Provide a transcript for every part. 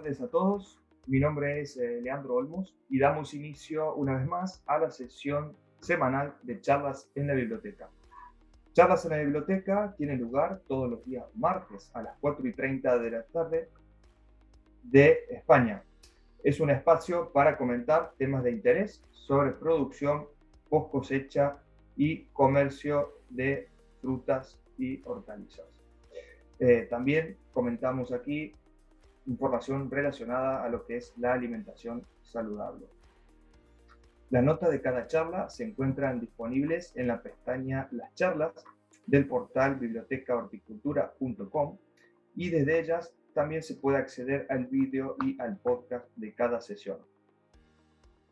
tardes a todos. Mi nombre es eh, Leandro Olmos y damos inicio una vez más a la sesión semanal de charlas en la biblioteca. Charlas en la biblioteca tienen lugar todos los días martes a las 4 y 30 de la tarde de España. Es un espacio para comentar temas de interés sobre producción, post cosecha y comercio de frutas y hortalizas. Eh, también comentamos aquí información relacionada a lo que es la alimentación saludable. Las notas de cada charla se encuentran disponibles en la pestaña Las charlas del portal bibliotecahorticultura.com y desde ellas también se puede acceder al vídeo y al podcast de cada sesión.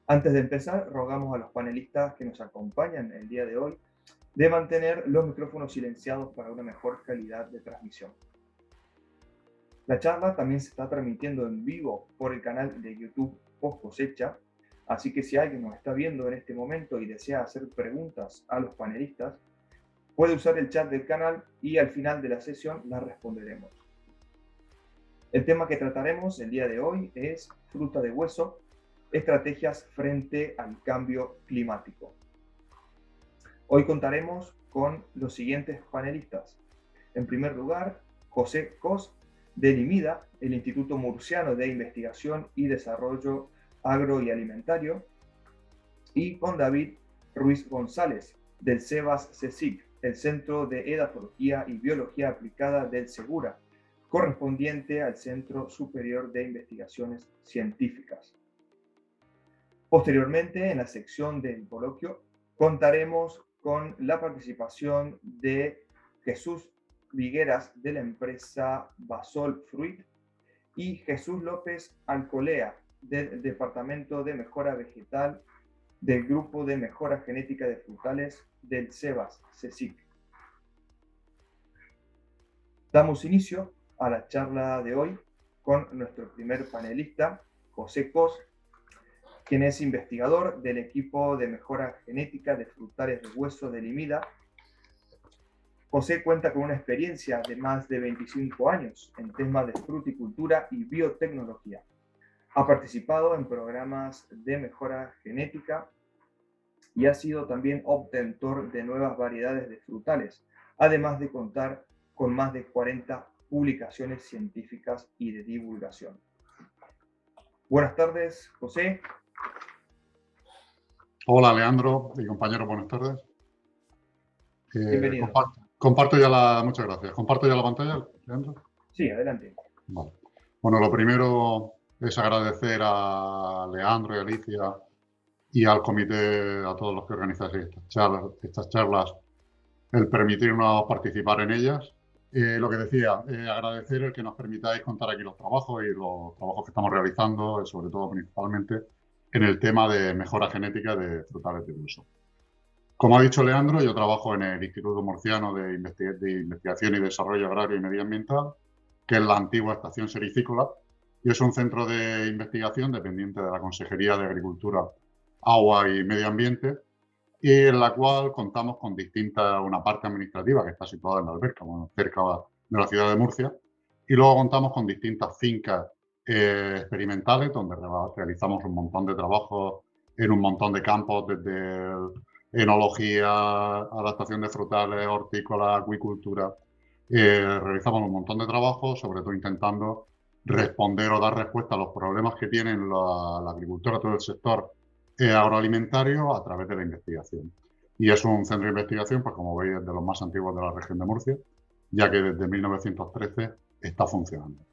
Antes de empezar, rogamos a los panelistas que nos acompañan el día de hoy de mantener los micrófonos silenciados para una mejor calidad de transmisión. La charla también se está transmitiendo en vivo por el canal de YouTube Post Cosecha, así que si alguien nos está viendo en este momento y desea hacer preguntas a los panelistas, puede usar el chat del canal y al final de la sesión las responderemos. El tema que trataremos el día de hoy es fruta de hueso, estrategias frente al cambio climático. Hoy contaremos con los siguientes panelistas. En primer lugar, José Cos, de IMIDA, el Instituto Murciano de Investigación y Desarrollo Agro y Alimentario, y con David Ruiz González, del CEBAS CECIC, el Centro de Edatología y Biología Aplicada del Segura, correspondiente al Centro Superior de Investigaciones Científicas. Posteriormente, en la sección del coloquio, contaremos con la participación de Jesús Vigueras de la empresa Basol Fruit y Jesús López Alcolea del Departamento de Mejora Vegetal del Grupo de Mejora Genética de Frutales del CEBAS, CECIC. Damos inicio a la charla de hoy con nuestro primer panelista, José Cos, quien es investigador del equipo de mejora genética de frutales de hueso de Limida José cuenta con una experiencia de más de 25 años en temas de fruticultura y biotecnología. Ha participado en programas de mejora genética y ha sido también obtentor de nuevas variedades de frutales, además de contar con más de 40 publicaciones científicas y de divulgación. Buenas tardes, José. Hola, Leandro y compañero, buenas tardes. Eh, Bienvenido. Comparto ya la. Muchas gracias. ¿Comparto ya la pantalla, Leandro? Sí, adelante. Bueno, lo primero es agradecer a Leandro y Alicia y al comité, a todos los que organizan estas charlas, estas charlas el permitirnos participar en ellas. Eh, lo que decía, eh, agradecer el que nos permitáis contar aquí los trabajos y los trabajos que estamos realizando, sobre todo principalmente en el tema de mejora genética de frutales de uso. Como ha dicho Leandro, yo trabajo en el Instituto Murciano de, Investigación y Desarrollo Agrario y Medioambiental, que es la antigua estación sericícola, y es un centro de investigación dependiente de la Consejería de Agricultura, Agua y Medio Ambiente, y en la cual contamos con distintas, una parte administrativa que está situada en la alberca, cerca de la ciudad de Murcia, y luego contamos con distintas fincas eh, experimentales donde realizamos un montón de trabajos en un montón de campos, desde enología, adaptación de frutales, hortícola, acuicultura. Eh, realizamos un montón de trabajos, sobre todo intentando responder o dar respuesta a los problemas que tienen la, agricultura, todo el sector eh, agroalimentario a través de la investigación. Y es un centro de investigación, pues como veis, de los más antiguos de la región de Murcia, ya que desde 1913 está funcionando.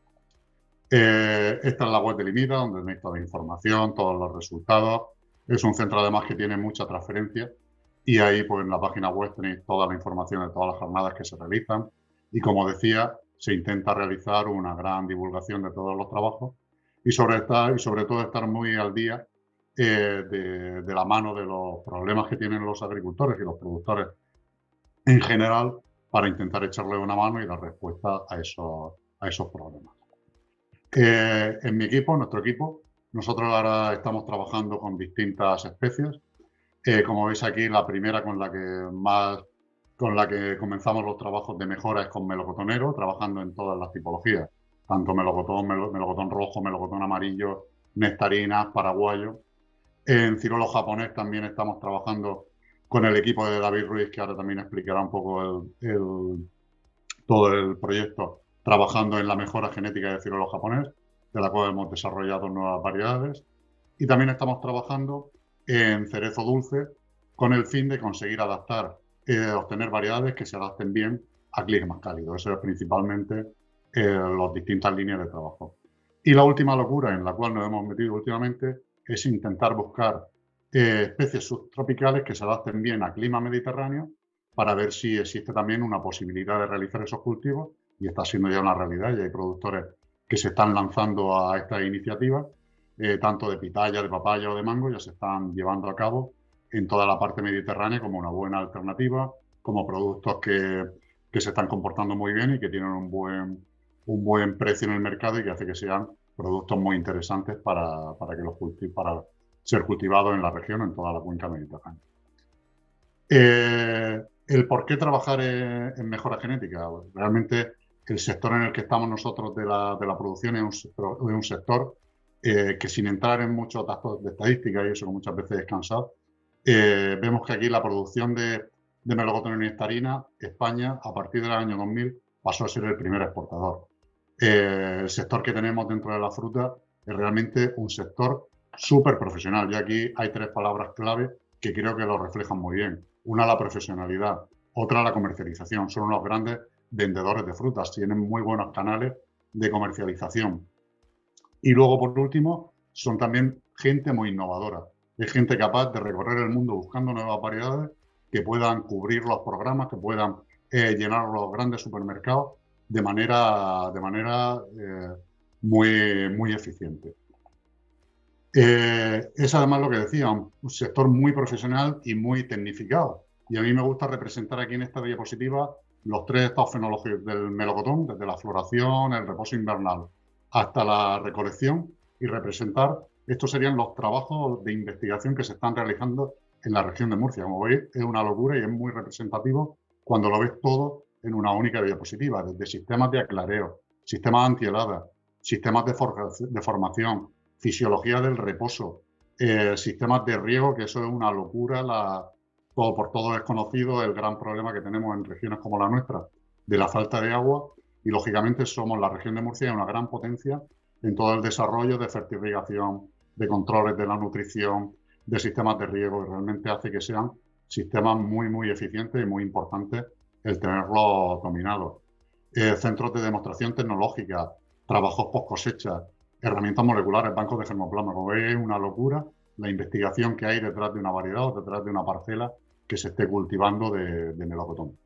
Eh, esta es la web de Limita, donde tenéis toda la información, todos los resultados. Es un centro además que tiene mucha transferencia y ahí, pues en la página web tenéis toda la información de todas las jornadas que se realizan. Y como decía, se intenta realizar una gran divulgación de todos los trabajos y sobre, estar, y sobre todo estar muy al día eh, de, la mano de los problemas que tienen los agricultores y los productores en general para intentar echarle una mano y dar respuesta a esos, a esos problemas. Eh, en mi equipo, nuestro equipo, nosotros ahora estamos trabajando con distintas especies como veis aquí, la primera con la que más con la que comenzamos los trabajos de mejora es con melocotonero, trabajando en todas las tipologías tanto melocotón, melocotón rojo, melocotón amarillo, nectarinas, paraguayo. En cirolo japonés también estamos trabajando con el equipo de David Ruiz, que ahora también explicará un poco todo el proyecto, trabajando en la mejora genética de cirolo japonés, de la cual hemos desarrollado nuevas variedades. Y también estamos trabajando en cerezo dulce con el fin de conseguir adaptar, eh, obtener variedades que se adapten bien a climas cálidos. Eso es principalmente eh, las distintas líneas de trabajo. Y la última locura en la cual nos hemos metido últimamente es intentar buscar eh, especies subtropicales que se adapten bien a clima mediterráneo para ver si existe también una posibilidad de realizar esos cultivos y está siendo ya una realidad. Ya hay productores que se están lanzando a esta iniciativa, eh, tanto de pitaya, de papaya o de mango, ya se están llevando a cabo en toda la parte mediterránea como una buena alternativa, como productos que, que se están comportando muy bien y que tienen un buen, un buen precio en el mercado y que hace que sean productos muy interesantes para, para que los para ser cultivados en la región, en toda la cuenca mediterránea. Eh, el por qué trabajar en, mejora genética. Realmente el sector en el que estamos nosotros de la, de la producción es un, un sector eh, que sin entrar en muchos datos de estadística y eso que muchas veces es cansado, eh, vemos que aquí la producción de, de melocotón y nectarina, España, a partir del año 2000, pasó a ser el primer exportador. Eh, el sector que tenemos dentro de la fruta es realmente un sector súper profesional. Y aquí hay tres palabras clave que creo que lo reflejan muy bien. Una, la profesionalidad. Otra, la comercialización. Son unos grandes vendedores de frutas. Tienen muy buenos canales de comercialización. Y luego, por último, son también gente muy innovadora. Es gente capaz de recorrer el mundo buscando nuevas variedades que puedan cubrir los programas, que puedan eh, llenar los grandes supermercados de manera, de manera eh, muy, muy eficiente. Eh, es además lo que decía, un, sector muy profesional y muy tecnificado. Y a mí me gusta representar aquí en esta diapositiva los tres estados fenológicos del melocotón, desde la floración, el reposo invernal, hasta la recolección y representar, estos serían los trabajos de investigación que se están realizando en la región de Murcia. Como veis, es una locura y es muy representativo cuando lo ves todo en una única diapositiva, desde sistemas de aclareo, sistemas antihelada, sistemas de, de formación, fisiología del reposo, eh, sistemas de riego, que eso es una locura, todo, por todo es conocido el gran problema que tenemos en regiones como la nuestra, de la falta de agua, y lógicamente somos la región de Murcia una gran potencia en todo el desarrollo de fertirrigación, de controles de la nutrición, de sistemas de riego, y realmente hace que sean sistemas muy, muy eficientes y muy importantes el tenerlo dominado. Eh, centros de demostración tecnológica, trabajos post cosecha, herramientas moleculares, bancos de germoplasma. Como veis, es una locura la investigación que hay detrás de una variedad o detrás de una parcela que se esté cultivando de, melocotón.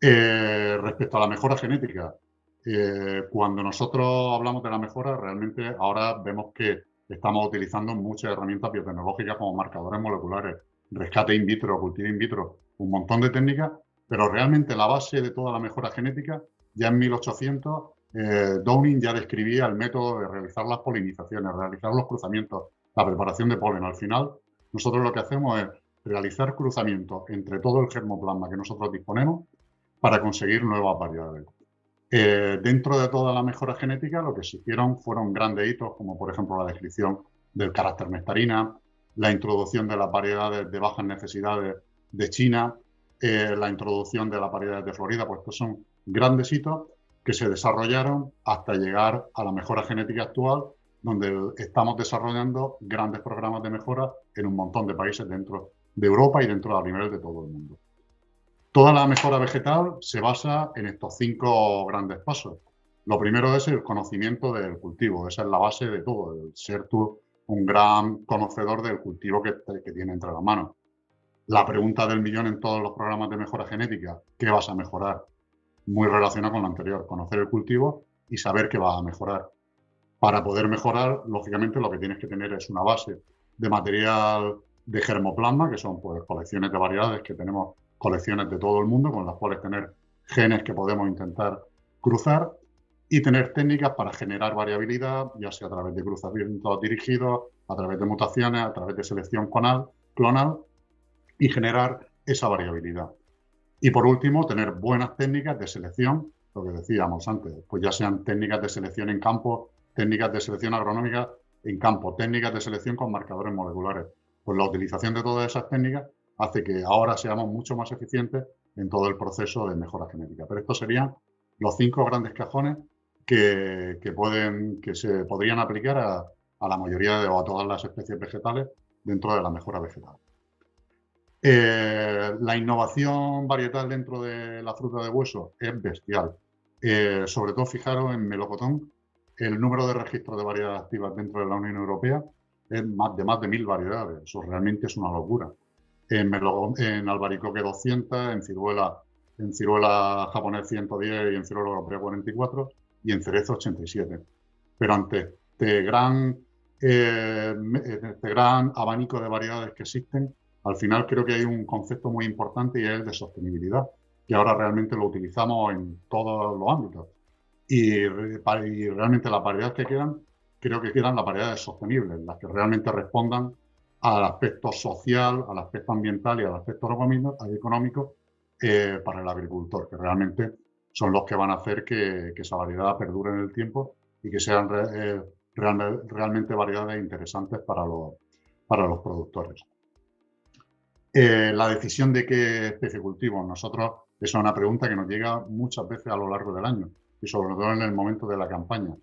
Eh, respecto a la mejora genética, eh, cuando nosotros hablamos de la mejora, realmente ahora vemos que estamos utilizando muchas herramientas biotecnológicas como marcadores moleculares, rescate in vitro, cultivo in vitro, un montón de técnicas pero realmente la base de toda la mejora genética, ya en 1800, eh, Downing ya describía el método de realizar las polinizaciones, realizar los cruzamientos, la preparación de polen. Al final, nosotros lo que hacemos es realizar cruzamientos entre todo el germoplasma que nosotros disponemos para conseguir nuevas variedades. Eh, dentro de toda la mejora genética, lo que se hicieron fueron grandes hitos, como por ejemplo la descripción del carácter nectarina, la introducción de las variedades de bajas necesidades de China, eh, la introducción de las variedades de Florida, pues estos son grandes hitos que se desarrollaron hasta llegar a la mejora genética actual, donde estamos desarrollando grandes programas de mejora en un montón de países dentro de Europa y dentro de nivel de todo el mundo. Toda la mejora vegetal se basa en estos cinco grandes pasos. Lo primero es el conocimiento del cultivo, esa es la base de todo, el ser tú un gran conocedor del cultivo que, que tiene entre las manos la pregunta del millón en todos los programas de mejora genética, ¿qué vas a mejorar? Muy relacionado con lo anterior, conocer el cultivo y saber qué vas a mejorar. Para poder mejorar, lógicamente lo que tienes que tener es una base de material de germoplasma, que son pues, colecciones de variedades que tenemos colecciones de todo el mundo, con las cuales tener genes que podemos intentar cruzar y tener técnicas para generar variabilidad, ya sea a través de cruzamientos dirigidos, a través de mutaciones, a través de selección clonal, clonal y generar esa variabilidad. Y por último, tener buenas técnicas de selección lo que decíamos antes, pues ya sean técnicas de selección en campo, técnicas de selección agronómica en campo, técnicas de selección con marcadores moleculares. Pues la utilización de todas esas técnicas hace que ahora seamos mucho más eficientes en todo el proceso de mejora genética. Pero estos serían los cinco grandes cajones que, se podrían aplicar a, la mayoría de, o a todas las especies vegetales dentro de la mejora vegetal. Eh, la innovación varietal dentro de la fruta de hueso es bestial. Eh, sobre todo, fijaros en melocotón, el número de registros de variedades activas dentro de la Unión Europea es de más de mil variedades. Eso realmente es una locura. En, en albaricoque 200, en ciruela, en ciruela japonés 110 y en ciruela europea 44 y en cerezo 87. Pero ante este gran, eh, este gran abanico de variedades que existen, al final creo que hay un concepto muy importante y es el de sostenibilidad, que ahora realmente lo utilizamos en todos los ámbitos. Y, realmente las variedades que quedan, creo que quedan las variedades sostenibles, las que realmente respondan al aspecto social, al aspecto ambiental y al aspecto económico eh, para el agricultor, que realmente son los que van a hacer que, esa variedad perdure en el tiempo y que sean eh, realmente variedades interesantes para los, para los productores. Eh, la decisión de qué especie cultivo, nosotros, es una pregunta que nos llega muchas veces a lo largo del año y sobre todo en el momento de la campaña.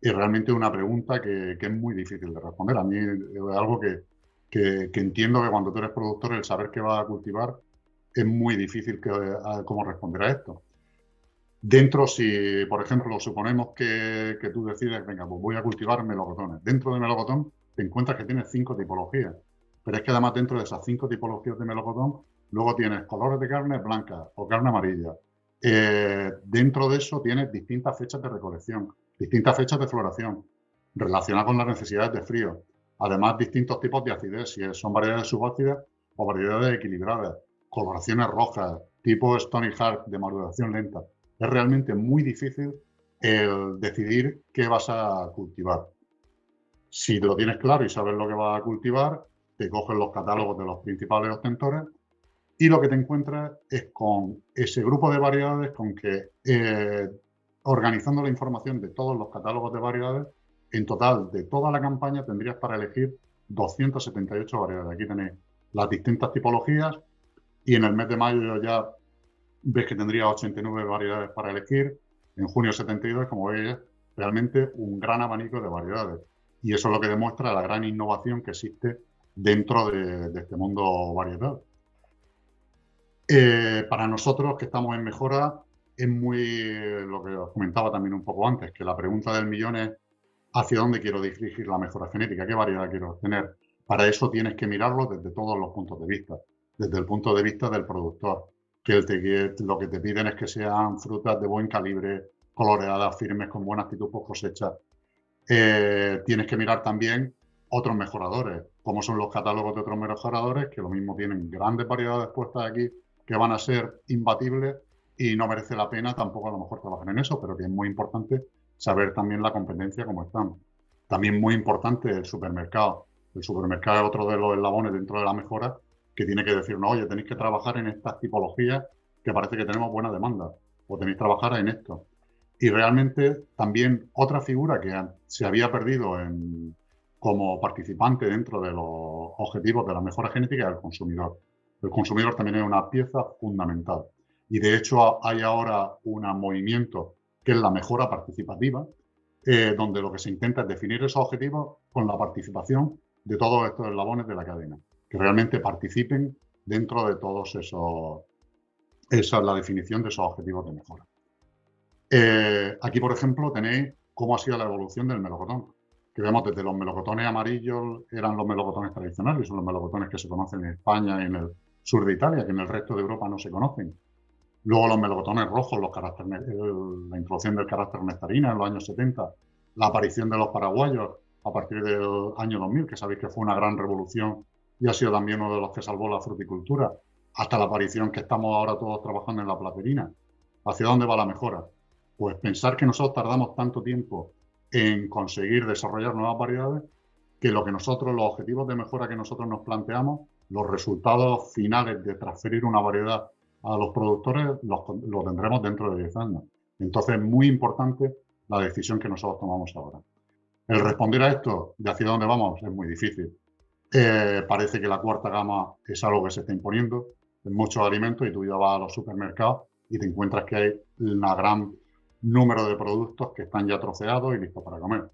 Y realmente una pregunta que, es muy difícil de responder. A mí es algo que, que, entiendo que cuando tú eres productor, el saber qué vas a cultivar es muy difícil cómo responder a esto. Dentro, si por ejemplo suponemos que, que, tú decides, venga, pues voy a cultivar melocotones. Dentro de melocotón te encuentras que tienes cinco tipologías. Pero es que además dentro de esas cinco tipologías de melocotón, luego tienes colores de carne blanca o carne amarilla, eh, dentro de eso tienes distintas fechas de recolección, distintas fechas de floración, relacionadas con las necesidades de frío. Además, distintos tipos de acidez, si son variedades subácidas o variedades equilibradas, coloraciones rojas, tipo Stony Heart de maduración lenta. Es realmente muy difícil decidir qué vas a cultivar. Si lo tienes claro y sabes lo que vas a cultivar, te coges los catálogos de los principales ostentores y lo que te encuentras es con ese grupo de variedades con que eh, organizando la información de todos los catálogos de variedades, en total de toda la campaña tendrías para elegir 278 variedades. Aquí tenéis las distintas tipologías y en el mes de mayo ya ves que tendría 89 variedades para elegir. En junio 72, como veis, realmente un gran abanico de variedades. Y eso es lo que demuestra la gran innovación que existe dentro de, este mundo varietal. Eh, para nosotros que estamos en mejora, es muy lo que os comentaba también un poco antes, que la pregunta del millón es hacia dónde quiero dirigir la mejora genética, qué variedad quiero obtener. Para eso tienes que mirarlo desde todos los puntos de vista, desde el punto de vista del productor, que, lo que te piden es que sean frutas de buen calibre, coloreadas, firmes, con buena actitud por cosecha. Eh, tienes que mirar también otros mejoradores, como son los catálogos de otros mejoradores, que lo mismo tienen grandes variedades puestas aquí que van a ser imbatibles y no merece la pena tampoco a lo mejor trabajar en eso, pero que es muy importante saber también la competencia como están. También muy importante el supermercado. El supermercado es otro de los eslabones dentro de la mejora que tiene que decir, no, oye, tenéis que trabajar en estas tipologías que parece que tenemos buena demanda, o tenéis que trabajar en esto. Y realmente también otra figura que se había perdido en, como participante dentro de los objetivos de la mejora genética es el consumidor. El consumidor también es una pieza fundamental. Y de hecho hay ahora un movimiento que es la mejora participativa, eh, donde lo que se intenta es definir esos objetivos con la participación de todos estos eslabones de la cadena, que realmente participen dentro de todos esos, esa es la definición de esos objetivos de mejora. Eh, aquí, por ejemplo, tenéis cómo ha sido la evolución del melocotón, que vemos desde los melocotones amarillos, eran los melocotones tradicionales, son los melocotones que se conocen en España y en el sur de Italia, que en el resto de Europa no se conocen. Luego los melocotones rojos, los la introducción del carácter nectarina en los años 70, la aparición de los paraguayos a partir del año 2000, que sabéis que fue una gran revolución y ha sido también uno de los que salvó la fruticultura, hasta la aparición que estamos ahora todos trabajando en la platerina. ¿Hacia dónde va la mejora? Pues pensar que nosotros tardamos tanto tiempo en conseguir desarrollar nuevas variedades que lo que nosotros, los objetivos de mejora que nosotros nos planteamos, los resultados finales de transferir una variedad a los productores los, tendremos dentro de 10 años. Entonces es muy importante la decisión que nosotros tomamos ahora. El responder a esto de hacia dónde vamos es muy difícil. Eh, parece que la cuarta gama es algo que se está imponiendo en muchos alimentos y tú ya vas a los supermercados y te encuentras que hay un gran número de productos que están ya troceados y listos para comer.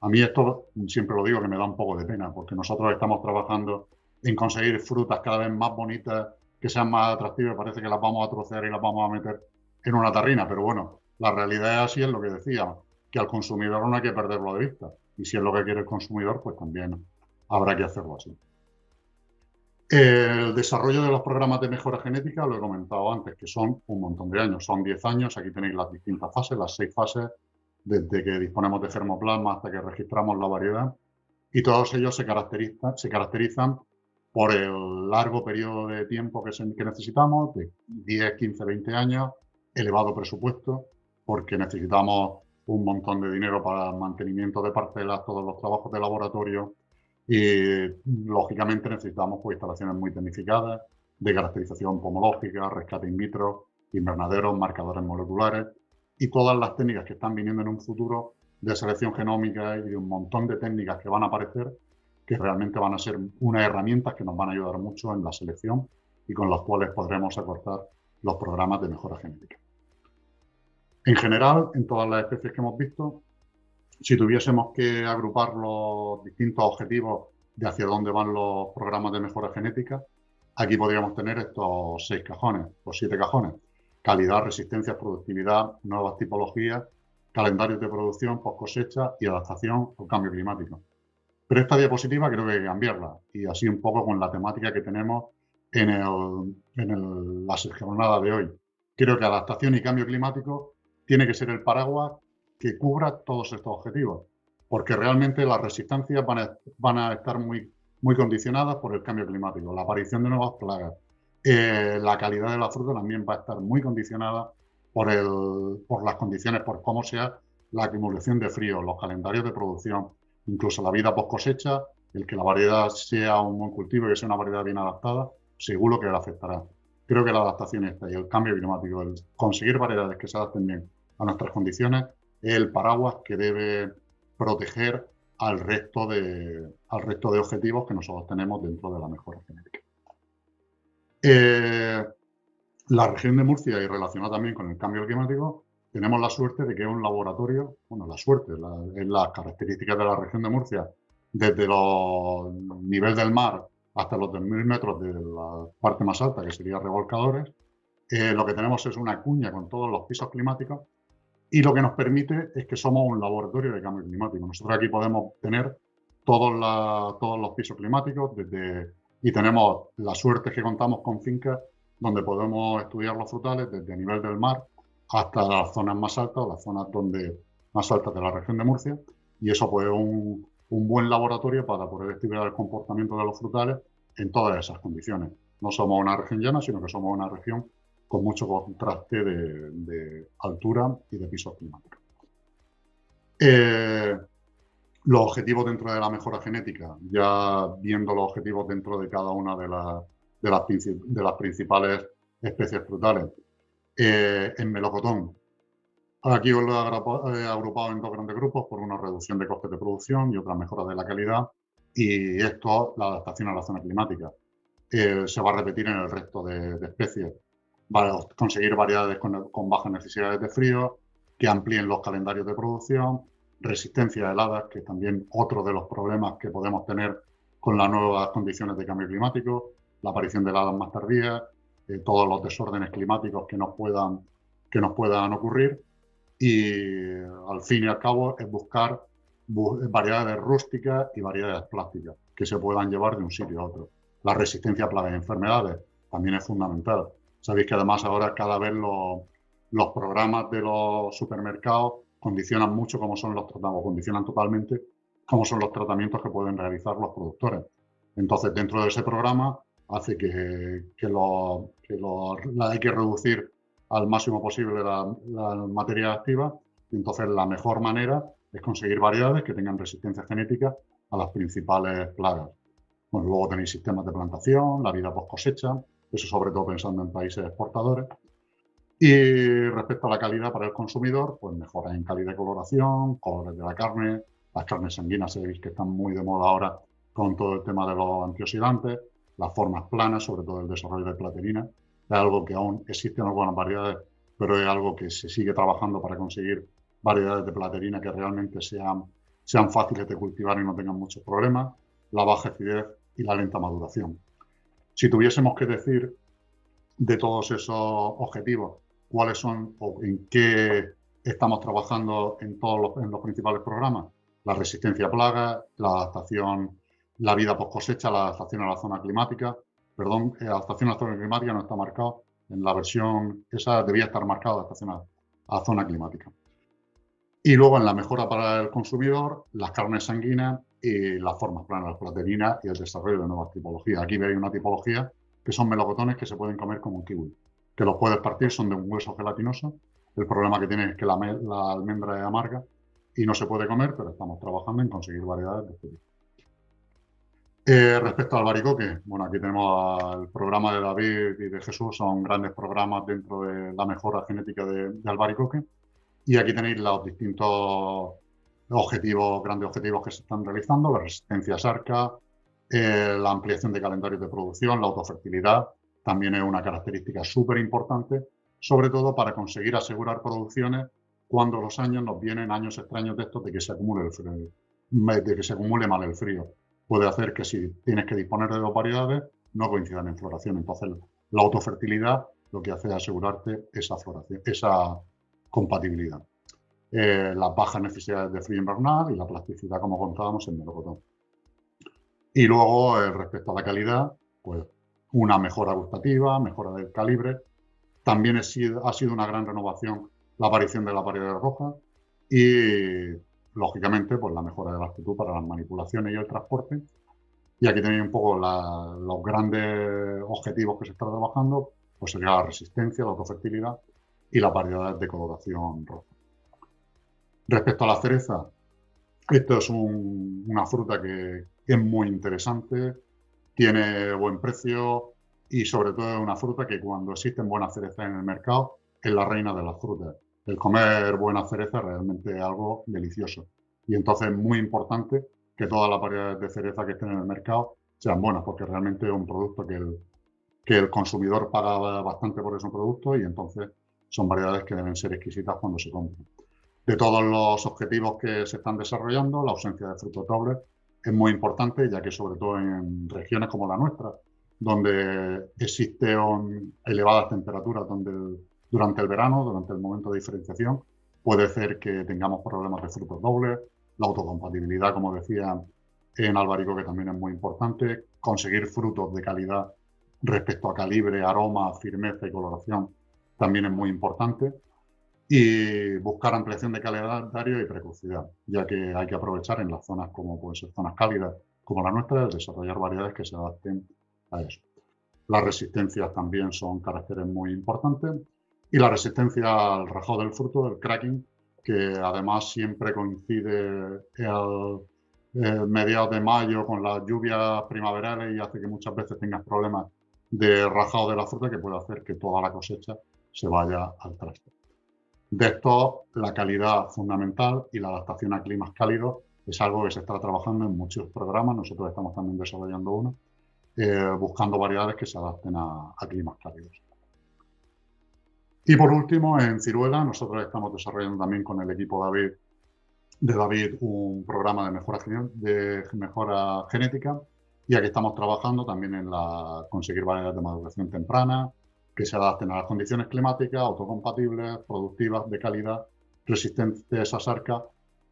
A mí esto siempre lo digo que me da un poco de pena porque nosotros estamos trabajando en conseguir frutas cada vez más bonitas, que sean más atractivas, parece que las vamos a trocear y las vamos a meter en una tarrina, pero bueno, la realidad es así, es lo que decíamos, que al consumidor no hay que perderlo de vista. Y si es lo que quiere el consumidor, pues también habrá que hacerlo así. El desarrollo de los programas de mejora genética, lo he comentado antes, que son un montón de años, son 10 años, aquí tenéis las distintas fases, las seis fases, desde que disponemos de germoplasma hasta que registramos la variedad, y todos ellos se caracterizan, se caracterizan por el largo periodo de tiempo que, necesitamos, de 10, 15, 20 años, elevado presupuesto, porque necesitamos un montón de dinero para mantenimiento de parcelas, todos los trabajos de laboratorio, y lógicamente necesitamos pues, instalaciones muy tecnificadas de caracterización pomológica, rescate in vitro, invernaderos, marcadores moleculares y todas las técnicas que están viniendo en un futuro de selección genómica y de un montón de técnicas que van a aparecer que realmente van a ser unas herramientas que nos van a ayudar mucho en la selección y con las cuales podremos acortar los programas de mejora genética. En general, en todas las especies que hemos visto, si tuviésemos que agrupar los distintos objetivos de hacia dónde van los programas de mejora genética, aquí podríamos tener estos seis cajones o siete cajones. Calidad, resistencia, productividad, nuevas tipologías, calendarios de producción, post cosecha y adaptación al cambio climático. Pero esta diapositiva creo que cambiarla y así un poco con la temática que tenemos en, el, en la jornada de hoy. Creo que adaptación y cambio climático tiene que ser el paraguas que cubra todos estos objetivos, porque realmente las resistencias van a, estar muy, muy condicionadas por el cambio climático, la aparición de nuevas plagas. Eh, la calidad de la fruta también va a estar muy condicionada por, el, por las condiciones, por cómo sea la acumulación de frío, los calendarios de producción, incluso la vida post cosecha, el que la variedad sea un buen cultivo y que sea una variedad bien adaptada, seguro que le afectará. Creo que la adaptación esta y el cambio climático, el conseguir variedades que se adapten bien a nuestras condiciones, es el paraguas que debe proteger al resto de, al resto de objetivos que nosotros tenemos dentro de la mejora genética. Eh, la región de Murcia y relacionada también con el cambio climático, tenemos la suerte de que es un laboratorio, bueno, la suerte, es las características de la región de Murcia, desde los nivel del mar hasta los 2.000 metros de la parte más alta, que sería revolcadores, eh, lo que tenemos es una cuña con todos los pisos climáticos y lo que nos permite es que somos un laboratorio de cambio climático. Nosotros aquí podemos tener todos, todos los pisos climáticos desde, y tenemos la suerte que contamos con fincas donde podemos estudiar los frutales desde el nivel del mar hasta las zonas más altas, las zonas donde, más altas de la región de Murcia, y eso puede un, un buen laboratorio para poder estudiar el comportamiento de los frutales en todas esas condiciones. No somos una región llana, sino que somos una región con mucho contraste de, altura y de pisos climáticos. Eh, los objetivos dentro de la mejora genética, ya viendo los objetivos dentro de cada una de, las, de las principales especies frutales. Eh, en melocotón. Aquí os lo he agrupado en dos grandes grupos por una reducción de costes de producción y otra mejora de la calidad. Y esto, la adaptación a la zona climática, eh, se va a repetir en el resto de, especies. Va a conseguir variedades con, con, bajas necesidades de frío, que amplíen los calendarios de producción, resistencia a heladas, que es también otro de los problemas que podemos tener con las nuevas condiciones de cambio climático, la aparición de heladas más tardías, eh, todos los desórdenes climáticos que nos puedan, que nos puedan ocurrir y al fin y al cabo es buscar variedades rústicas y variedades plásticas que se puedan llevar de un sitio a otro. La resistencia a plagas y enfermedades también es fundamental. Sabéis que además ahora cada vez los, los programas de los supermercados condicionan mucho cómo son los tratamientos, condicionan totalmente cómo son los tratamientos que pueden realizar los productores. Entonces, dentro de ese programa hace que, que, lo, que lo, hay que reducir al máximo posible la, materia activa y entonces la mejor manera es conseguir variedades que tengan resistencia genética a las principales plagas. Bueno, luego tenéis sistemas de plantación, la vida post cosecha, eso sobre todo pensando en países exportadores. Y respecto a la calidad para el consumidor, pues mejoras en calidad de coloración, colores de la carne, las carnes sanguíneas, sabéis que están muy de moda ahora con todo el tema de los antioxidantes, las formas planas, sobre todo el desarrollo de platinina, es algo que aún existen algunas variedades, pero es algo que se sigue trabajando para conseguir variedades de platerina que realmente sean, sean fáciles de cultivar y no tengan muchos problemas, la baja acidez y la lenta maduración. Si tuviésemos que decir de todos esos objetivos cuáles son o en qué estamos trabajando en todos los, en los principales programas, la resistencia a plagas, la adaptación, la vida post cosecha, la adaptación a la zona climática, perdón, la adaptación a la zona climática no está marcado, en la versión esa debía estar marcada adaptación a, a zona climática. Y luego en la mejora para el consumidor, las carnes sanguíneas y las formas planas, las proteínas y el desarrollo de nuevas tipologías. Aquí veis una tipología que son melocotones que se pueden comer como un kiwi, que los puedes partir, son de un hueso gelatinoso. El problema que tiene es que la, almendra es amarga y no se puede comer, pero estamos trabajando en conseguir variedades de este. Eh, respecto al baricoque, bueno, aquí tenemos el programa de David y de Jesús, son grandes programas dentro de la mejora genética de, de albaricoque. Y aquí tenéis los distintos objetivos, grandes objetivos que se están realizando, la resistencia sarca, eh, la ampliación de calendarios de producción, la autofertilidad, también es una característica súper importante, sobre todo para conseguir asegurar producciones cuando los años nos vienen años extraños de estos de que se acumule el frío, de que se acumule mal el frío. Puede hacer que si tienes que disponer de dos variedades, no coincidan en floración. Entonces, la autofertilidad lo que hace es asegurarte esa floración, esa compatibilidad. Eh, las bajas necesidades de frío invernal y la plasticidad, como contábamos, en melocotón. Y luego, eh, respecto a la calidad, pues una mejora gustativa, mejora del calibre. También ha sido, una gran renovación la aparición de la variedad roja y, lógicamente, pues la mejora de la actitud para las manipulaciones y el transporte. Y aquí tenéis un poco los grandes objetivos que se están trabajando, pues sería la resistencia, la autofertilidad y la variedad de coloración roja. Respecto a la cereza, esto es una fruta que es muy interesante, tiene buen precio y sobre todo es una fruta que cuando existen buenas cerezas en el mercado es la reina de las frutas. El comer buenas cerezas realmente es algo delicioso. Y entonces es muy importante que todas las variedades de cereza que estén en el mercado sean buenas, porque realmente es un producto que el, que el consumidor paga bastante por ese producto y entonces son variedades que deben ser exquisitas cuando se compran. De todos los objetivos que se están desarrollando, la ausencia de frutos dobles es muy importante, ya que sobre todo en regiones como la nuestra, donde existen elevadas temperaturas donde durante el verano, durante el momento de diferenciación, puede ser que tengamos problemas de frutos dobles, la autocompatibilidad, como decía en Albarico, que también es muy importante, conseguir frutos de calidad respecto a calibre, aroma, firmeza y coloración también es muy importante. Y buscar ampliación de calendario y precocidad, ya que hay que aprovechar en las zonas como pueden ser zonas cálidas como la nuestra, desarrollar variedades que se adapten a eso. Las resistencias también son caracteres muy importantes y la resistencia al rajado del fruto, el cracking, que además siempre coincide eh, mediados de mayo con las lluvias primaverales y hace que muchas veces tengas problemas de rajado de la fruta que puede hacer que toda la cosecha se vaya al traste. De esto, la calidad fundamental y la adaptación a climas cálidos es algo que se está trabajando en muchos programas. Nosotros estamos también desarrollando uno, eh, buscando variedades que se adapten a, climas cálidos. Y por último, en Ciruela, nosotros estamos desarrollando también con el equipo David, de David un programa de mejora, de mejora genética y aquí estamos trabajando también en la, conseguir variedades de maduración temprana, que se adapten a las condiciones climáticas, autocompatibles, productivas, de calidad, resistentes a sarca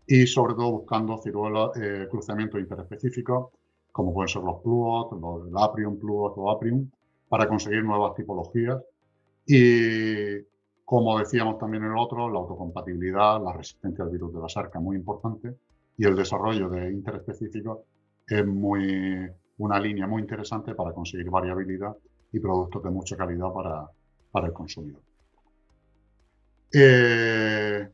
y sobre todo buscando ciruelos, eh, cruzamientos interespecíficos, como pueden ser los pluos, los aprium, pluos o aprium, para conseguir nuevas tipologías. Y como decíamos también en el otro, la autocompatibilidad, la resistencia al virus de la sarca, muy importante, y el desarrollo de interespecíficos es muy, una línea muy interesante para conseguir variabilidad y productos de mucha calidad para, para el consumidor. Eh,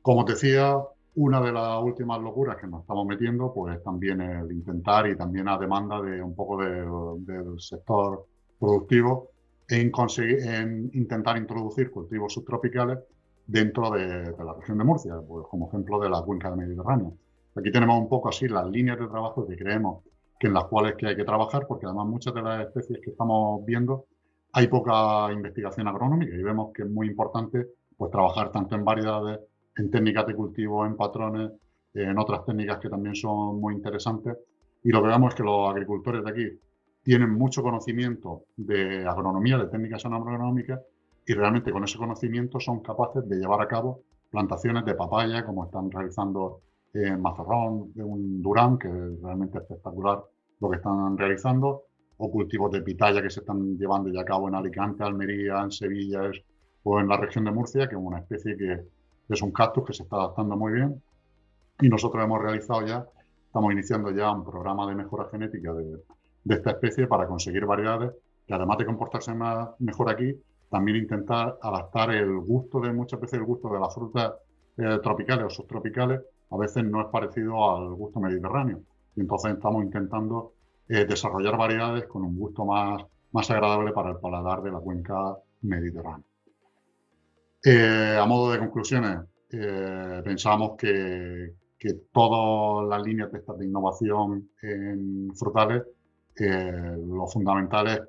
como decía, una de las últimas locuras que nos estamos metiendo, pues también el intentar y también a demanda de un poco del sector productivo, en, en intentar introducir cultivos subtropicales dentro de, la región de Murcia, pues, como ejemplo de la cuenca del Mediterráneo. Aquí tenemos un poco así las líneas de trabajo que creemos que en las cuales que hay que trabajar, porque además muchas de las especies que estamos viendo hay poca investigación agronómica y vemos que es muy importante pues, trabajar tanto en variedades, en técnicas de cultivo, en patrones, en otras técnicas que también son muy interesantes. Y lo que vemos es que los agricultores de aquí tienen mucho conocimiento de agronomía, de técnicas agronómicas, y realmente con ese conocimiento son capaces de llevar a cabo plantaciones de papaya, como están realizando en Mazarrón, de un Durán, que es realmente espectacular lo que están realizando, o cultivos de pitaya que se están llevando ya a cabo en Alicante, Almería, en Sevilla o en la región de Murcia, que es una especie que es un cactus que se está adaptando muy bien. Y nosotros hemos realizado ya, estamos iniciando ya un programa de mejora genética de, de esta especie para conseguir variedades que además de comportarse más, mejor aquí, también intentar adaptar el gusto de muchas veces el gusto de las frutas eh, tropicales o subtropicales a veces no es parecido al gusto mediterráneo. Y entonces estamos intentando eh, desarrollar variedades con un gusto más, más agradable para el paladar de la cuenca mediterránea. Eh, a modo de conclusiones, pensamos que, que todas las líneas de, esta, de innovación en frutales lo fundamental es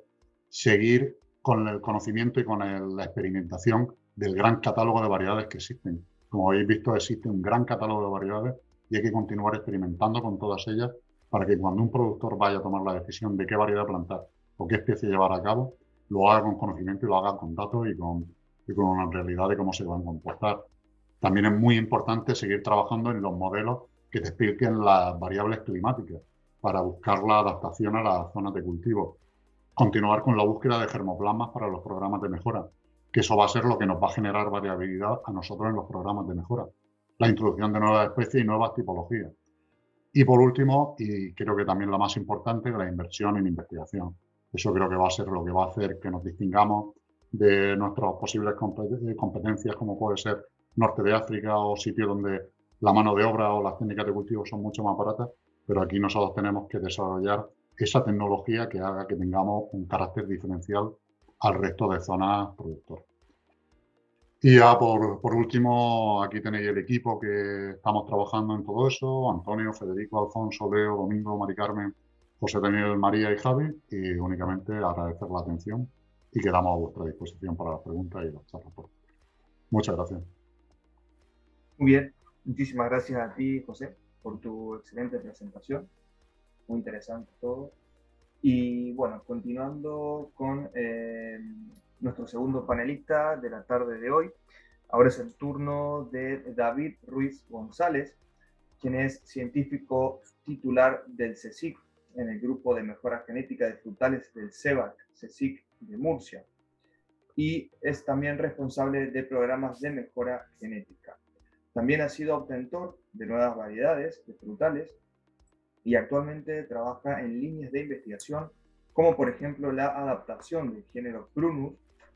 seguir con el conocimiento y con la experimentación del gran catálogo de variedades que existen. Como habéis visto, existe un gran catálogo de variedades y hay que continuar experimentando con todas ellas para que cuando un productor vaya a tomar la decisión de qué variedad plantar o qué especie llevar a cabo, lo haga con conocimiento y lo haga con datos y con, y con una realidad de cómo se van a comportar. También es muy importante seguir trabajando en los modelos que te expliquen las variables climáticas para buscar la adaptación a las zonas de cultivo. Continuar con la búsqueda de germoplasmas para los programas de mejora, que eso va a ser lo que nos va a generar variabilidad a nosotros en los programas de mejora. La introducción de nuevas especies y nuevas tipologías. Y por último, y creo que también lo más importante, la inversión en investigación. Eso creo que va a ser lo que va a hacer que nos distingamos de nuestras posibles competencias, como puede ser norte de África o sitios donde la mano de obra o las técnicas de cultivo son mucho más baratas pero aquí nosotros tenemos que desarrollar esa tecnología que haga que tengamos un carácter diferencial al resto de zonas productoras. Y ya por, por, último, aquí tenéis el equipo que estamos trabajando en todo eso, Antonio, Federico, Alfonso, Leo, Domingo, Mari Carmen, José Daniel, María y Javi, y únicamente agradecer la atención y quedamos a vuestra disposición para las preguntas y las charlas. Muchas gracias. Muy bien, muchísimas gracias a ti, José por tu excelente presentación. Muy interesante todo. Y bueno, continuando con eh, nuestro segundo panelista de la tarde de hoy. Ahora es el turno de David Ruiz González, quien es científico titular del CSIC en el grupo de mejora genética de frutales del CEBAC, CSIC de Murcia, y es también responsable de programas de mejora genética. También ha sido obtentor de nuevas variedades de frutales y actualmente trabaja en líneas de investigación como por ejemplo la adaptación del género Prunus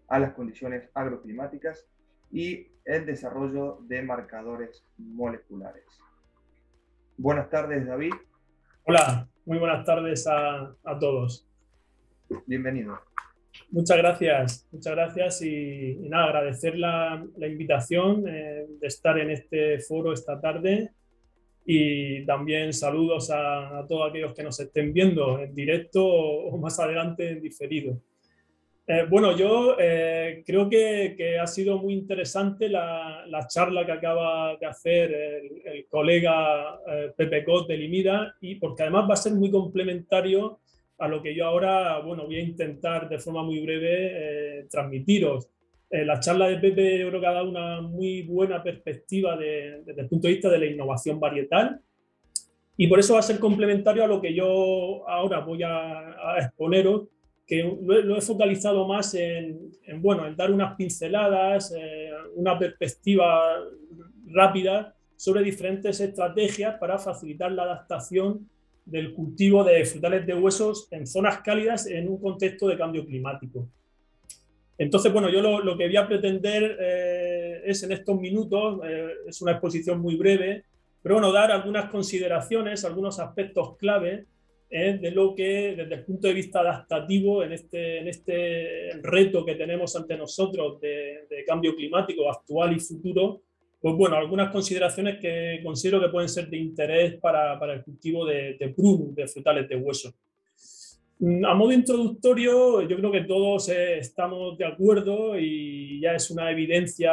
a las condiciones agroclimáticas y el desarrollo de marcadores moleculares. Buenas tardes, David. Hola, muy buenas tardes a, a todos. Bienvenido. Muchas gracias, muchas gracias y, nada, agradecer la, invitación eh, de estar en este foro esta tarde y también saludos a, todos aquellos que nos estén viendo en directo o, más adelante en diferido. Eh, bueno, yo eh, creo que, ha sido muy interesante la, charla que acaba de hacer el, colega Pepe Cot de Limida y porque además va a ser muy complementario a lo que yo ahora bueno, voy a intentar de forma muy breve eh, transmitiros. Eh, la charla de Pepe yo creo que ha dado una muy buena perspectiva desde el punto de vista de la innovación varietal y por eso va a ser complementario a lo que yo ahora voy a, exponeros, que lo, he focalizado más en, bueno, en dar unas pinceladas, eh, una perspectiva rápida sobre diferentes estrategias para facilitar la adaptación del cultivo de frutales de huesos en zonas cálidas en un contexto de cambio climático. Entonces, bueno, yo lo, que voy a pretender eh, es en estos minutos, eh, es una exposición muy breve, pero bueno, dar algunas consideraciones, algunos aspectos clave de lo que desde el punto de vista adaptativo en este, en este reto que tenemos ante nosotros de, cambio climático actual y futuro, pues bueno, algunas consideraciones que considero que pueden ser de interés para, para el cultivo de, de de frutales de hueso. Mm, a modo introductorio, yo creo que todos eh, estamos de acuerdo y ya es una evidencia,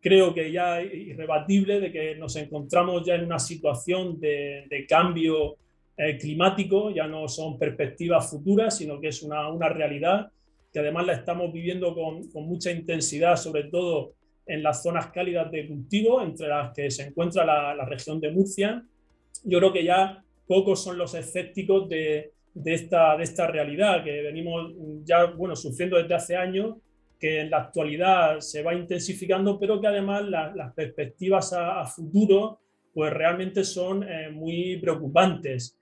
creo que ya irrebatible, de que nos encontramos ya en una situación de, de cambio eh, climático, ya no son perspectivas futuras, sino que es una, una realidad que además la estamos viviendo con, con, mucha intensidad, sobre todo en las zonas cálidas de cultivo, entre las que se encuentra la, la región de Murcia. Yo creo que ya pocos son los escépticos de, de, esta, de esta realidad que venimos ya bueno, sufriendo desde hace años, que en la actualidad se va intensificando, pero que además las perspectivas a, futuro pues realmente son eh, muy preocupantes.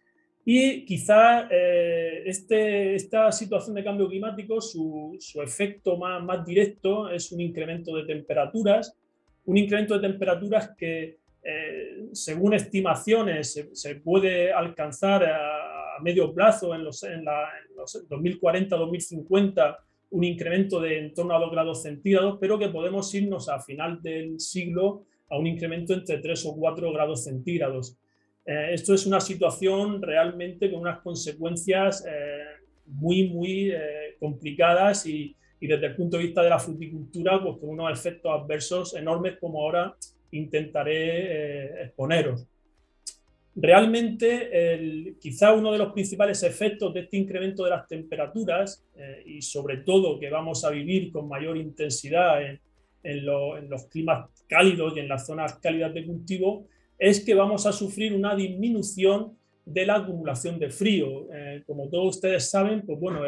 Y quizá eh, este, esta situación de cambio climático, su, su, efecto más, más directo es un incremento de temperaturas, un incremento de temperaturas que, eh, según estimaciones, se, puede alcanzar a, medio plazo, en los, en la, los 2040-2050, un incremento de en torno a 2 grados centígrados, pero que podemos irnos a final del siglo a un incremento entre 3 o 4 grados centígrados. Eh, esto es una situación realmente con unas consecuencias eh, muy, muy eh, complicadas y, desde el punto de vista de la fruticultura, pues con unos efectos adversos enormes como ahora intentaré exponeros. Realmente, el, quizá uno de los principales efectos de este incremento de las temperaturas y sobre todo que vamos a vivir con mayor intensidad en, en, en los climas cálidos y en las zonas cálidas de cultivo es que vamos a sufrir una disminución de la acumulación de frío. Eh, como todos ustedes saben, pues bueno,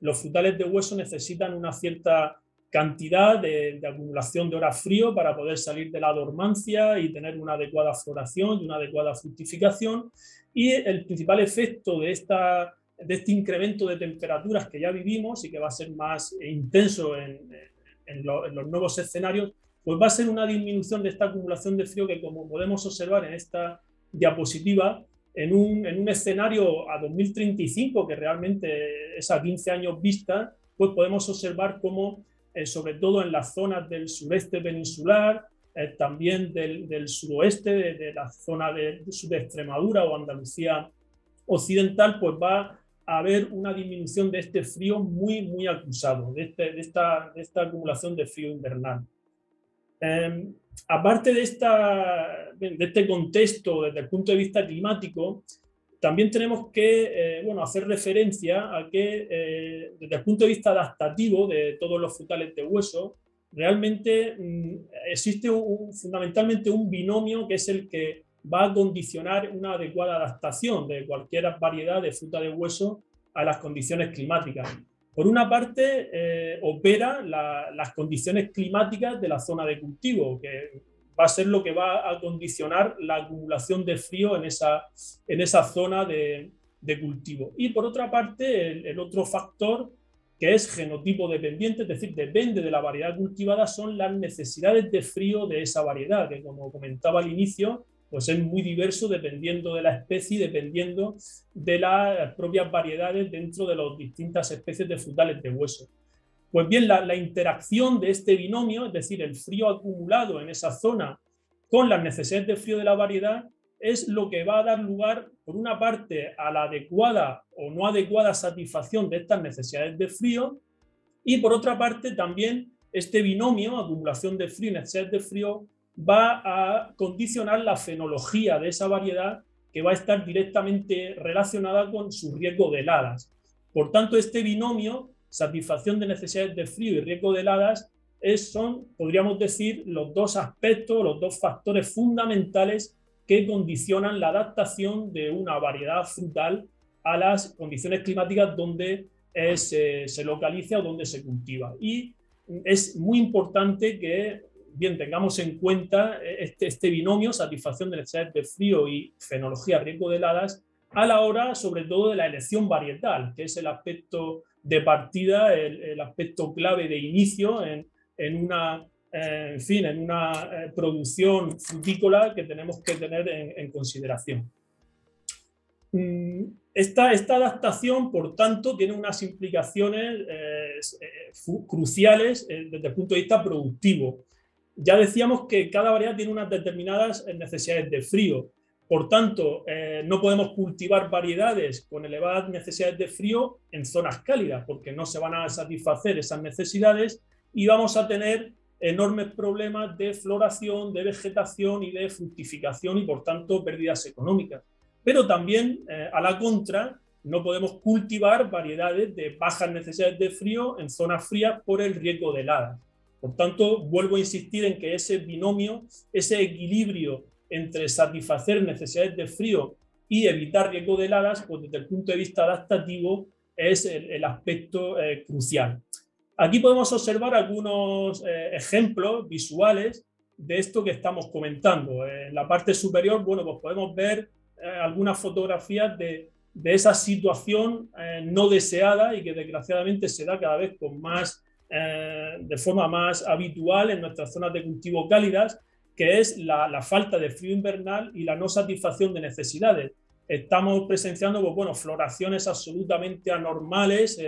los frutales de hueso necesitan una cierta cantidad de, acumulación de horas frío para poder salir de la dormancia y tener una adecuada floración y una adecuada fructificación. Y el principal efecto de, esta, de este incremento de temperaturas que ya vivimos y que va a ser más intenso en, en los nuevos escenarios pues va a ser una disminución de esta acumulación de frío que como podemos observar en esta diapositiva, en un, en un escenario a 2035, que realmente es a 15 años vista, pues podemos observar cómo, eh, sobre todo en las zonas del sureste peninsular, eh, también del, suroeste, de, la zona de, de, Extremadura o Andalucía occidental, pues va a haber una disminución de este frío muy, muy acusado, de, este, de, esta, de esta acumulación de frío invernal. Em, aparte de, esta, de este contexto desde el punto de vista climático, también tenemos que eh, bueno, hacer referencia a que eh, desde el punto de vista adaptativo de todos los frutales de hueso, realmente mm, existe fundamentalmente un binomio que es el que va a condicionar una adecuada adaptación de cualquier variedad de fruta de hueso a las condiciones climáticas. Por una parte, eh, opera las condiciones climáticas de la zona de cultivo, que va a ser lo que va a condicionar la acumulación de frío en esa, en esa zona de, cultivo. Y por otra parte, el, otro factor que es genotipo dependiente, es decir, depende de la variedad cultivada, son las necesidades de frío de esa variedad, que como comentaba al inicio, pues es muy diverso dependiendo de la especie dependiendo de las propias variedades dentro de las distintas especies de frutales de hueso. Pues bien, la, interacción de este binomio, es decir, el frío acumulado en esa zona con las necesidades de frío de la variedad, es lo que va a dar lugar, por una parte, a la adecuada o no adecuada satisfacción de estas necesidades de frío y por otra parte también este binomio, acumulación de frío y necesidades de frío, va a condicionar la fenología de esa variedad que va a estar directamente relacionada con su riesgo de heladas. Por tanto, este binomio, satisfacción de necesidades de frío y riesgo de heladas, es, son, podríamos decir, los dos aspectos, los dos factores fundamentales que condicionan la adaptación de una variedad frutal a las condiciones climáticas donde se, se localiza o donde se cultiva. Y es muy importante que bien tengamos en cuenta eh, este, este binomio, satisfacción de necesidades de frío y fenología, riesgo de heladas, a la hora sobre todo de la elección varietal, que es el aspecto de partida, el, aspecto clave de inicio en, en una, eh, en fin, en una eh, producción frutícola que tenemos que tener en, consideración. Mm, esta, esta, adaptación, por tanto, tiene unas implicaciones cruciales desde el punto de vista productivo. Ya decíamos que cada variedad tiene unas determinadas necesidades de frío. Por tanto, no podemos cultivar variedades con elevadas necesidades de frío en zonas cálidas, porque no se van a satisfacer esas necesidades y vamos a tener enormes problemas de floración, de vegetación y de fructificación y por tanto pérdidas económicas. Pero también, eh, a la contra, no podemos cultivar variedades de bajas necesidades de frío en zonas frías por el riesgo de heladas. Por tanto, vuelvo a insistir en que ese binomio, ese equilibrio entre satisfacer necesidades de frío y evitar riesgo de heladas, pues desde el punto de vista adaptativo es el, aspecto eh, crucial. Aquí podemos observar algunos eh, ejemplos visuales de esto que estamos comentando. En la parte superior, bueno, pues podemos ver eh, algunas fotografías de, esa situación eh, no deseada y que desgraciadamente se da cada vez con más, de forma más habitual en nuestras zonas de cultivo cálidas, que es la, la, falta de frío invernal y la no satisfacción de necesidades. Estamos presenciando, pues, bueno, floraciones absolutamente anormales,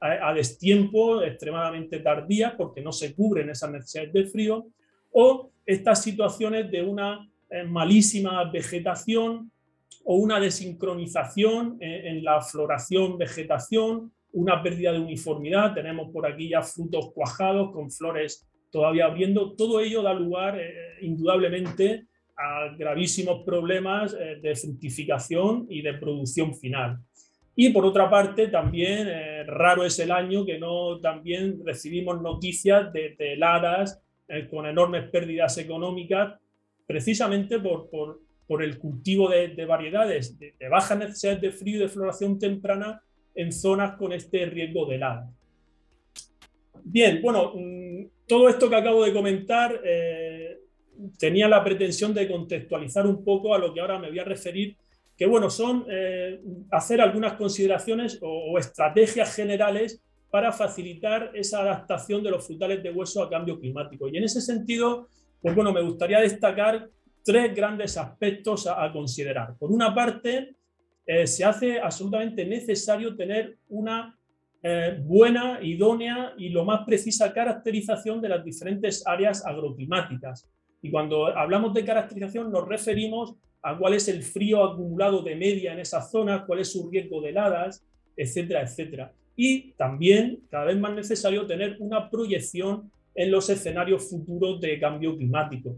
a, destiempo, extremadamente tardías, porque no se cubren esas necesidades de frío, o estas situaciones de una eh, malísima vegetación o una desincronización en, la floración-vegetación, una pérdida de uniformidad. Tenemos por aquí ya frutos cuajados con flores todavía abriendo. Todo ello da lugar, eh, indudablemente, a gravísimos problemas eh, de fructificación y de producción final. Y por otra parte, también eh, raro es el año que no también recibimos noticias de, eh, con enormes pérdidas económicas, precisamente por, por, por el cultivo de, de variedades de, bajas necesidades de frío y de floración temprana en zonas con este riesgo de helada. Bien, bueno, mm, todo esto que acabo de comentar eh, tenía la pretensión de contextualizar un poco a lo que ahora me voy a referir que bueno, son eh, hacer algunas consideraciones o, estrategias generales para facilitar esa adaptación de los frutales de hueso a cambio climático. Y en ese sentido, pues bueno, me gustaría destacar tres grandes aspectos a, considerar. Por una parte, eh, se hace absolutamente necesario tener una eh, buena, idónea y lo más precisa caracterización de las diferentes áreas agroclimáticas. Y cuando hablamos de caracterización nos referimos a cuál es el frío acumulado de media en esa zona, cuál es su riesgo de heladas, etcétera, etcétera. Y también, cada vez más necesario, tener una proyección en los escenarios futuros de cambio climático.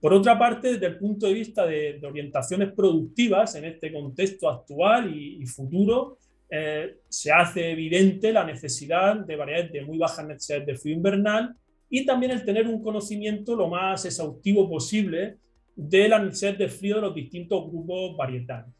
Por otra parte, desde el punto de vista de, orientaciones productivas en este contexto actual y, futuro, eh, se hace evidente la necesidad de variedades de muy bajas necesidades de frío invernal y también el tener un conocimiento lo más exhaustivo posible de la necesidad de frío de los distintos grupos varietales.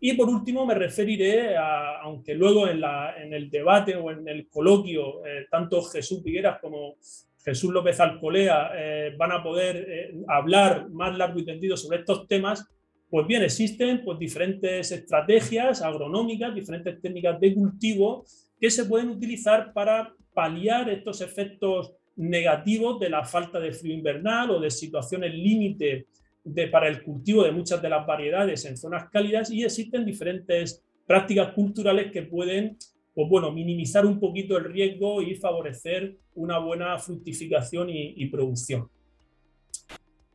Y por último me referiré, a, aunque luego en, la, en, el debate o en el coloquio, eh, tanto Jesús Figueras como Jesús López Alcolea eh, van a poder eh, hablar más largo y tendido sobre estos temas, pues bien, existen pues, diferentes estrategias agronómicas, diferentes técnicas de cultivo que se pueden utilizar para paliar estos efectos negativos de la falta de frío invernal o de situaciones límite para el cultivo de muchas de las variedades en zonas cálidas y existen diferentes prácticas culturales que pueden pues bueno, minimizar un poquito el riesgo y favorecer una buena fructificación y, producción.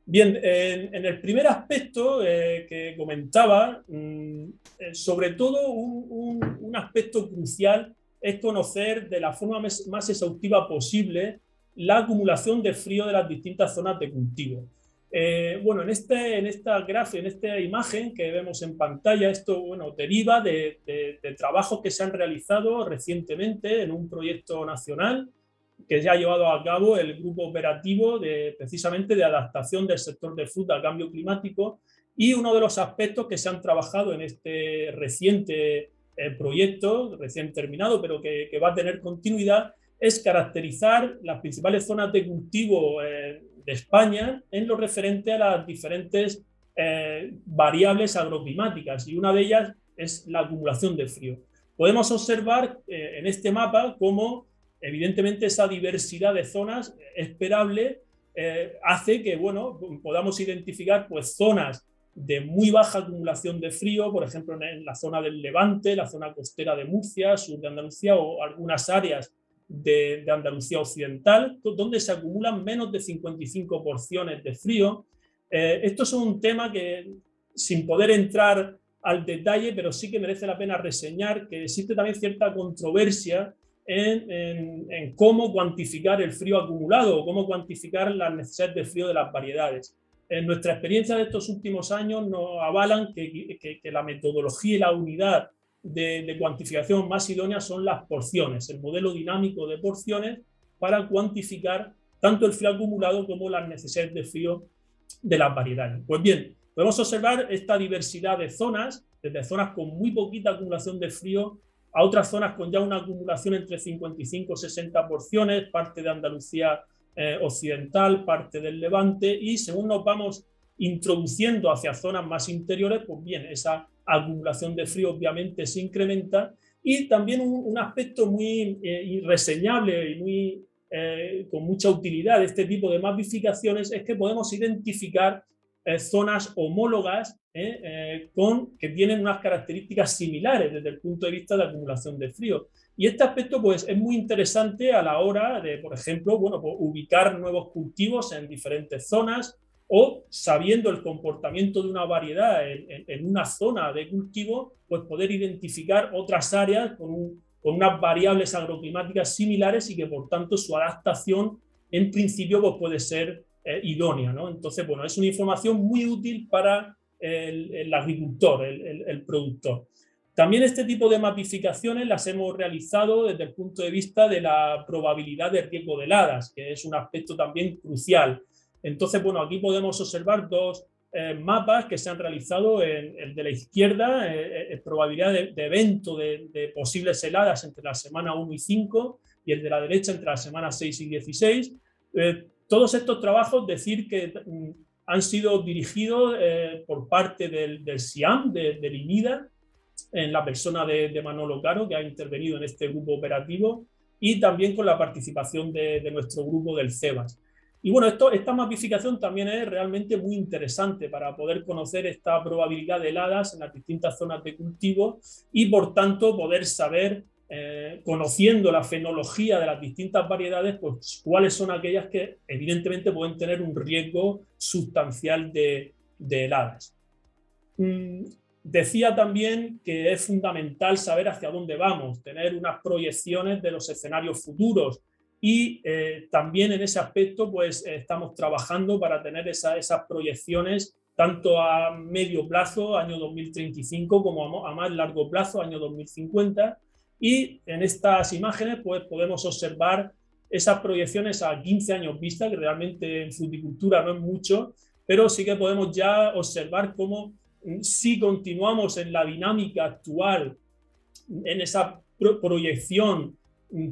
Bien, en, el primer aspecto eh, que comentaba, mm, eh, sobre todo un, un, aspecto crucial es conocer de la forma más exhaustiva posible la acumulación de frío de las distintas zonas de cultivo. Eh, bueno, en, este, en esta gráfica, en esta imagen que vemos en pantalla, esto bueno, deriva de, trabajos que se han realizado recientemente en un proyecto nacional que ya ha llevado a cabo el grupo operativo de, precisamente de adaptación del sector de fruta al cambio climático y uno de los aspectos que se han trabajado en este reciente eh, proyecto, recién terminado, pero que, va a tener continuidad, es caracterizar las principales zonas de cultivo eh, de España en lo referente a las diferentes eh, variables agroclimáticas y una de ellas es la acumulación de frío. Podemos observar eh, en este mapa cómo evidentemente esa diversidad de zonas esperable eh, hace que bueno, podamos identificar pues, zonas de muy baja acumulación de frío, por ejemplo en la zona del Levante, la zona costera de Murcia, sur de Andalucía o algunas áreas de, Andalucía occidental, donde se acumulan menos de 55 porciones de frío. Eh, esto es un tema que, sin poder entrar al detalle, pero sí que merece la pena reseñar que existe también cierta controversia en, cómo cuantificar el frío acumulado o cómo cuantificar las necesidades de frío de las variedades en nuestra experiencia de estos últimos años nos avalan que, la metodología y la unidad de, cuantificación más idónea son las porciones, el modelo dinámico de porciones para cuantificar tanto el frío acumulado como las necesidades de frío de las variedades. Pues bien, podemos observar esta diversidad de zonas, desde zonas con muy poquita acumulación de frío a otras zonas con ya una acumulación entre 55 y 60 porciones, parte de Andalucía eh, occidental, parte del levante, y según nos vamos introduciendo hacia zonas más interiores, pues bien, esa acumulación de frío obviamente se incrementa. Y también un, aspecto muy eh, reseñable y muy, eh, con mucha utilidad de este tipo de mapificaciones es que podemos identificar zonas homólogas con, que tienen unas características similares desde el punto de vista de acumulación de frío. Y este aspecto pues, es muy interesante a la hora de, por ejemplo, bueno, pues, ubicar nuevos cultivos en diferentes zonas o sabiendo el comportamiento de una variedad en, una zona de cultivo, pues poder identificar otras áreas con, unas variables agroclimáticas similares y que por tanto su adaptación en principio pues, puede ser eh, idónea. ¿no? Entonces, bueno, es una información muy útil para el, agricultor, el productor. También este tipo de mapificaciones las hemos realizado desde el punto de vista de la probabilidad de riesgo de heladas, que es un aspecto también crucial. Entonces, bueno, aquí podemos observar dos eh, mapas que se han realizado. En el de la izquierda, eh, eh, probabilidad de, evento de, posibles heladas entre la semana 1 y 5, y el de la derecha entre la semana 6 y 16. todos estos trabajos, decir que mm, han sido dirigidos por parte del, del SIAM, del INIDA, en la persona de, Manolo Caro, que ha intervenido en este grupo operativo, y también con la participación de, nuestro grupo del CEBAS. Y bueno, esta mapificación también es realmente muy interesante para poder conocer esta probabilidad de heladas en las distintas zonas de cultivo y por tanto poder saber, eh, conociendo la fenología de las distintas variedades, pues cuáles son aquellas que evidentemente pueden tener un riesgo sustancial de, heladas. Mm, Decía también que es fundamental saber hacia dónde vamos, tener unas proyecciones de los escenarios futuros y eh, también en ese aspecto pues estamos trabajando para tener esas proyecciones tanto a medio plazo, año 2035, como a, más largo plazo, año 2050. Y en estas imágenes pues podemos observar esas proyecciones a 15 años vista, que realmente en fruticultura no es mucho, pero sí que podemos ya observar cómo si continuamos en la dinámica actual, en esa proyección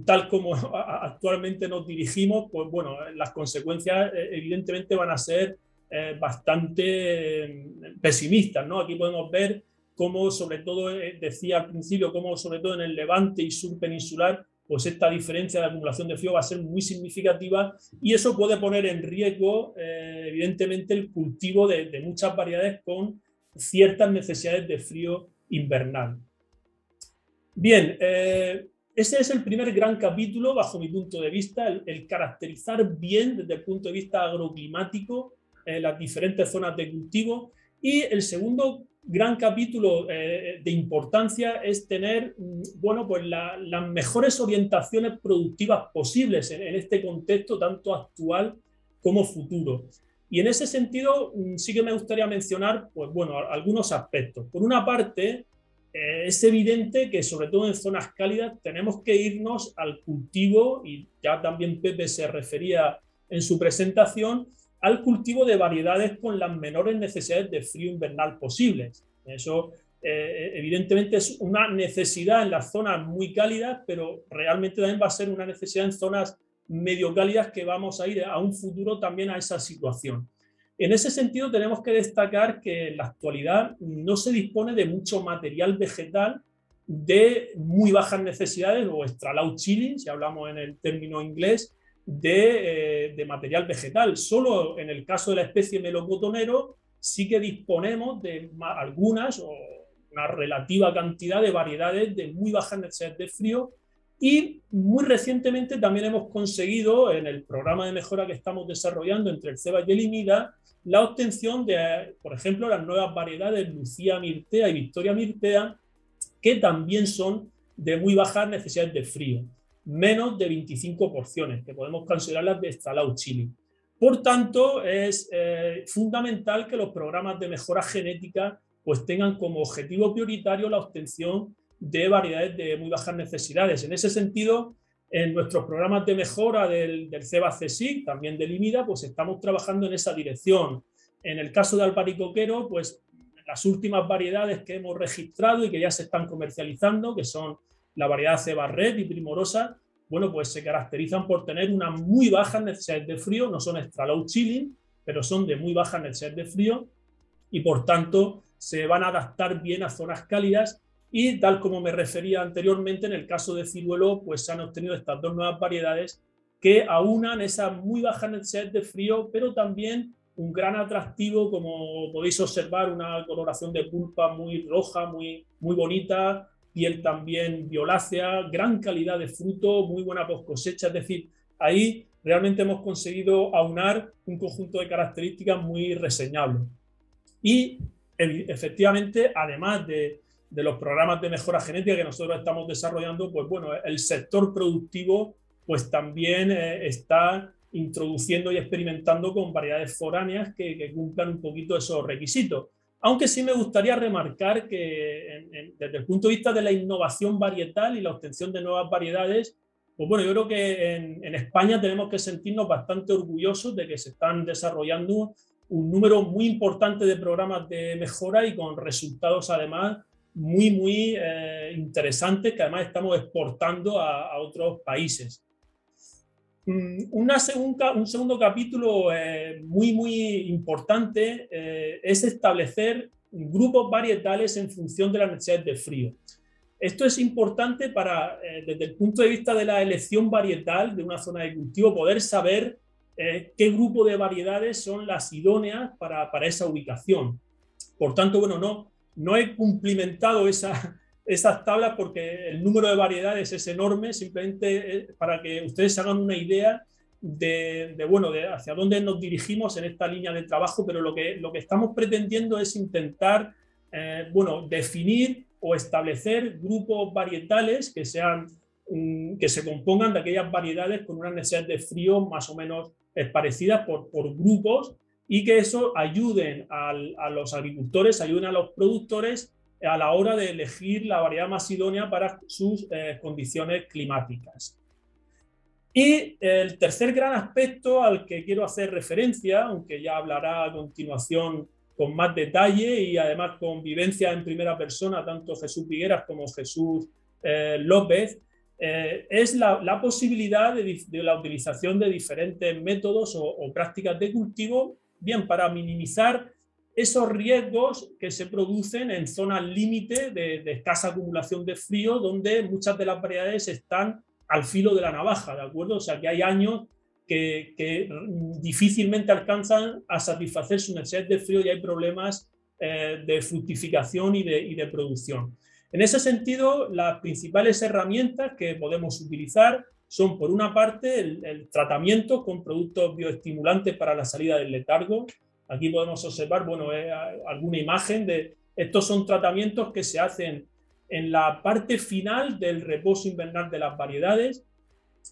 tal como actualmente nos dirigimos, pues bueno, las consecuencias eh, evidentemente van a ser eh, bastante mm, pesimistas, ¿no? Aquí podemos ver cómo, sobre todo, eh, decía al principio, cómo sobre todo en el levante y sur peninsular, pues esta diferencia de acumulación de frío va a ser muy significativa y eso puede poner en riesgo, evidentemente, el cultivo de, muchas variedades con ciertas necesidades de frío invernal. Bien, eh, ese es el primer gran capítulo, bajo mi punto de vista, el, caracterizar bien desde el punto de vista agroclimático eh, las diferentes zonas de cultivo. Y el segundo gran capítulo eh, de importancia es tener mm, bueno, pues las mejores orientaciones productivas posibles en, en, este contexto tanto actual como futuro. Y en ese sentido, mm, sí que me gustaría mencionar, pues bueno, algunos aspectos. Por una parte, eh, es evidente que sobre todo en zonas cálidas tenemos que irnos al cultivo, y ya también Pepe se refería en su presentación, al cultivo de variedades con las menores necesidades de frío invernal posibles. Eso eh, evidentemente es una necesidad en las zonas muy cálidas, pero realmente también va a ser una necesidad en zonas medio cálidas que vamos a ir a un futuro también a esa situación. En ese sentido, tenemos que destacar que en la actualidad no se dispone de mucho material vegetal de muy bajas necesidades o extra low chilling, si hablamos en el término inglés, de, eh, de, material vegetal. Solo en el caso de la especie melocotonero sí que disponemos de algunas o una relativa cantidad de variedades de muy bajas necesidades de frío y muy recientemente también hemos conseguido en el programa de mejora que estamos desarrollando entre el CEBA y el IMIDA la obtención de, por ejemplo, las nuevas variedades Lucía Mirtea y Victoria Mirtea, que también son de muy bajas necesidades de frío, menos de 25 porciones, que podemos considerarlas de Stalau Chile. Por tanto, es eh, fundamental que los programas de mejora genética pues, tengan como objetivo prioritario la obtención de variedades de muy bajas necesidades. En ese sentido, en nuestros programas de mejora del, del CEBA CSIC, también del IMIDA, pues estamos trabajando en esa dirección. En el caso de albaricoquero, pues las últimas variedades que hemos registrado y que ya se están comercializando, que son la variedad Ceba Red y Primorosa, bueno, pues se caracterizan por tener una muy baja necesidad de frío, no son extra low chilling, pero son de muy baja necesidad de frío y por tanto se van a adaptar bien a zonas cálidas y tal como me refería anteriormente, en el caso de ciruelo, pues se han obtenido estas dos nuevas variedades que aunan esa muy baja necesidad de frío, pero también un gran atractivo, como podéis observar, una coloración de pulpa muy roja, muy, muy bonita, piel también violácea, gran calidad de fruto, muy buena post cosecha, es decir, ahí realmente hemos conseguido aunar un conjunto de características muy reseñables. Y efectivamente, además de de los programas de mejora genética que nosotros estamos desarrollando, pues bueno, el sector productivo pues también eh, está introduciendo y experimentando con variedades foráneas que, cumplan un poquito esos requisitos. Aunque sí me gustaría remarcar que desde el punto de vista de la innovación varietal y la obtención de nuevas variedades, pues bueno, yo creo que en, en España tenemos que sentirnos bastante orgullosos de que se están desarrollando un número muy importante de programas de mejora y con resultados además muy, muy eh, que además estamos exportando a, otros países. Mm, un segundo capítulo eh, muy, muy importante eh, es establecer grupos varietales en función de las necesidades de frío. Esto es importante para, desde el punto de vista de la elección varietal de una zona de cultivo, poder saber qué grupo de variedades son las idóneas para, para esa ubicación. Por tanto, bueno, no, no he cumplimentado esa, esas tablas porque el número de variedades es enorme, simplemente eh, para que ustedes hagan una idea de, bueno, hacia dónde nos dirigimos en esta línea de trabajo, pero lo que, lo que estamos pretendiendo es intentar, eh, bueno, definir o establecer grupos varietales que sean mm, que se compongan de aquellas variedades con una necesidad de frío más o menos parecidas por grupos y que eso ayuden a los agricultores, ayuden a los productores a la hora de elegir la variedad más idónea para sus eh, condiciones climáticas. Y el tercer gran aspecto al que quiero hacer referencia, aunque ya hablará a continuación con más detalle y además con vivencia en primera persona, tanto Jesús Pigueras como Jesús eh, López, eh, es la, posibilidad de, la utilización de diferentes métodos o prácticas de cultivo bien para minimizar esos riesgos que se producen en zonas límite de, escasa acumulación de frío, donde muchas de las variedades están al filo de la navaja, ¿de acuerdo? O sea, que hay años que, difícilmente alcanzan a satisfacer su necesidad de frío y hay problemas eh, de fructificación y de, producción. En ese sentido, las principales herramientas que podemos utilizar son, por una parte, el, tratamiento con productos bioestimulantes para la salida del letargo. Aquí podemos observar, bueno, eh, alguna imagen de estos son tratamientos que se hacen en la parte final del reposo invernal de las variedades.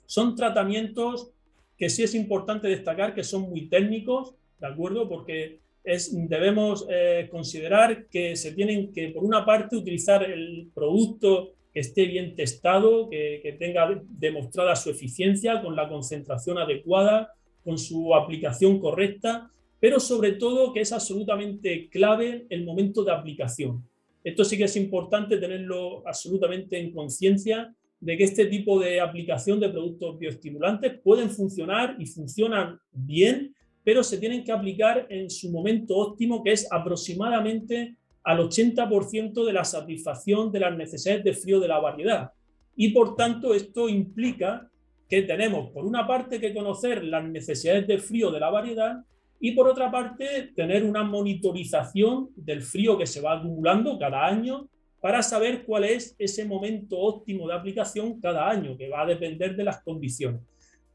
Son tratamientos que sí es importante destacar que son muy técnicos, ¿de acuerdo? Porque es, debemos eh, considerar que se tienen que, por una parte, utilizar el producto que esté bien testado, que, tenga demostrada su eficiencia con la concentración adecuada, con su aplicación correcta, pero sobre todo que es absolutamente clave el momento de aplicación. Esto sí que es importante tenerlo absolutamente en conciencia de que este tipo de aplicación de productos bioestimulantes pueden funcionar y funcionan bien, pero se tienen que aplicar en su momento óptimo, que es aproximadamente al 80% de la satisfacción de las necesidades de frío de la variedad. Y por tanto, esto implica que tenemos, por una parte, que conocer las necesidades de frío de la variedad y por otra parte tener una monitorización del frío que se va acumulando cada año para saber cuál es ese momento óptimo de aplicación cada año, que va a depender de las condiciones.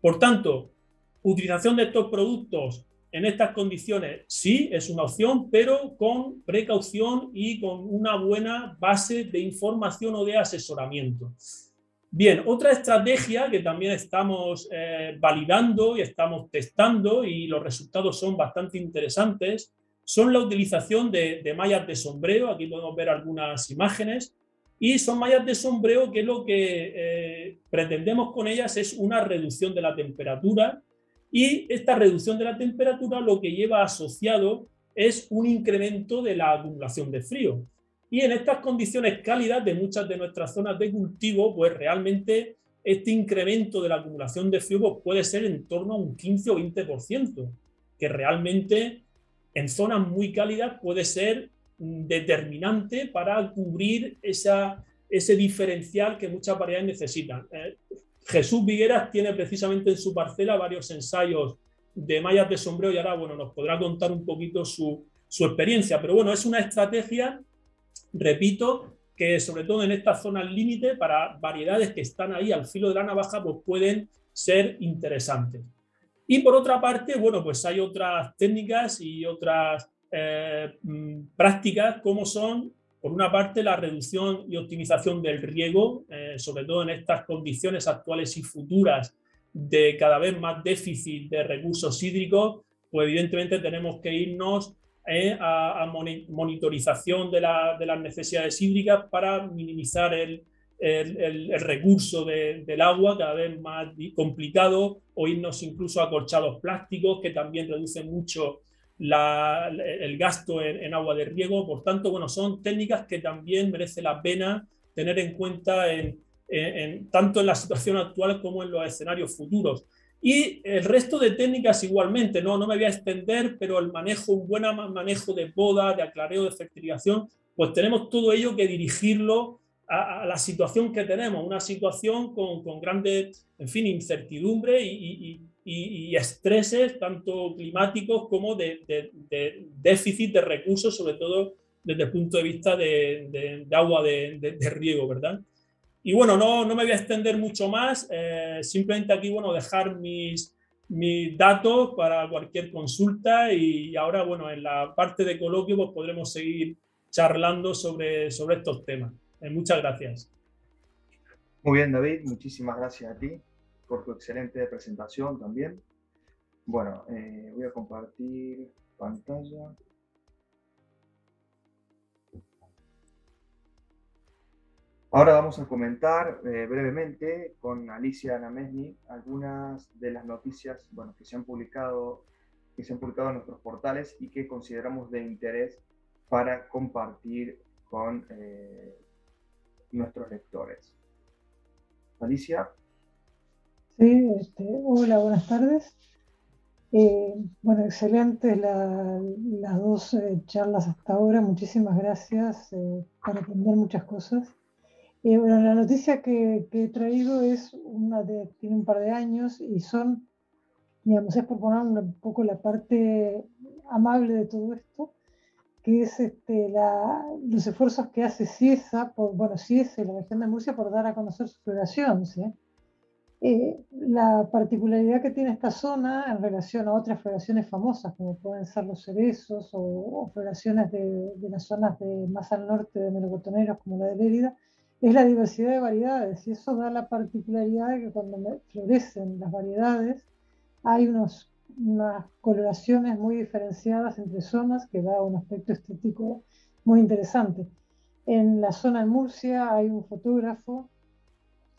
Por tanto, utilización de estos productos en estas condiciones sí es una opción, pero con precaución y con una buena base de información o de asesoramiento. Bien, otra estrategia que también estamos eh, validando y estamos testando y los resultados son bastante interesantes son la utilización de, mallas de sombreo. Aquí podemos ver algunas imágenes. Y son mallas de sombreo que lo que eh, pretendemos con ellas es una reducción de la temperatura. Y esta reducción de la temperatura lo que lleva asociado es un incremento de la acumulación de frío. Y en estas condiciones cálidas de muchas de nuestras zonas de cultivo, pues realmente este incremento de la acumulación de frío pues puede ser en torno a un 15 o 20%, que realmente en zonas muy cálidas puede ser determinante para cubrir esa, ese diferencial que muchas variedades necesitan. Eh, Jesús Vigueras tiene precisamente en su parcela varios ensayos de mallas de sombrero y ahora bueno, nos podrá contar un poquito su, su experiencia. Pero bueno, es una estrategia repito, que sobre todo en estas zonas límite, para variedades que están ahí al filo de la navaja, pues pueden ser interesantes. Y por otra parte, bueno, pues hay otras técnicas y otras eh, mm, prácticas como son, por una parte, la reducción y optimización del riego, eh, sobre todo en estas condiciones actuales y futuras de cada vez más déficit de recursos hídricos, pues evidentemente tenemos que irnos eh, a, monitorización de, las necesidades hídricas para minimizar el, recurso del agua cada vez más complicado o irnos incluso a colchados plásticos que también reducen mucho el gasto en, agua de riego. Por tanto, bueno, son técnicas que también merece la pena tener en cuenta en, tanto en la situación actual como en los escenarios futuros. Y el resto de técnicas igualmente, no, no me voy a extender, pero el manejo, un buen manejo de poda, de aclareo, de fertilización, pues tenemos todo ello que dirigirlo a, la situación que tenemos, una situación con, con grande, en fin, incertidumbre y, y, y, estreses, tanto climáticos como de, déficit de recursos, sobre todo desde el punto de vista de, agua de, riego, ¿verdad? Y bueno, no, no me voy a extender mucho más, eh, simplemente aquí, bueno, dejar mis, mis datos para cualquier consulta y ahora, bueno, en la parte de coloquio pues podremos seguir charlando sobre, sobre estos temas. Eh, muchas gracias. Muy bien, David, muchísimas gracias a ti por tu excelente presentación también. Bueno, eh, voy a compartir pantalla. Ahora vamos a comentar eh, brevemente con Alicia Namesni algunas de las noticias bueno, que, se han publicado, que se han publicado en nuestros portales y que consideramos de interés para compartir con eh, nuestros lectores. Alicia. Sí, este, hola, buenas tardes. Eh, bueno, excelente las dos charlas hasta ahora. Muchísimas gracias para aprender muchas cosas. Eh, bueno, la noticia que, he traído es una de, tiene un par de años y son, digamos, es por poner un poco la parte amable de todo esto, que es este, los esfuerzos que hace CIESA, bueno, CIESA la región de Murcia, por dar a conocer su floración. Eh, la particularidad que tiene esta zona en relación a otras floraciones famosas, como pueden ser los cerezos o, floraciones de, de, las zonas de, más al norte de melocotoneros, como la de Lérida, es la diversidad de variedades y eso da la particularidad de que cuando florecen las variedades hay unos, unas coloraciones muy diferenciadas entre zonas que da un aspecto estético muy interesante. En la zona de Murcia hay un fotógrafo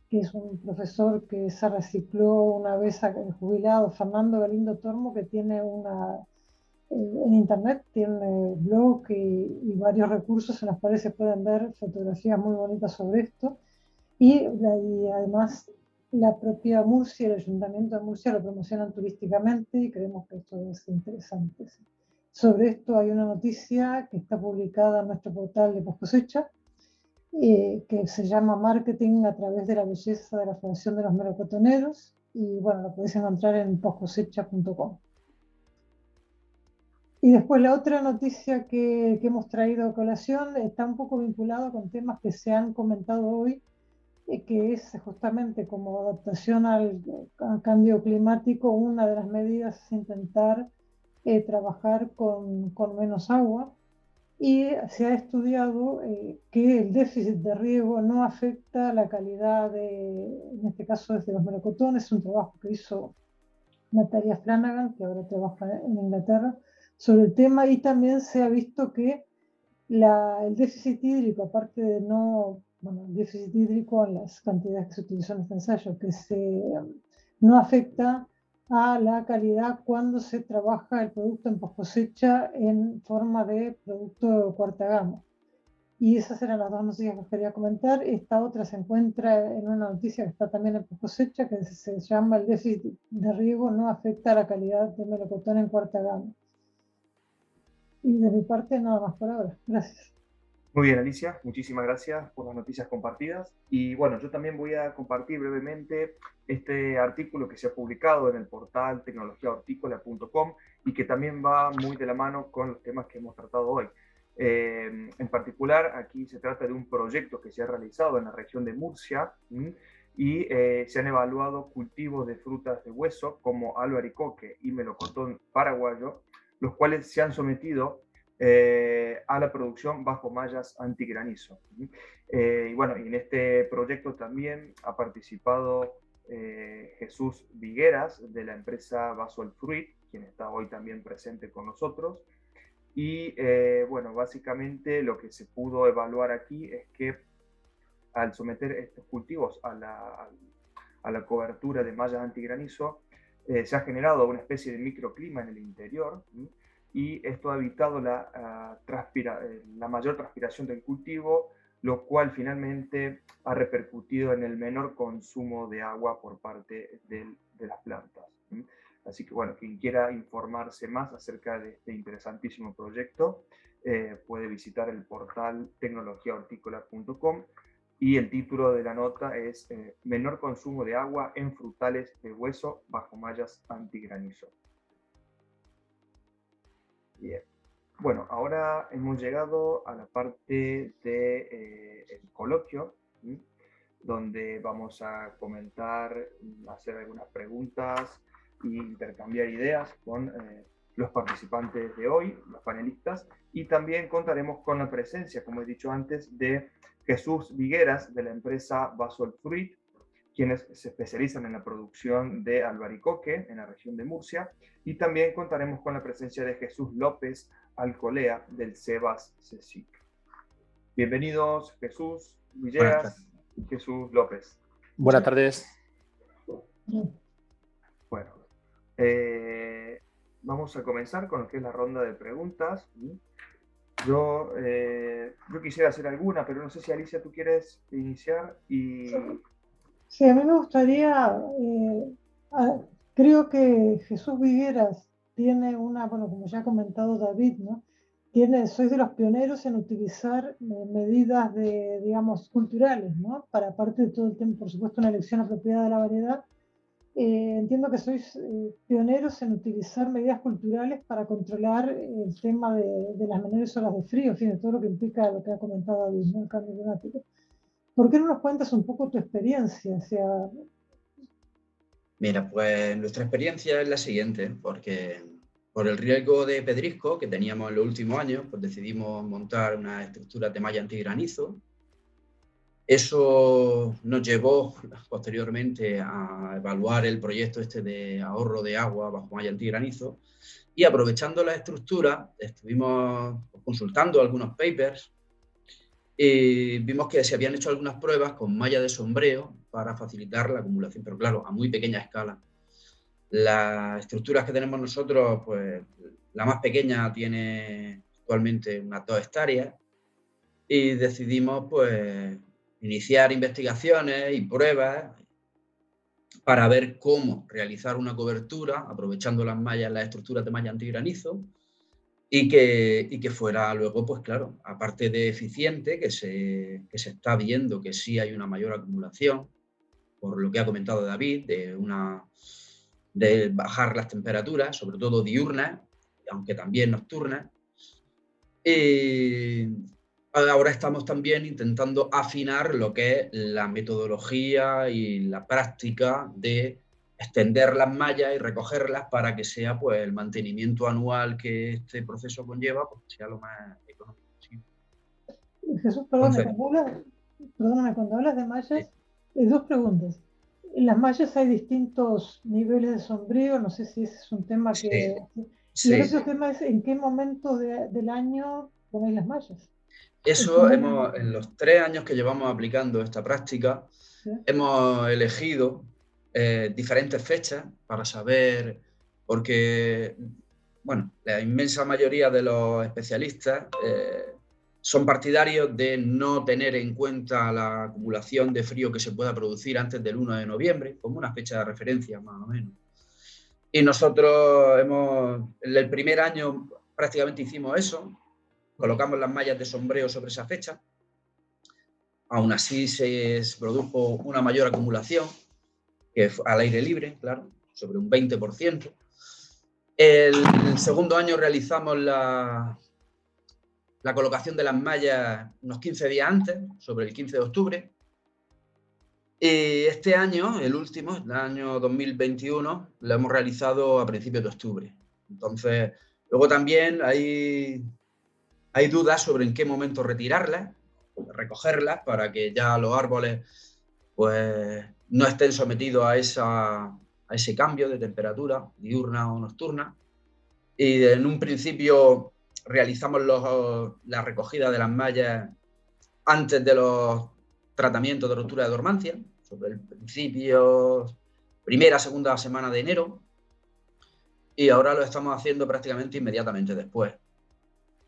que es un profesor que se recicló una vez jubilado, Fernando Galindo Tormo, que tiene una en internet tiene blog y, varios recursos en los cuales se pueden ver fotografías muy bonitas sobre esto. Y, además la propia Murcia, el Ayuntamiento de Murcia lo promocionan turísticamente y creemos que esto es interesante. Sobre esto hay una noticia que está publicada en nuestro portal de post cosecha, eh, que se llama Marketing a través de la belleza de la Fundación de los Melocotoneros y bueno, lo podéis encontrar en postcosecha.com. y después la otra noticia que, que, hemos traído a colación está un poco vinculado con temas que se han comentado hoy, eh, que es justamente como adaptación al, al, cambio climático, una de las medidas es intentar eh, trabajar con, con, menos agua. Y se ha estudiado eh, que el déficit de riego no afecta la calidad de, en este caso desde los melocotones, es un trabajo que hizo Natalia Flanagan, que ahora trabaja en Inglaterra, sobre el tema y también se ha visto que la, el déficit hídrico, aparte de no, bueno, el déficit hídrico en las cantidades que se utilizó en este ensayo, que se, no afecta a la calidad cuando se trabaja el producto en post cosecha en forma de producto de cuarta gama. Y esas eran las dos noticias que quería comentar. Esta otra se encuentra en una noticia que está también en post cosecha, que se llama el déficit de riego no afecta a la calidad de melocotón en cuarta gama. Y de mi parte nada más por ahora. Gracias. Muy bien, Alicia, muchísimas gracias por las noticias compartidas. Y bueno, yo también voy a compartir brevemente este artículo que se ha publicado en el portal tecnologiahortícola.com y que también va muy de la mano con los temas que hemos tratado hoy. Eh, en particular, aquí se trata de un proyecto que se ha realizado en la región de Murcia y eh, se han evaluado cultivos de frutas de hueso como albaricoque y melocotón paraguayo, los cuales se han sometido eh, a la producción bajo mallas antigranizo. y bueno, en este proyecto también ha participado Jesús Vigueras de la empresa Basol Fruit, quien está hoy también presente con nosotros. Y eh, bueno, básicamente lo que se pudo evaluar aquí es que al someter estos cultivos a la, a la cobertura de mallas antigranizo, eh, se ha generado una especie de microclima en el interior y esto ha evitado la, ah, eh, la mayor transpiración del cultivo, lo cual finalmente ha repercutido en el menor consumo de agua por parte de, de las plantas. Así que bueno, quien quiera informarse más acerca de este interesantísimo proyecto eh, puede visitar el portal tecnologiahortícola.com y el título de la nota es eh, Menor consumo de agua en frutales de hueso bajo mallas antigranizo. Bien. Bueno, ahora hemos llegado a la parte del de, eh, coloquio, donde vamos a comentar, hacer algunas preguntas y intercambiar ideas con eh, los participantes de hoy, los panelistas, y también contaremos con la presencia, como he dicho antes, de Jesús Vigueras de la empresa Basol Fruit, quienes se especializan en la producción de albaricoque en la región de Murcia, y también contaremos con la presencia de Jesús López Alcolea del Sebas CECIC. Bienvenidos Jesús Villegas y Jesús López. Buenas tardes. Bueno, eh, vamos a comenzar con lo que es la ronda de preguntas. Yo, eh, yo quisiera hacer alguna, pero no sé si Alicia tú quieres iniciar y... Sí, a mí me gustaría, eh, creo que Jesús Vigueras tiene una, bueno, como ya ha comentado David, ¿no? Tiene, sois de los pioneros en utilizar medidas de, digamos, culturales, ¿no? Para aparte de todo el tiempo, por supuesto, una elección apropiada de la variedad, eh, entiendo que sois eh, pioneros en utilizar medidas culturales para controlar el tema de, las menores horas de frío, en fin, de todo lo que implica lo que ha comentado David, el cambio climático. ¿Por qué no nos cuentas un poco tu experiencia? Mira, pues nuestra experiencia es la siguiente, porque por el riesgo de pedrisco que teníamos en los últimos años, pues decidimos montar una estructura de malla antigranizo eso nos llevó posteriormente a evaluar el proyecto este de ahorro de agua bajo malla antigranizo y aprovechando la estructura estuvimos consultando algunos papers y vimos que se habían hecho algunas pruebas con malla de sombreo para facilitar la acumulación, pero claro, a muy pequeña escala. Las estructuras que tenemos nosotros, pues la más pequeña tiene actualmente unas dos hectáreas y decidimos pues iniciar investigaciones y pruebas para ver cómo realizar una cobertura aprovechando las mallas, las estructuras de malla antigranizo y que, y que fuera luego, pues claro, aparte de eficiente, que se, que se está viendo que sí hay una mayor acumulación, por lo que ha comentado David, de, una, de bajar las temperaturas, sobre todo diurnas, aunque también nocturnas. Y ahora estamos también intentando afinar lo que es la metodología y la práctica de extender las mallas y recogerlas para que sea pues el mantenimiento anual que este proceso conlleva pues, sea lo más económico posible. Jesús, perdóname, cuando, hablas, de mallas, hay dos preguntas. En las mallas hay distintos niveles de sombrío, no sé si ese es un tema que... Sí. Y otro tema es en qué momento del año ponéis las mallas. Eso hemos, en los tres años que llevamos aplicando esta práctica, hemos elegido eh, diferentes fechas para saber, porque, bueno, la inmensa mayoría de los especialistas eh, son partidarios de no tener en cuenta la acumulación de frío que se pueda producir antes del 1 de noviembre, como una fecha de referencia más o menos. Y nosotros hemos, en el primer año prácticamente hicimos eso, colocamos las mallas de sombreo sobre esa fecha. Aún así se produjo una mayor acumulación que al aire libre, claro, sobre un 20%. El, segundo año realizamos la, la colocación de las mallas unos 15 días antes, sobre el 15 de octubre. Y este año, el último, el año 2021, lo hemos realizado a principios de octubre. Entonces, luego también hay, hay dudas sobre en qué momento retirarlas, recogerlas, para que ya los árboles pues, no estén sometidos a, esa, a ese cambio de temperatura diurna o nocturna. Y en un principio realizamos la recogida de las mallas antes de los tratamientos de ruptura de dormancia, sobre el principio, primera, segunda semana de enero, y ahora lo estamos haciendo prácticamente inmediatamente después,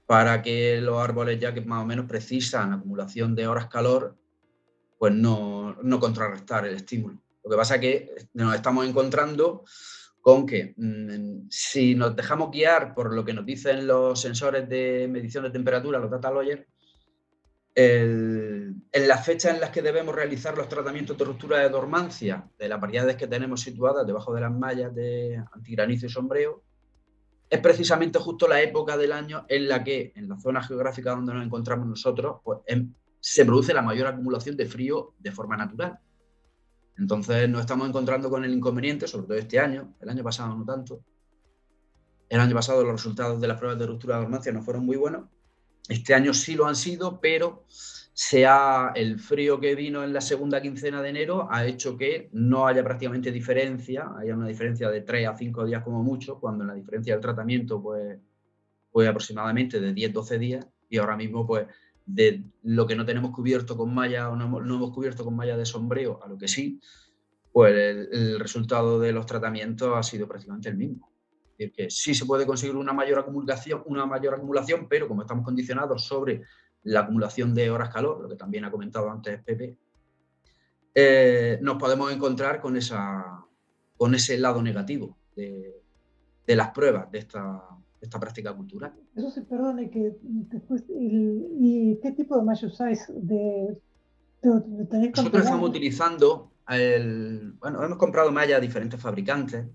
para que los árboles ya que más o menos precisan acumulación de horas calor, pues no, no contrarrestar el estímulo. Lo que pasa es que nos estamos encontrando con que mm, si nos dejamos guiar por lo que nos dicen los sensores de medición de temperatura, los data logger, en las fechas en las que debemos realizar los tratamientos de ruptura de dormancia de las variedades que tenemos situadas debajo de las mallas de antigranizo y sombreo, es precisamente justo la época del año en la que, en la zona geográfica donde nos encontramos nosotros, pues, em, se produce la mayor acumulación de frío de forma natural. Entonces nos estamos encontrando con el inconveniente, sobre todo este año, el año pasado no tanto. El año pasado los resultados de las pruebas de ruptura de dormancia no fueron muy buenos. Este año sí lo han sido, pero sea el frío que vino en la segunda quincena de enero ha hecho que no haya prácticamente diferencia, haya una diferencia de 3 a 5 días como mucho, cuando la diferencia del tratamiento pues, fue aproximadamente de 10-12 días y ahora mismo pues de lo que no tenemos cubierto con malla o no, hemos cubierto con malla de sombreo a lo que sí, pues el, resultado de los tratamientos ha sido prácticamente el mismo. Es decir, que sí se puede conseguir una mayor acumulación, una mayor acumulación, pero como estamos condicionados sobre la acumulación de horas calor, lo que también ha comentado antes Pepe, eh, nos podemos encontrar con, esa, con ese lado negativo de, de las pruebas de esta, esta práctica cultural. Eso se perdone que después, ¿y qué tipo de malla usáis? De, Nosotros estamos utilizando, el, bueno, hemos comprado malla a diferentes fabricantes.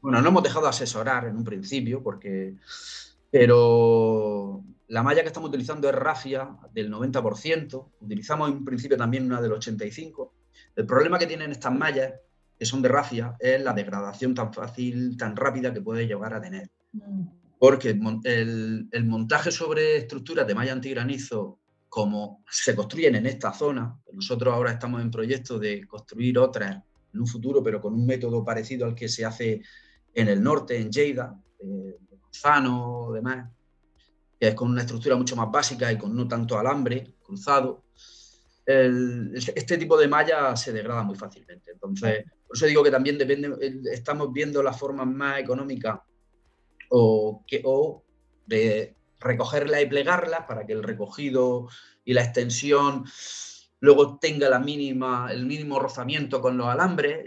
Bueno, no hemos dejado de asesorar en un principio, porque, pero la malla que estamos utilizando es rafia del 90%, utilizamos en un principio también una del 85%. El problema que tienen estas mallas, que son de rafia, es la degradación tan fácil, tan rápida que puede llegar a tener. Mm porque el, montaje sobre estructuras de malla antigranizo, como se construyen en esta zona, nosotros ahora estamos en proyecto de construir otras en un futuro, pero con un método parecido al que se hace en el norte, en Lleida, de Manzano, demás, que es con una estructura mucho más básica y con no tanto alambre cruzado. este tipo de malla se degrada muy fácilmente. Entonces, por eso digo que también depende, estamos viendo las formas más económicas o, que, o de recogerla y plegarla para que el recogido y la extensión luego tenga la mínima, el mínimo rozamiento con los alambres.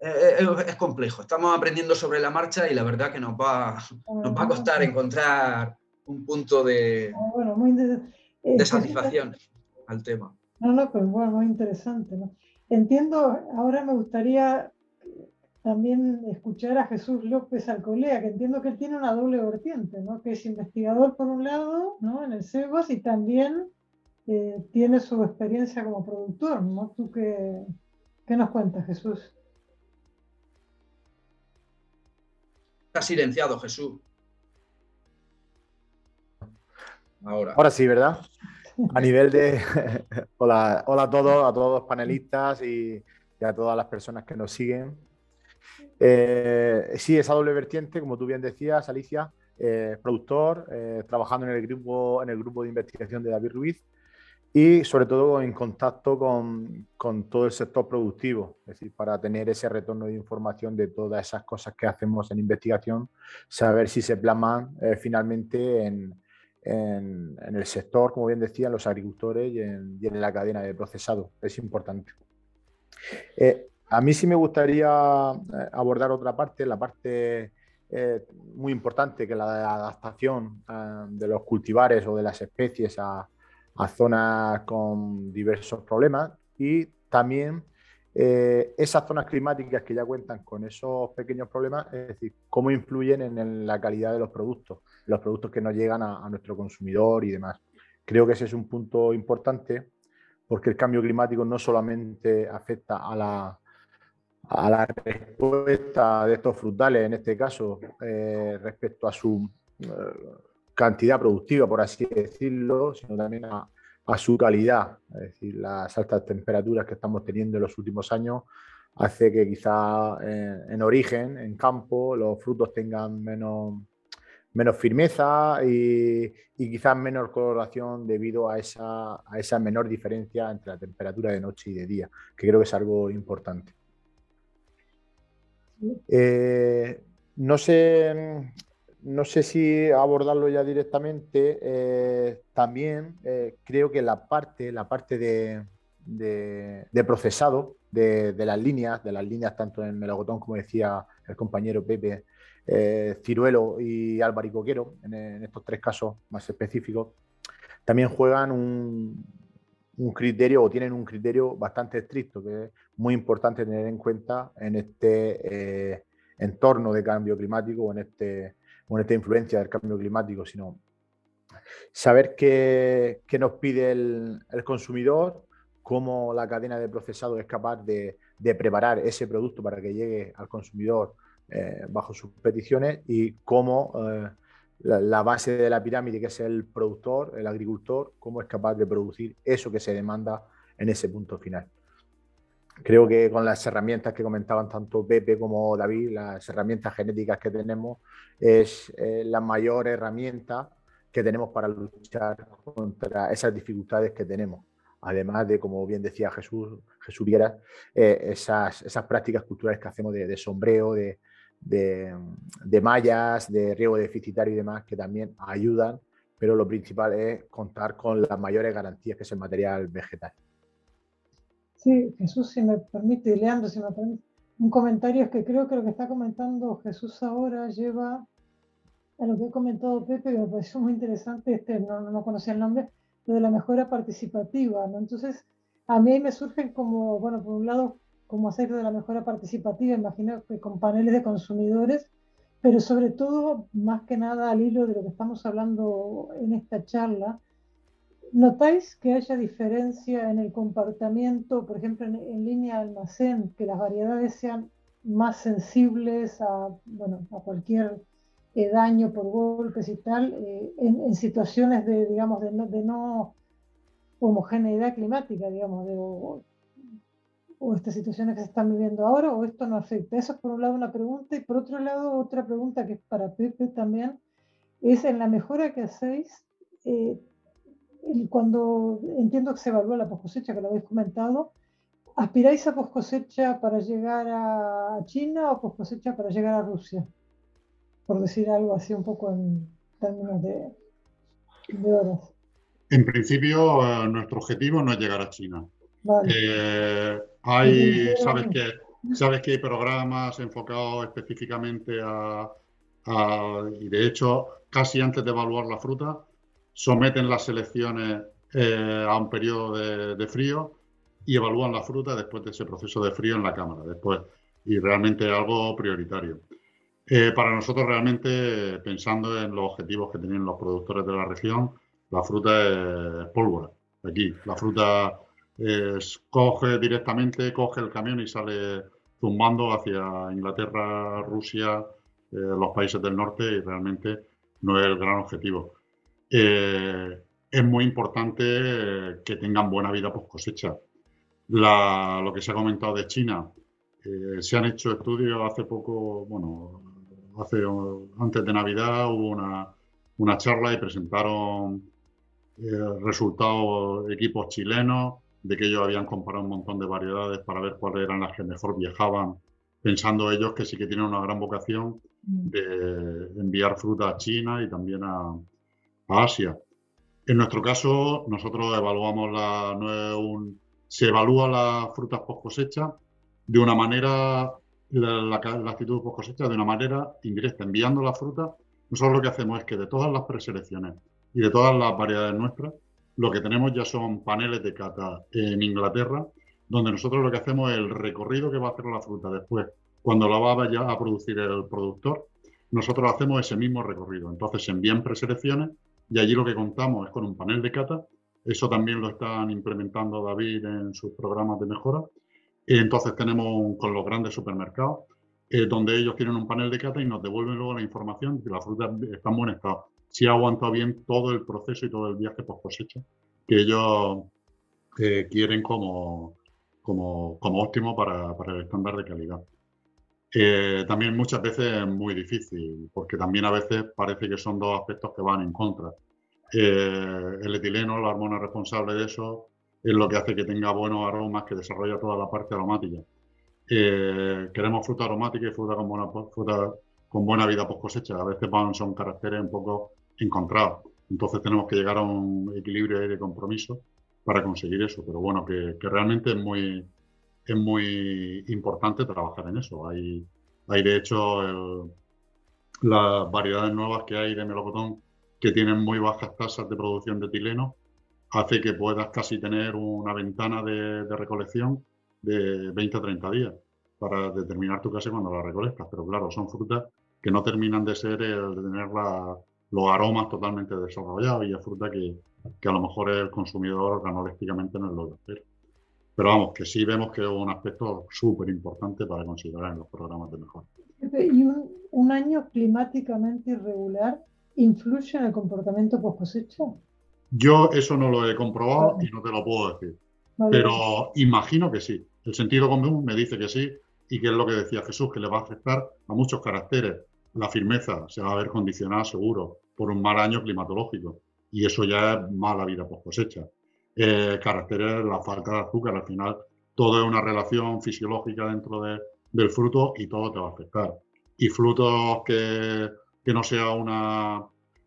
Es, complejo. Estamos aprendiendo sobre la marcha y la verdad que nos va, nos va a costar encontrar un punto de, ah, de eh, satisfacción al tema. No, no, pero bueno, muy interesante. Entiendo, ahora me gustaría también escuchar a Jesús López Alcolea, que entiendo que él tiene una doble vertiente, ¿no? que es investigador por un lado ¿no? en el CEBOS y también eh, tiene su experiencia como productor. ¿no? ¿Tú qué, qué nos cuentas, Jesús? Está silenciado, Jesús. Ahora. Ahora sí, ¿verdad? A nivel de... hola, hola a todos, a todos los panelistas y a todas las personas que nos siguen. Eh, sí, esa doble vertiente, como tú bien decías, Alicia, eh, productor, eh, trabajando en el, grupo, en el grupo de investigación de David Ruiz y sobre todo en contacto con, con, todo el sector productivo, es decir, para tener ese retorno de información de todas esas cosas que hacemos en investigación, saber si se plasman finalmente en, en, el sector, como bien decían, los agricultores y en, y en la cadena de procesado. Es importante. A mí sí me gustaría eh, abordar otra parte, la parte eh, muy importante, que es la adaptación eh, de los cultivares o de las especies a, zonas con diversos problemas y también esas zonas climáticas que ya cuentan con esos pequeños problemas, es decir, cómo influyen en, la calidad de los productos, los productos que nos llegan a nuestro consumidor y demás. Creo que ese es un punto importante porque el cambio climático no solamente afecta a la, a la respuesta de estos frutales, en este caso, eh, respecto a su eh, cantidad productiva, por así decirlo, sino también a, su calidad. Es decir, las altas temperaturas que estamos teniendo en los últimos años hace que quizá eh, en origen, en campo, los frutos tengan menos, menos firmeza y, y, quizás menor coloración debido a esa, a esa menor diferencia entre la temperatura de noche y de día, que creo que es algo importante. Eh, no, sé, no sé si abordarlo ya directamente. Eh, también eh, creo que la parte, la parte de, procesado de, las líneas, de las líneas tanto en melagotón como decía el compañero Pepe, Ciruelo y Albaricoquero, en, en estos tres casos más específicos, también juegan un, un criterio o tienen un criterio bastante estricto que es muy importante tener en cuenta en este eh, entorno de cambio climático o en, este, en esta influencia del cambio climático, sino saber qué, nos pide el, consumidor, cómo la cadena de procesado es capaz de, preparar ese producto para que llegue al consumidor eh, bajo sus peticiones y cómo eh, la, base de la pirámide, que es el productor, el agricultor, cómo es capaz de producir eso que se demanda en ese punto final. Creo que con las herramientas que comentaban tanto Pepe como David, las herramientas genéticas que tenemos, es eh, la mayor herramienta que tenemos para luchar contra esas dificultades que tenemos. Además de, como bien decía Jesús, Jesús Viera, eh, esas, esas prácticas culturales que hacemos de sombreo, de, de, mallas, de riego deficitario y demás que también ayudan, pero lo principal es contar con las mayores garantías que es el material vegetal. Sí, Jesús, si me permite, Leandro, si me permite, un comentario es que creo que lo que está comentando Jesús ahora lleva a lo que he comentado Pepe, que me pareció muy interesante, este, no, no conocía el nombre, lo de la mejora participativa, ¿no? Entonces, a mí me surgen como, bueno, por un lado, cómo hacer de la mejora participativa, imagino que con paneles de consumidores, pero sobre todo, más que nada al hilo de lo que estamos hablando en esta charla, ¿notáis que haya diferencia en el comportamiento, por ejemplo, en, línea de almacén, que las variedades sean más sensibles a, bueno, a cualquier eh, daño por golpes y tal, eh, en, situaciones de, digamos, de no, homogeneidad climática, digamos, de, estas situaciones que se están viviendo ahora o esto no afecta? Eso es por un lado una pregunta y por otro lado otra pregunta que es para Pepe también, es en la mejora que hacéis, eh, cuando entiendo que se evalúa la cosecha, que lo habéis comentado, ¿aspiráis a cosecha para llegar a China o cosecha para llegar a Rusia? Por decir algo así un poco en términos de, horas. En principio, eh, nuestro objetivo no es llegar a China. Eh, hay, sabes que, sabes que hay programas enfocados específicamente a, y de hecho, casi antes de evaluar la fruta, someten las selecciones eh, a un periodo de, frío y evalúan la fruta después de ese proceso de frío en la cámara. Después y realmente algo prioritario. Eh, para nosotros realmente, pensando en los objetivos que tienen los productores de la región, la fruta es pólvora. Aquí, la fruta coge directamente, coge el camión y sale zumbando hacia Inglaterra, Rusia, eh, los países del norte y realmente no es el gran objetivo. Eh, es muy importante que tengan buena vida post cosecha. lo que se ha comentado de China, se han hecho estudios hace poco, bueno, hace, antes de Navidad hubo una, una charla y presentaron eh, resultados equipos chilenos, de que ellos habían comparado un montón de variedades para ver cuáles eran las que mejor viajaban, pensando ellos que sí que tienen una gran vocación mm. de enviar fruta a China y también a, a Asia. En nuestro caso, nosotros evaluamos la, se evalúa las frutas post cosecha de una manera la, actitud post cosecha de una manera indirecta, enviando la fruta. Nosotros lo que hacemos es que de todas las preselecciones y de todas las variedades nuestras, lo que tenemos ya son paneles de cata en Inglaterra, donde nosotros lo que hacemos es el recorrido que va a hacer la fruta después, cuando la va ya a producir el productor, nosotros hacemos ese mismo recorrido. Entonces se envían preselecciones y allí lo que contamos es con un panel de cata. Eso también lo están implementando David en sus programas de mejora entonces tenemos con los grandes supermercados, eh, donde ellos tienen un panel de cata y nos devuelven luego la información de que la fruta está en buen estado. Si ha aguantado bien todo el proceso y todo el viaje post cosecha, que ellos eh, quieren como, como, como óptimo para, para, el estándar de calidad. Eh, también muchas veces es muy difícil, porque también a veces parece que son dos aspectos que van en contra. el etileno, la hormona responsable de eso, es lo que hace que tenga buenos aromas, que desarrolla toda la parte aromática. Eh, queremos fruta aromática y fruta con buena, fruta con buena vida post cosecha. A veces son caracteres un poco encontrados. Entonces tenemos que llegar a un equilibrio de compromiso para conseguir eso. Pero bueno, que, realmente es muy, es muy importante trabajar en eso. Hay, hay de hecho las variedades nuevas que hay de melocotón que tienen muy bajas tasas de producción de etileno hace que puedas casi tener una ventana de, recolección de 20 a 30 días para determinar tu casa cuando la recolectas. Pero claro, son frutas que no terminan de ser el de tener los aromas totalmente desarrollados y es fruta que, a lo mejor el consumidor organolépticamente no es lo que espera. Pero vamos, que sí vemos que es un aspecto súper importante para considerar en los programas de mejora. ¿Y un, un año climáticamente irregular influye en el comportamiento post cosecha? Yo eso no lo he comprobado y no te lo puedo decir. Pero imagino que sí. El sentido común me dice que sí y que es lo que decía Jesús, que le va a afectar a muchos caracteres. La firmeza se va a ver condicionada seguro por un mal año climatológico y eso ya es mala vida post cosecha. Eh, caracteres, la falta de azúcar, al final todo es una relación fisiológica dentro del fruto y todo te va a afectar. Y frutos que, que no sea una,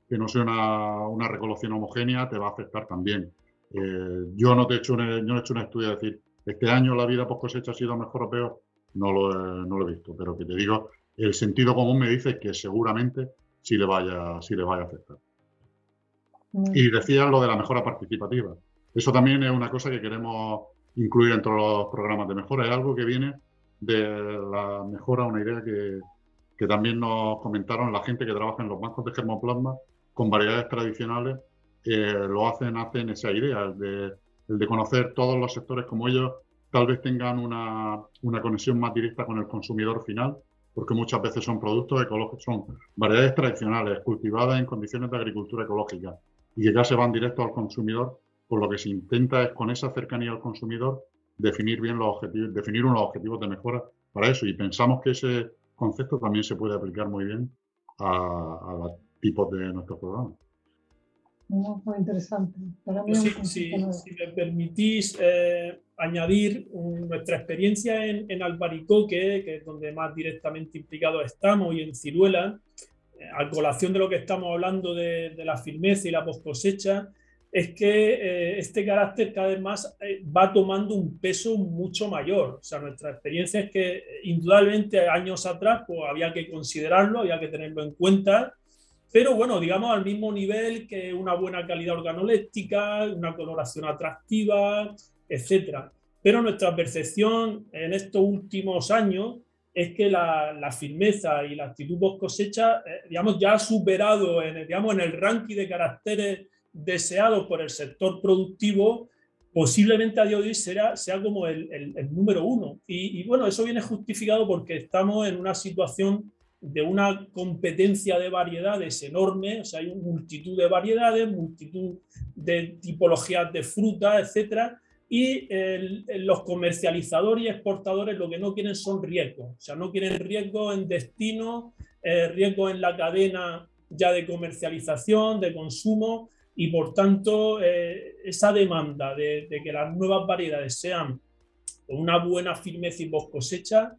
que no sea una, una recolección homogénea te va a afectar también. Eh, yo no te he hecho un, he hecho un estudio de decir, este año la vida post cosecha ha sido mejor o peor, no lo, he, no lo he visto, pero que te digo, el sentido común me dice que seguramente sí le vaya, sí le vaya a afectar. Y decías lo de la mejora participativa. Eso también es una cosa que queremos incluir entre los programas de mejora. Es algo que viene de la mejora, una idea que, que también nos comentaron la gente que trabaja en los bancos de germoplasma con variedades tradicionales eh, lo hacen, hacen esa idea, el de, el de, conocer todos los sectores como ellos tal vez tengan una, una, conexión más directa con el consumidor final, porque muchas veces son productos ecológicos, son variedades tradicionales cultivadas en condiciones de agricultura ecológica y que ya se van directo al consumidor, por lo que se intenta es con esa cercanía al consumidor definir bien los objetivos, definir unos objetivos de mejora para eso y pensamos que ese concepto también se puede aplicar muy bien a, a la tipos de nuestros programas. Muy, interesante. si, me permitís eh, añadir nuestra experiencia en, en, Albaricoque, que es donde más directamente implicados estamos, y en Ciruela, eh, a colación de lo que estamos hablando de, de la firmeza y la post cosecha, es que eh, este carácter cada vez más va tomando un peso mucho mayor. O sea, nuestra experiencia es que indudablemente años atrás pues, había que considerarlo, había que tenerlo en cuenta pero bueno, digamos al mismo nivel que una buena calidad organoléptica, una coloración atractiva, etc. Pero nuestra percepción en estos últimos años es que la, firmeza y la actitud post cosecha, eh, digamos, ya ha superado en, digamos, en el ranking de caracteres deseados por el sector productivo, posiblemente a día de hoy será, sea como el, número uno. Y, bueno, eso viene justificado porque estamos en una situación de una competencia de variedades enorme, o sea, hay multitud de variedades, multitud de tipologías de fruta, etcétera, y los comercializadores y exportadores lo que no quieren son riesgos, o sea, no quieren riesgo en destino, eh, riesgo en la cadena ya de comercialización, de consumo, y por tanto eh, esa demanda de, de, que las nuevas variedades sean con una buena firmeza y post cosecha,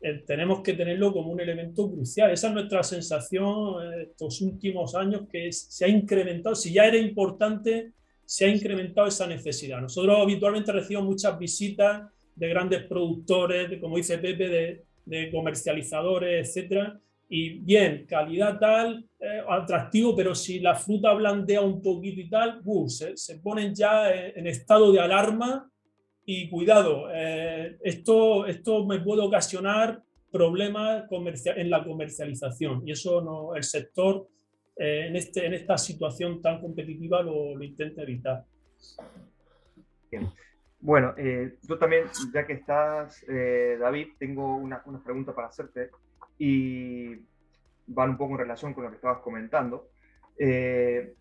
eh, tenemos que tenerlo como un elemento crucial. Esa es nuestra sensación estos últimos años, que se ha incrementado, si ya era importante, se ha incrementado esa necesidad. Nosotros habitualmente recibimos muchas visitas de grandes productores, de, como dice Pepe, de, comercializadores, etcétera, y bien, calidad tal, eh, atractivo, pero si la fruta blandea un poquito y tal, se, se, ponen ya en estado de alarma. Y cuidado, eh, esto, esto me puede ocasionar problemas en la comercialización. Y eso no, el sector eh, en, este, en esta situación tan competitiva lo, intenta evitar. Bueno, eh, yo también, ya que estás, David, tengo una, una pregunta para hacerte y van un poco en relación con lo que estabas comentando. Eh,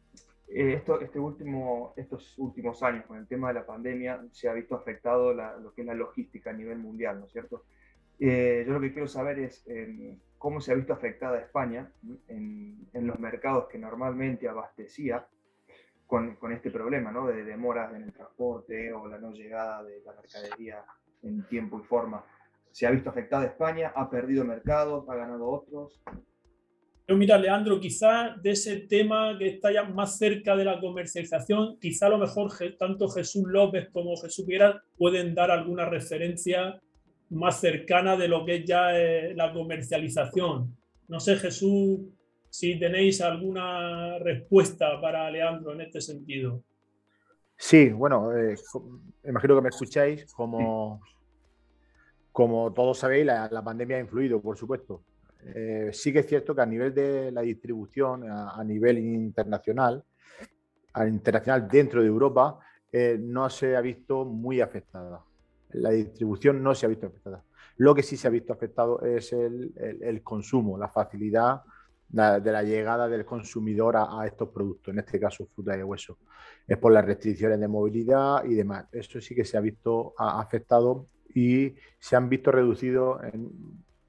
esto, este último, estos últimos años, con el tema de la pandemia, se ha visto afectado lo que es la logística a nivel mundial, ¿no es cierto? Eh, yo lo que quiero saber es em, cómo se ha visto afectada España en, en, los mercados que normalmente abastecía con, con, este problema, ¿no? De demoras en el transporte o la no llegada de la mercadería en tiempo y forma. ¿Se ha visto afectada España? ¿Ha perdido mercados? ¿Ha ganado otros? Pero mira, Leandro, quizá de ese tema que está ya más cerca de la comercialización, quizá a lo mejor tanto Jesús López como Jesús Viera pueden dar alguna referencia más cercana de lo que es ya eh, la comercialización. No sé, Jesús, si tenéis alguna respuesta para Leandro en este sentido. Sí, bueno, eh, imagino que me escucháis. Como, como todos sabéis, la pandemia ha influido, por supuesto. Eh, sí que es cierto que a nivel de la distribución, a, nivel internacional, a internacional dentro de Europa, no se ha visto muy afectada. La distribución no se ha visto afectada. Lo que sí se ha visto afectado es el, consumo, la facilidad de la llegada del consumidor a, estos productos, en este caso fruta y hueso. Es por las restricciones de movilidad y demás. Eso sí que se ha visto afectado y se han visto reducidos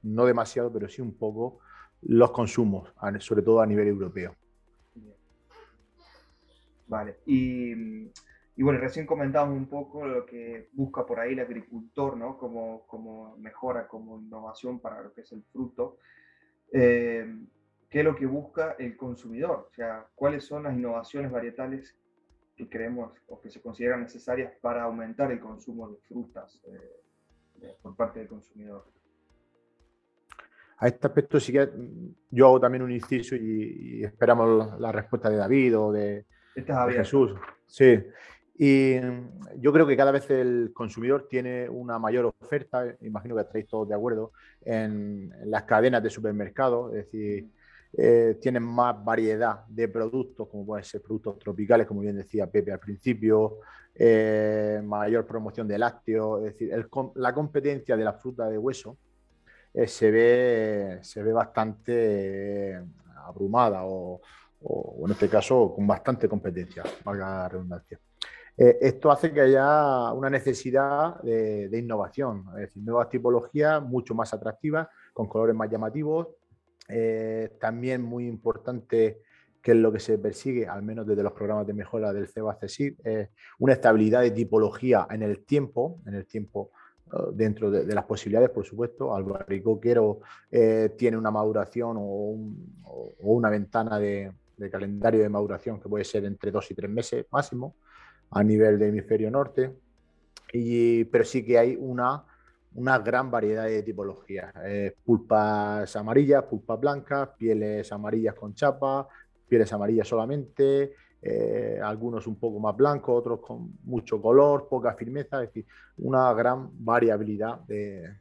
no demasiado, pero sí un poco, los consumos, sobre todo a nivel europeo. Vale, y, bueno, recién comentábamos un poco lo que busca por ahí el agricultor, ¿no? Como, como mejora, como innovación para lo que es el fruto. Eh, ¿Qué es lo que busca el consumidor? O sea, ¿cuáles son las innovaciones varietales que creemos o que se consideran necesarias para aumentar el consumo de frutas eh, por parte del consumidor? A este aspecto sí que yo hago también un inciso y, esperamos la respuesta de David o de, Jesús. Sí. Y yo creo que cada vez el consumidor tiene una mayor oferta, imagino que estaréis todos de acuerdo, en, las cadenas de supermercados, es decir, eh, tienen más variedad de productos, como pueden ser productos tropicales, como bien decía Pepe al principio, eh, mayor promoción de lácteos, es decir, la competencia de la fruta de hueso eh, se, ve, se ve bastante eh, abrumada o, en este caso con bastante competencia, valga la redundancia. Eh, esto hace que haya una necesidad de, innovación, es decir, nuevas tipologías mucho más atractivas, con colores más llamativos. también muy importante que es lo que se persigue, al menos desde los programas de mejora del CEBA CESID, una estabilidad de tipología en el tiempo, en el tiempo dentro de, las posibilidades, por supuesto. Albaricoquero eh, tiene una maduración o, una ventana de, calendario de maduración que puede ser entre dos y tres meses máximo a nivel del hemisferio norte. Y, pero sí que hay una, una gran variedad de tipologías. Eh, pulpas amarillas, pulpas blancas, pieles amarillas con chapa, pieles amarillas solamente, eh, algunos un poco más blancos, otros con mucho color, poca firmeza, es decir, una gran variabilidad de,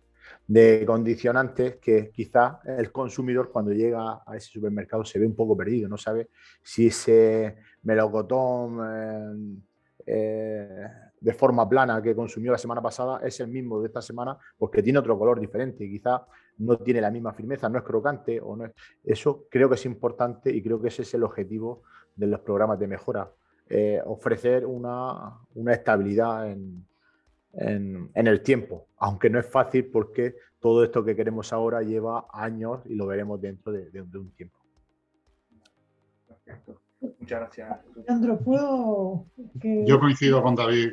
de condicionantes que quizás el consumidor cuando llega a ese supermercado se ve un poco perdido, no sabe si ese melocotón eh, de forma plana que consumió la semana pasada es el mismo de esta semana porque tiene otro color diferente, quizás no tiene la misma firmeza, no es crocante o no es... Eso creo que es importante y creo que ese es el objetivo de los programas de mejora, eh, ofrecer una, una estabilidad en, en, el tiempo, aunque no es fácil porque todo esto que queremos ahora lleva años y lo veremos dentro de, un tiempo. Perfecto. Muchas gracias. Alejandro, ¿puedo...? Yo coincido con David,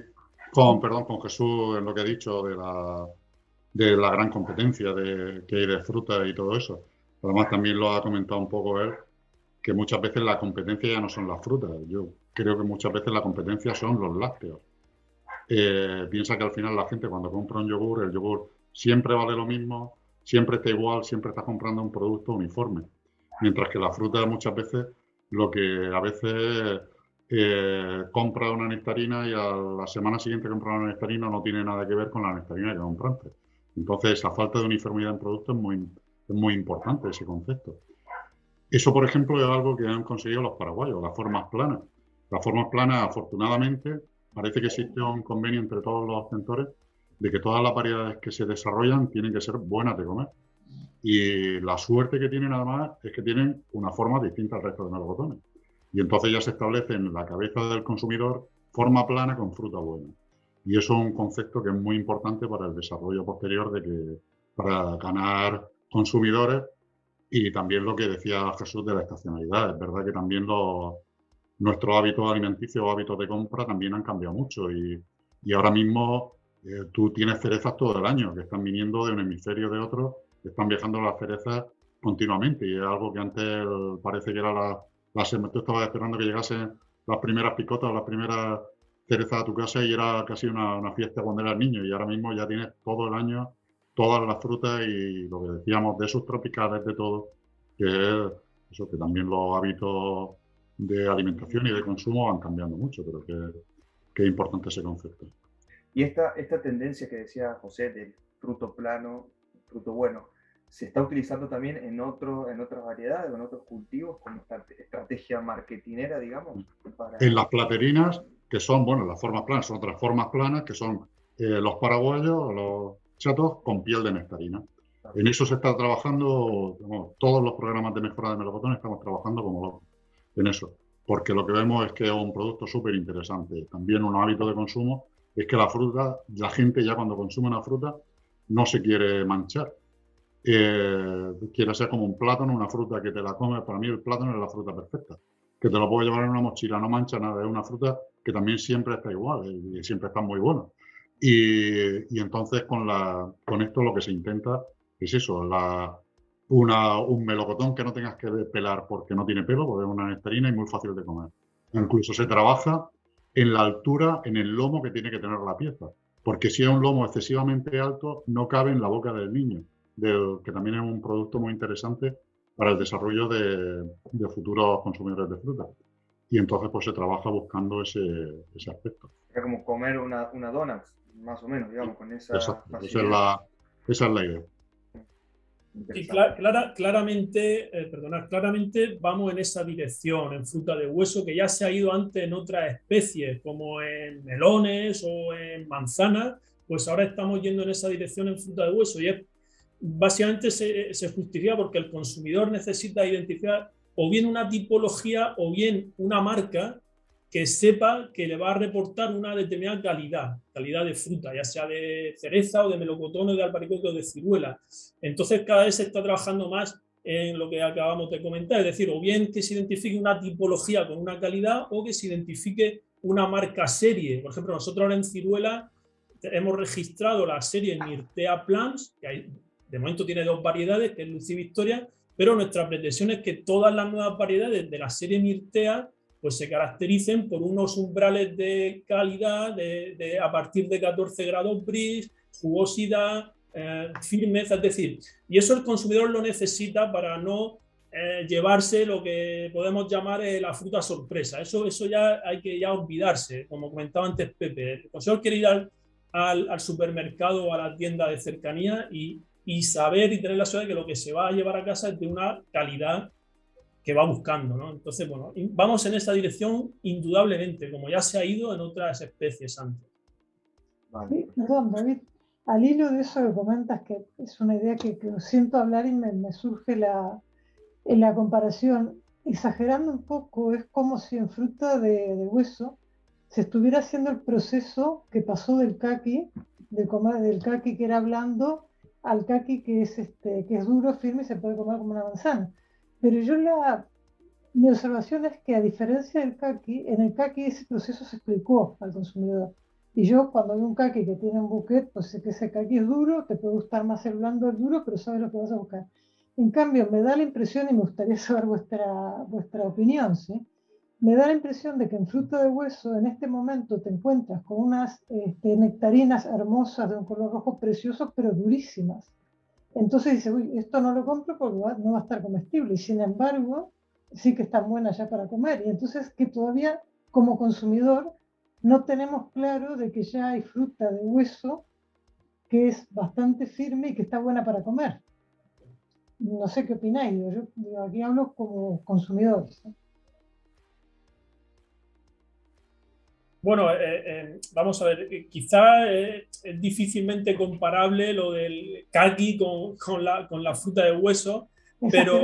con, perdón, con Jesús en lo que ha dicho de la, de la gran competencia de, que hay de fruta y todo eso. Además, también lo ha comentado un poco él, que muchas veces la competencia ya no son las frutas. Yo creo que muchas veces la competencia son los lácteos. Eh, piensa que al final la gente cuando compra un yogur, el yogur siempre vale lo mismo, siempre está igual, siempre está comprando un producto uniforme. Mientras que la fruta muchas veces lo que a veces eh, compra una nectarina y a la semana siguiente compra una nectarina no tiene nada que ver con la nectarina que compró antes. Entonces, esa falta de uniformidad en producto es muy, es muy importante, ese concepto. Eso, por ejemplo, es algo que han conseguido los paraguayos, las formas planas. Las formas planas, afortunadamente, parece que existe un convenio entre todos los centros de que todas las variedades que se desarrollan tienen que ser buenas de comer. Y la suerte que tienen además es que tienen una forma distinta al resto de melocotones. Y entonces ya se establece en la cabeza del consumidor forma plana con fruta buena. Y eso es un concepto que es muy importante para el desarrollo posterior de que para ganar consumidores y también lo que decía Jesús de la estacionalidad. Es verdad que también los, nuestros hábitos alimenticios o hábitos de compra también han cambiado mucho y, y ahora mismo eh, tú tienes cerezas todo el año que están viniendo de un hemisferio de otro, están viajando las cerezas continuamente y es algo que antes parece que era la, la tú estabas esperando que llegasen las primeras picotas, las primeras cerezas a tu casa y era casi una, fiesta cuando eras niño y ahora mismo ya tienes todo el año todas las frutas y lo que decíamos de esos tropicales, de todo, que es eso, que también los hábitos de alimentación y de consumo van cambiando mucho, pero que, es importante ese concepto. Y esta, esta tendencia que decía José del fruto plano, fruto bueno, ¿se está utilizando también en, otro, en otras variedades, en otros cultivos, como estrategia marketinera, digamos? En las platerinas, que son, bueno, las formas planas, son otras formas planas, que son eh, los paraguayos, los chatos con piel de nectarina. En eso se está trabajando, todos los programas de mejora de melocotones estamos trabajando como locos en eso, porque lo que vemos es que es un producto súper interesante. También un hábito de consumo es que la fruta, la gente ya cuando consume una fruta no se quiere manchar. Eh, quiere ser como un plátano, una fruta que te la comes. Para mí el plátano es la fruta perfecta, que te lo puedo llevar en una mochila, no mancha nada. Es una fruta que también siempre está igual y siempre está muy buena. Y, entonces con, la, con esto lo que se intenta es eso, una, un melocotón que no tengas que pelar porque no tiene pelo, porque es una nectarina y muy fácil de comer. Incluso se trabaja en la altura, en el lomo que tiene que tener la pieza, porque si es un lomo excesivamente alto, no cabe en la boca del niño, que también es un producto muy interesante para el desarrollo de, futuros consumidores de fruta. Y entonces pues se trabaja buscando ese, ese aspecto. Es como comer una, una donut, más o menos, digamos, con esa... esa es la, esa es la idea. Y clara, claramente, eh, claramente vamos en esa dirección en fruta de hueso que ya se ha ido antes en otras especies, como en melones o en manzanas, pues ahora estamos yendo en esa dirección en fruta de hueso. Y es, básicamente se, se justifica porque el consumidor necesita identificar o bien una tipología o bien una marca que sepa que le va a reportar una determinada calidad, calidad de fruta, ya sea de cereza o de melocotón o de albaricoque o de ciruela. Entonces cada vez se está trabajando más en lo que acabamos de comentar, es decir, o bien que se identifique una tipología con una calidad o que se identifique una marca serie. Por ejemplo, nosotros ahora en ciruela hemos registrado la serie Mirtea Plants, que de momento tiene dos variedades, que es Lucy Victoria, pero nuestra pretensión es que todas las nuevas variedades de la serie Mirtea pues se caractericen por unos umbrales de calidad de, a partir de 14 grados bris, jugosidad, eh, firmeza, es decir, y eso el consumidor lo necesita para no eh, llevarse lo que podemos llamar eh, la fruta sorpresa. Eso, eso ya hay que ya olvidarse, como comentaba antes Pepe. El consumidor quiere ir al, al, supermercado o a la tienda de cercanía y, y, saber y tener la suerte de que lo que se va a llevar a casa es de una calidad que va buscando, ¿no? Entonces, bueno, vamos en esa dirección indudablemente, como ya se ha ido en otras especies antes. Sí, perdón, David, al hilo de eso que comentas, que es una idea que, siento hablar y me, surge la, en la comparación, exagerando un poco, es como si en fruta de, hueso se estuviera haciendo el proceso que pasó del kaki, del, comer, del kaki que era blando, al kaki que es, este, que es duro, firme y se puede comer como una manzana. Pero yo la, mi observación es que a diferencia del kaki, en el kaki ese proceso se explicó al consumidor. Y yo cuando veo un kaki que tiene un buquet, pues sé que ese kaki es duro, te puede gustar más el blando el duro, pero sabes lo que vas a buscar. En cambio, me da la impresión, y me gustaría saber vuestra, vuestra opinión, ¿sí? me da la impresión de que en fruta de hueso en este momento te encuentras con unas este, nectarinas hermosas de un color rojo precioso, pero durísimas. Entonces dice, uy, esto no lo compro porque no va a estar comestible. Y sin embargo, sí que están buenas ya para comer. Y entonces que todavía como consumidor no tenemos claro de que ya hay fruta de hueso que es bastante firme y que está buena para comer. No sé qué opináis, yo, aquí hablo como consumidores. Bueno, eh, eh, vamos a ver, eh, quizá es difícilmente comparable lo del kaki con, la, con la fruta de hueso, pero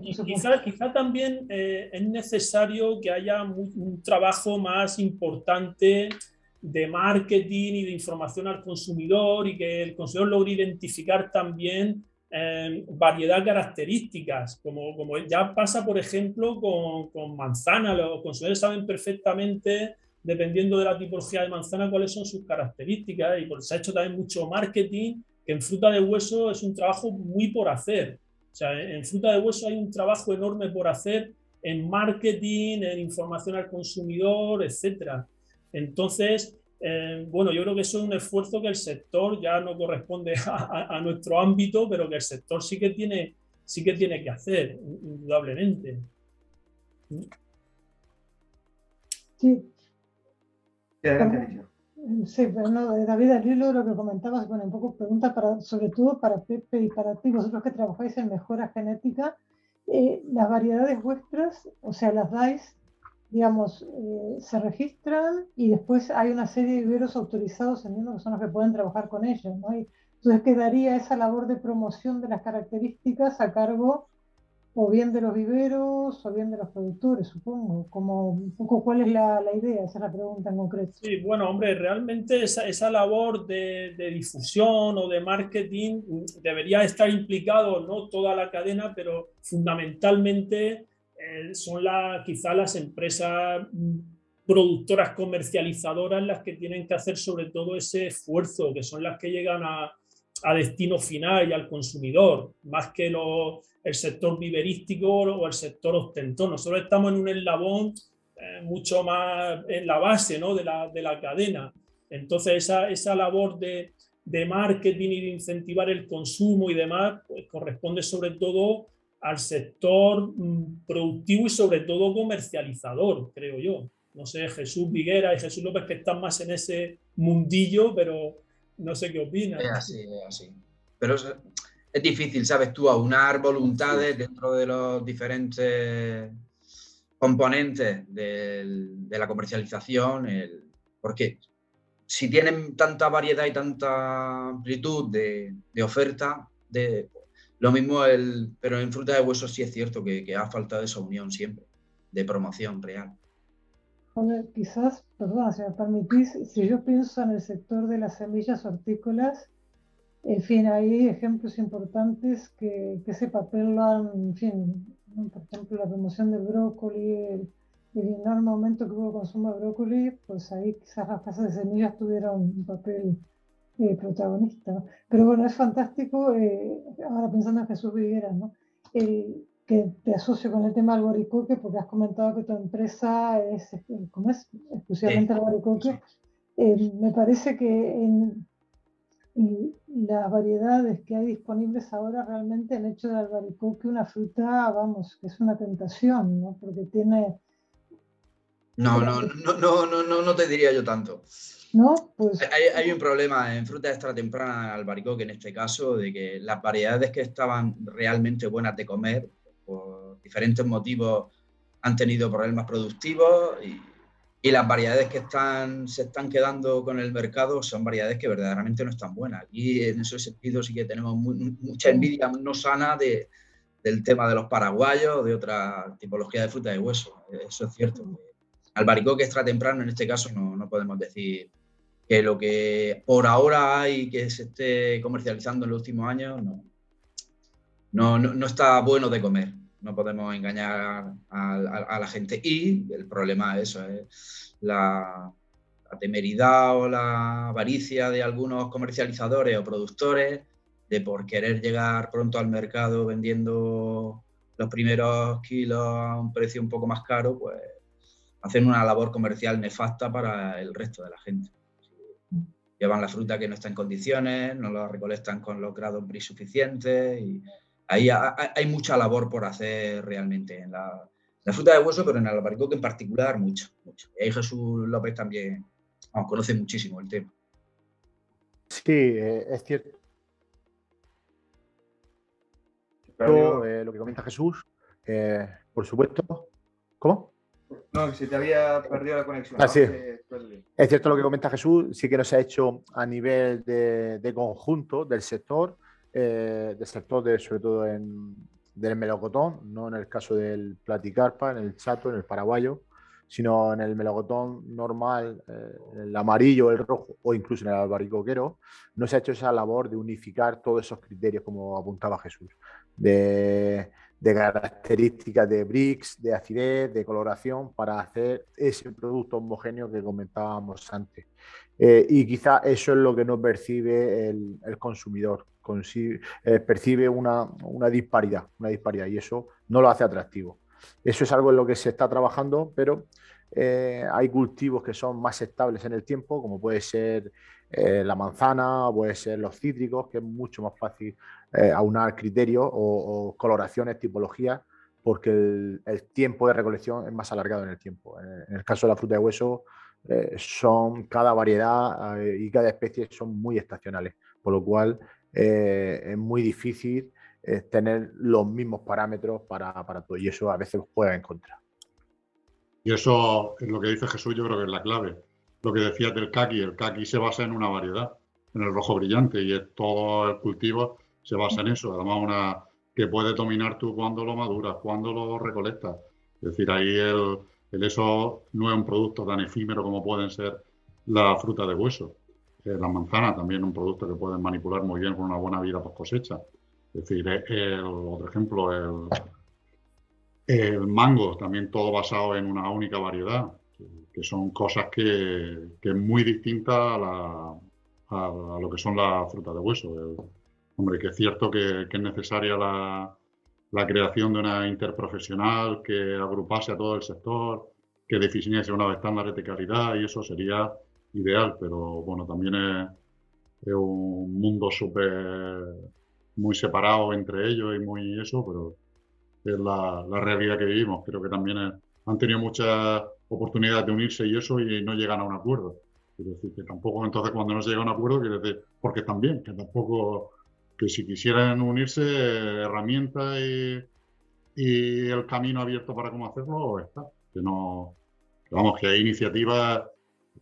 quizá, también es necesario que haya un, trabajo más importante de marketing y de información al consumidor y que el consumidor logre identificar también variedad de características, como, como ya pasa, por ejemplo, con, con manzana. Los consumidores saben perfectamente dependiendo de la tipología de manzana, cuáles son sus características. Y se ha hecho también mucho marketing, que en fruta de hueso es un trabajo muy por hacer. O sea, en fruta de hueso hay un trabajo enorme por hacer en marketing, en información al consumidor, etc. Entonces, eh, bueno, yo creo que eso es un esfuerzo que el sector ya no corresponde a, a, nuestro ámbito, pero que el sector sí que tiene, sí que, tiene que hacer, indudablemente. Sí, Sí, pero no, David, al hilo lo que comentabas, bueno, un poco pregunta para, sobre todo para Pepe y para ti, vosotros que trabajáis en mejora genética, eh, las variedades vuestras, o sea, las dais, digamos, eh, se registran y después hay una serie de viveros autorizados, entiendo que son los que pueden trabajar con ellos, ¿no? Y entonces quedaría esa labor de promoción de las características a cargo o bien de los viveros o bien de los productores, supongo. Como cuál es la, la idea, esa es la pregunta en concreto. Sí, bueno, hombre, realmente esa, esa labor de, de, difusión o de marketing debería estar implicado, no toda la cadena, pero fundamentalmente eh, son la, quizá las empresas productoras comercializadoras las que tienen que hacer sobre todo ese esfuerzo, que son las que llegan a, a destino final y al consumidor, más que los el sector viverístico o el sector ostentor. Nosotros estamos en un eslabón eh, mucho más en la base ¿no? de, la, de la cadena. Entonces, esa, esa labor de, de, marketing y de incentivar el consumo y demás, pues corresponde sobre todo al sector mm, productivo y sobre todo comercializador, creo yo. No sé, Jesús Viguera y Jesús López que están más en ese mundillo, pero no sé qué opinan. Es así, es así. Pero es difícil, ¿sabes? Tú aunar voluntades dentro de los diferentes componentes de la comercialización, porque si tienen tanta variedad y tanta amplitud de, oferta, de, lo mismo, el, pero en fruta de hueso sí es cierto que ha faltado esa unión siempre, de promoción real. Quizás, perdón, si me permitís, si yo pienso en el sector de las semillas hortícolas, en fin, hay ejemplos importantes que, que ese papel lo han, en fin, por ejemplo, la promoción del brócoli, el, enorme aumento que hubo consumo de brócoli, pues ahí quizás las casas de semillas tuvieron un papel eh, protagonista. Pero bueno, es fantástico, eh, ahora pensando en Jesús Viguera, ¿no? El, que te asocio con el tema del porque has comentado que tu empresa es, ¿cómo es? Exclusivamente el boricoque. Eh, me parece que en, las variedades que hay disponibles ahora realmente el hecho de albaricoque una fruta, vamos, que es una tentación, ¿no? Porque tiene No, no, no, no, no, no, te diría yo tanto. No, pues. Hay, un problema en fruta extra temprana albaricoque en este caso, de que las variedades que estaban realmente buenas de comer, por diferentes motivos, han tenido problemas productivos y, y las variedades que están, se están quedando con el mercado son variedades que verdaderamente no están buenas. Y en ese sentido sí que tenemos mucha envidia no sana de, del tema de los paraguayos, de otra tipología de fruta de hueso. Eso es cierto. Albaricoque extra temprano en este caso no, no podemos decir que lo que por ahora hay que se esté comercializando en los últimos años no, no, no, no está bueno de comer no podemos engañar a, la gente. Y el problema es eso, es la, temeridad o la avaricia de algunos comercializadores o productores de por querer llegar pronto al mercado vendiendo los primeros kilos a un precio un poco más caro, pues hacen una labor comercial nefasta para el resto de la gente. Llevan la fruta que no está en condiciones, no la recolectan con los grados suficientes y ahí hay mucha labor por hacer realmente en la, fruta de hueso, pero en el albaricoque en particular, mucho, mucho. Y ahí Jesús López también conoce muchísimo el tema. Sí, eh, es cierto. Eh, lo que comenta Jesús, eh, por supuesto. ¿Cómo? No, que se te había perdido la conexión. Ah, sí. Es cierto lo que comenta Jesús, sí que no se ha hecho a nivel de conjunto del sector eh, sobre todo en, del melocotón, no en el caso del platicarpa, en el chato, en el paraguayo, sino en el melocotón normal, eh, el amarillo, el rojo o incluso en el albaricoquero, no se ha hecho esa labor de unificar todos esos criterios, como apuntaba Jesús, de, características de BRICS, de acidez, de coloración, para hacer ese producto homogéneo que comentábamos antes. Eh, y quizá eso es lo que no percibe el consumidor, eh, percibe una, una, disparidad, una disparidad y eso no lo hace atractivo. Eso es algo en lo que se está trabajando, pero eh, hay cultivos que son más estables en el tiempo, como puede ser eh, la manzana, puede ser los cítricos, que es mucho más fácil aunar criterios o, coloraciones, tipologías, porque el, tiempo de recolección es más alargado en el tiempo. En, el caso de la fruta de hueso, son cada variedad y cada especie son muy estacionales, por lo cual eh, es muy difícil eh, tener los mismos parámetros para, para, todo y eso a veces juega en contra. Y eso es lo que dice Jesús, yo creo que es la clave. Lo que decías del kaki, el kaki se basa en una variedad, en el rojo brillante y todo el cultivo se basa en eso. Además, una que puedes dominar tú cuando lo maduras, cuando lo recolectas. Es decir, ahí el, el eso no es un producto tan efímero como pueden ser la fruta de hueso. Eh, la manzana también un producto que pueden manipular muy bien con una buena vida post cosecha. Es decir, eh, el, otro ejemplo, el, mango, también todo basado en una única variedad, que, son cosas que, que, es muy distinta a, lo que son las frutas de hueso. hombre, que es cierto que, es necesaria la, la, creación de una interprofesional que agrupase a todo el sector, que definiese una estándares de calidad y eso sería ideal, pero bueno, también es, un mundo súper muy separado entre ellos y muy eso, pero es la, realidad que vivimos. Creo que también han tenido muchas oportunidades de unirse y eso y no llegan a un acuerdo. Quiero decir que tampoco, entonces, cuando no se llega a un acuerdo, quiere decir, porque están bien, que tampoco, que si quisieran unirse, herramientas y, y, el camino abierto para cómo hacerlo, está. Que no, vamos, que hay iniciativas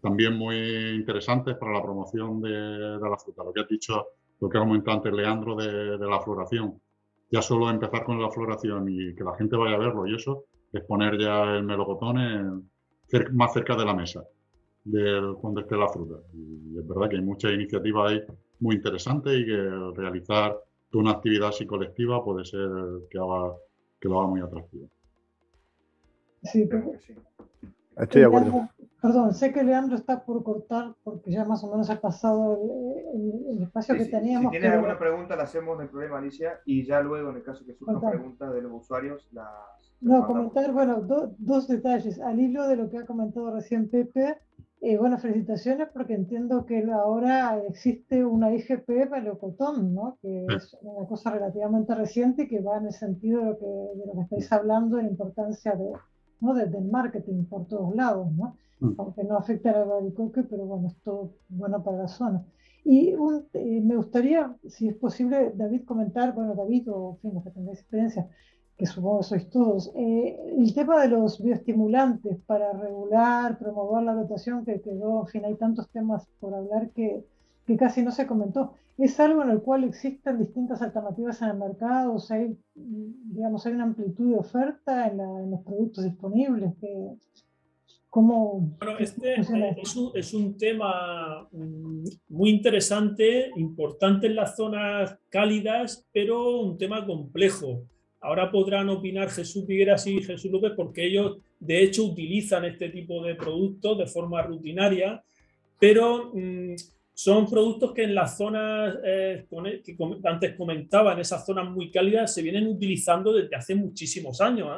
también muy interesantes para la promoción de, la fruta. Lo que has dicho, lo que ha comentado antes Leandro de, la floración. Ya solo empezar con la floración y que la gente vaya a verlo y eso, es poner ya el melocotón más cerca de la mesa de cuando esté la fruta. Y es verdad que hay muchas iniciativas ahí muy interesantes y que realizar una actividad así colectiva puede ser que, lo haga muy atractivo. Sí, sí. Estoy de acuerdo. Perdón, sé que Leandro está por cortar porque ya más o menos ha pasado el, espacio que teníamos. Si tienes alguna pregunta, la hacemos el problema, Alicia, y ya luego, en el caso que surjan preguntas de los usuarios, las. No, comentar, bueno, dos detalles. Al hilo de lo que ha comentado recién Pepe, eh, bueno, felicitaciones porque entiendo que ahora existe una IGP para el cotón, ¿no? Que es una cosa relativamente reciente que va en el sentido de lo que, de lo que estáis hablando, de la importancia de ¿no? Desde el marketing por todos lados, ¿no? Mm. Aunque no afecta al albaricoque, pero bueno, es todo bueno para la zona. Y eh, me gustaría, si es posible, David, comentar, bueno, David o, en fin, los que tengáis experiencia, que supongo que sois todos, eh, el tema de los bioestimulantes para regular, promover la dotación, que quedó, en fin, hay tantos temas por hablar que, que casi no se comentó. ¿Es algo en el cual existen distintas alternativas en el mercado? O sea, hay, digamos, hay una amplitud de oferta en, en los productos disponibles. Que, ¿Cómo bueno, este es un, es un, tema mm, muy interesante, importante en las zonas cálidas, pero un tema complejo. Ahora podrán opinar Jesús Figueras y Jesús López porque ellos de hecho utilizan este tipo de productos de forma rutinaria, pero mm, son productos que en las zonas eh, que antes comentaba, en esas zonas muy cálidas, se vienen utilizando desde hace muchísimos años.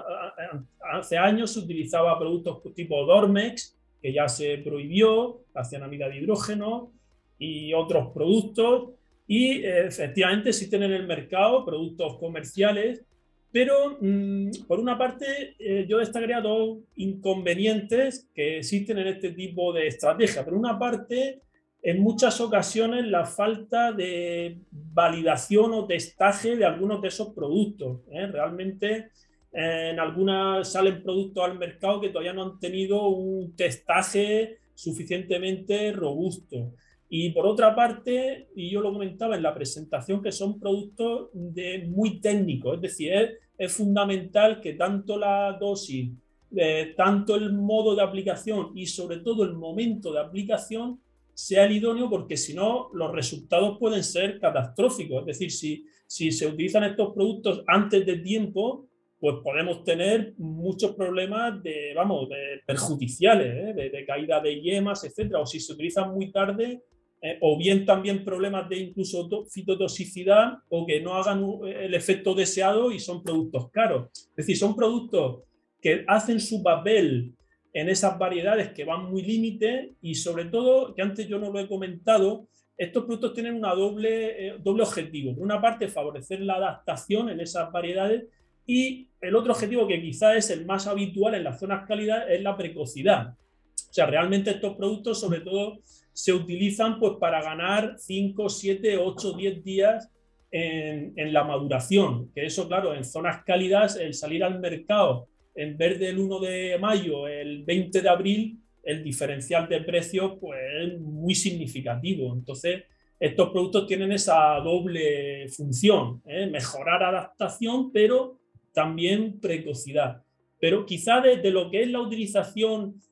Hace años se utilizaba productos tipo Dormex, que ya se prohibió, la cianamida de hidrógeno y otros productos. Y eh, efectivamente existen en el mercado productos comerciales, pero mm, por una parte eh, yo destacaría dos inconvenientes que existen en este tipo de estrategia. Por una parte, en muchas ocasiones la falta de validación o testaje de algunos de esos productos. ¿eh? Realmente eh, en algunas salen productos al mercado que todavía no han tenido un testaje suficientemente robusto. Y por otra parte, y yo lo comentaba en la presentación, que son productos de, muy técnicos, es decir, es, fundamental que tanto la dosis, eh, tanto el modo de aplicación y sobre todo el momento de aplicación sea el idóneo porque si no los resultados pueden ser catastróficos. Es decir, si, si se utilizan estos productos antes de tiempo, pues podemos tener muchos problemas de, vamos, de perjudiciales, ¿eh? de, caída de yemas, etcétera. O si se utilizan muy tarde, eh, o bien también problemas de incluso fitotoxicidad o que no hagan el efecto deseado y son productos caros. Es decir, son productos que hacen su papel en esas variedades que van muy límite y sobre todo, que antes yo no lo he comentado, estos productos tienen una doble, eh, doble objetivo. Por una parte, favorecer la adaptación en esas variedades y el otro objetivo que quizás es el más habitual en las zonas cálidas es la precocidad. O sea, realmente estos productos sobre todo se utilizan pues para ganar 5, 7, 8, 10 días en, en la maduración. Que eso, claro, en zonas cálidas, el salir al mercado en vez del 1 de mayo, el 20 de abril, el diferencial de precios pues, es muy significativo. Entonces, estos productos tienen esa doble función, ¿eh? mejorar adaptación, pero también precocidad. Pero quizá desde lo que es la utilización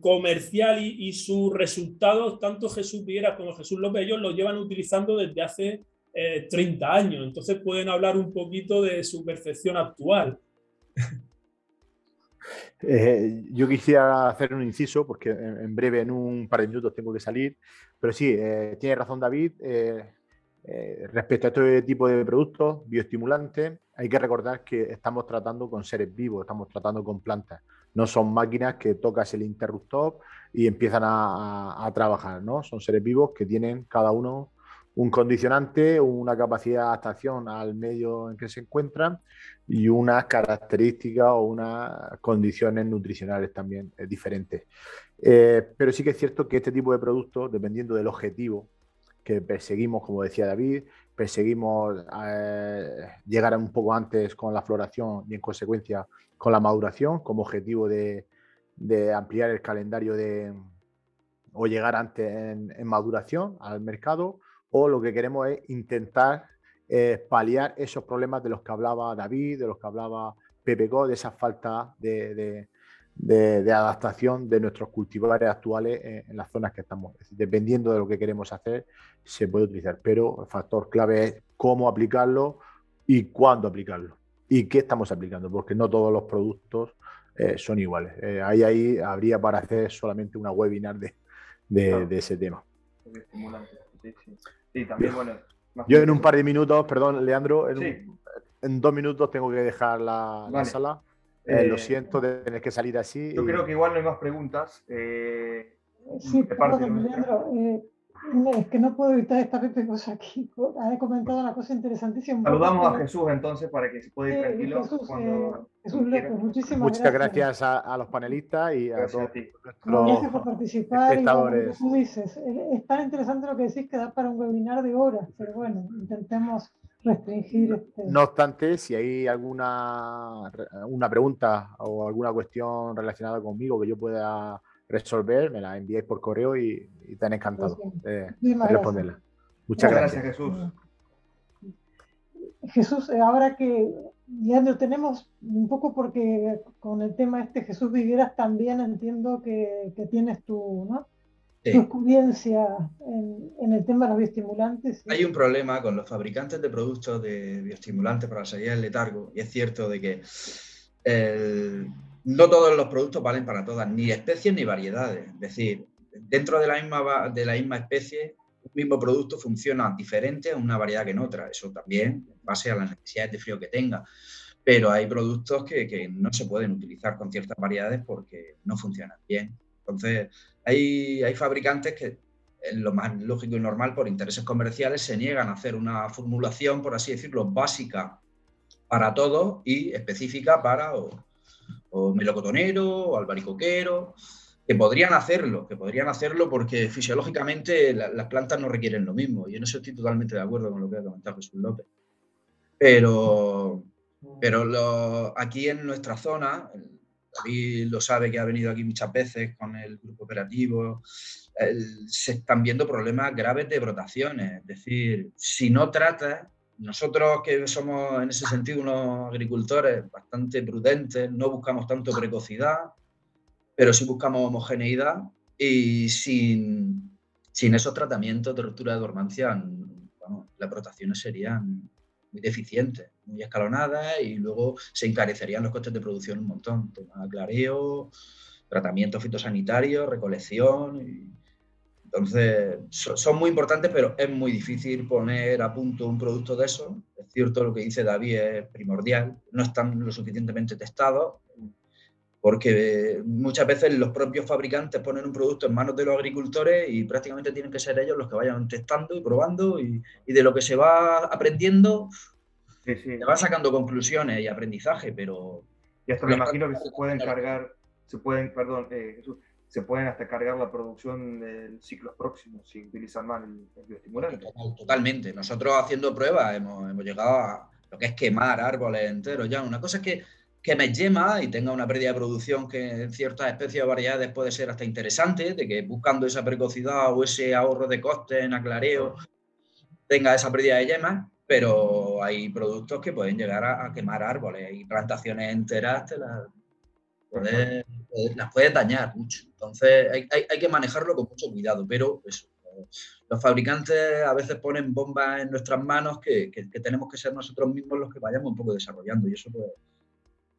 comercial y, sus resultados, tanto Jesús Vieira como Jesús López, ellos lo llevan utilizando desde hace 30 eh, años. Entonces pueden hablar un poquito de su percepción actual. Eh, yo quisiera hacer un inciso porque en, breve, en un par de minutos, tengo que salir. Pero sí, eh, tiene razón David. Eh, respecto a este tipo de productos bioestimulantes, hay que recordar que estamos tratando con seres vivos, estamos tratando con plantas. No son máquinas que tocas el interruptor y empiezan a, a trabajar, ¿no? Son seres vivos que tienen cada uno un condicionante, una capacidad de adaptación al medio en que se encuentran y unas características o unas condiciones nutricionales también eh, diferentes. Eh, pero sí que es cierto que este tipo de productos, dependiendo del objetivo que perseguimos, como decía David, perseguimos eh, llegar un poco antes con la floración y en consecuencia con la maduración como objetivo de, ampliar el calendario de, o llegar antes en maduración al mercado o lo que queremos es intentar eh, paliar esos problemas de los que hablaba David, de los que hablaba Pepe Go, de esa falta de, adaptación de nuestros cultivares actuales en, las zonas que estamos. dependiendo de lo que queremos hacer, se puede utilizar, pero el factor clave es cómo aplicarlo y cuándo aplicarlo y qué estamos aplicando, porque no todos los productos eh, son iguales. Eh, ahí, ahí habría para hacer solamente una webinar de, ese tema. Sí, también, bueno. Yo en un par de minutos, perdón, Leandro, en, dos minutos tengo que dejar la, sala. Eh, lo eh, siento de tener que salir así. Yo creo que igual no hay más preguntas. Eh, sí, perdón, Leandro. Es que no puedo evitar esta cosa aquí. Ha comentado una cosa interesantísima. Saludamos a Jesús entonces para que se pueda ir tranquilo. Jesús, cuando, Jesús López, muchísimas Muchas gracias, a, los panelistas y a todos. gracias por participar. Y, tú dices, es tan interesante lo que decís que da para un webinar de horas, pero bueno, intentemos restringir. Este... No obstante, si hay alguna una pregunta o alguna cuestión relacionada conmigo que yo pueda resolver, me la enviáis por correo y, y tan encantado de, responderla. Muchas gracias. Jesús. Jesús, eh, ahora que ya lo tenemos un poco porque con el tema este Jesús Vigueras también entiendo que, que tienes tu, ¿no? tu experiencia en, en, el tema de los bioestimulantes. Hay un problema con los fabricantes de productos de bioestimulantes para la salida del letargo y es cierto de que el, no todos los productos valen para todas, ni especies ni variedades. Es decir, dentro de la misma, de la misma especie, un mismo producto funciona diferente en una variedad que en otra. Eso también en base a las necesidades de frío que tenga. Pero hay productos que, que no se pueden utilizar con ciertas variedades porque no funcionan bien. Entonces, hay, hay fabricantes que, lo más lógico y normal, por intereses comerciales, se niegan a hacer una formulación, por así decirlo, básica para todos y específica para o melocotonero o albaricoquero, que podrían hacerlo, que podrían hacerlo porque fisiológicamente las plantas no requieren lo mismo. Y en eso estoy totalmente de acuerdo con lo que ha comentado Jesús López. Pero, pero aquí en nuestra zona, David lo sabe que ha venido aquí muchas veces con el grupo operativo, se están viendo problemas graves de brotaciones. Es decir, si no tratas nosotros que somos en ese sentido unos agricultores bastante prudentes, no buscamos tanto precocidad, pero sí buscamos homogeneidad y sin, sin esos tratamientos de ruptura de dormancia, las brotaciones serían muy deficientes, muy escalonadas y luego se encarecerían los costes de producción un montón. Tema clareo, tratamiento fitosanitario, recolección y entonces, son muy importantes, pero es muy difícil poner a punto un producto de eso. Es cierto, lo que dice David es primordial. No están lo suficientemente testados, porque muchas veces los propios fabricantes ponen un producto en manos de los agricultores y prácticamente tienen que ser ellos los que vayan testando y probando y, de lo que se va aprendiendo, se va sacando conclusiones y aprendizaje, pero... Y hasta me imagino que se pueden cargar, se pueden, perdón, eh, Jesús, se pueden hasta cargar la producción del ciclos próximos si utilizan mal el, bioestimulante. totalmente. Nosotros haciendo pruebas hemos, hemos, llegado a lo que es quemar árboles enteros ya. Una cosa es que, que me yema y tenga una pérdida de producción que en ciertas especies o variedades puede ser hasta interesante, de que buscando esa precocidad o ese ahorro de costes en aclareo tenga esa pérdida de yemas, pero hay productos que pueden llegar a, quemar árboles y plantaciones enteras te las, las puede dañar mucho. Entonces hay, hay, que manejarlo con mucho cuidado, pero eso, los fabricantes a veces ponen bombas en nuestras manos que, que, tenemos que ser nosotros mismos los que vayamos un poco desarrollando y eso pues,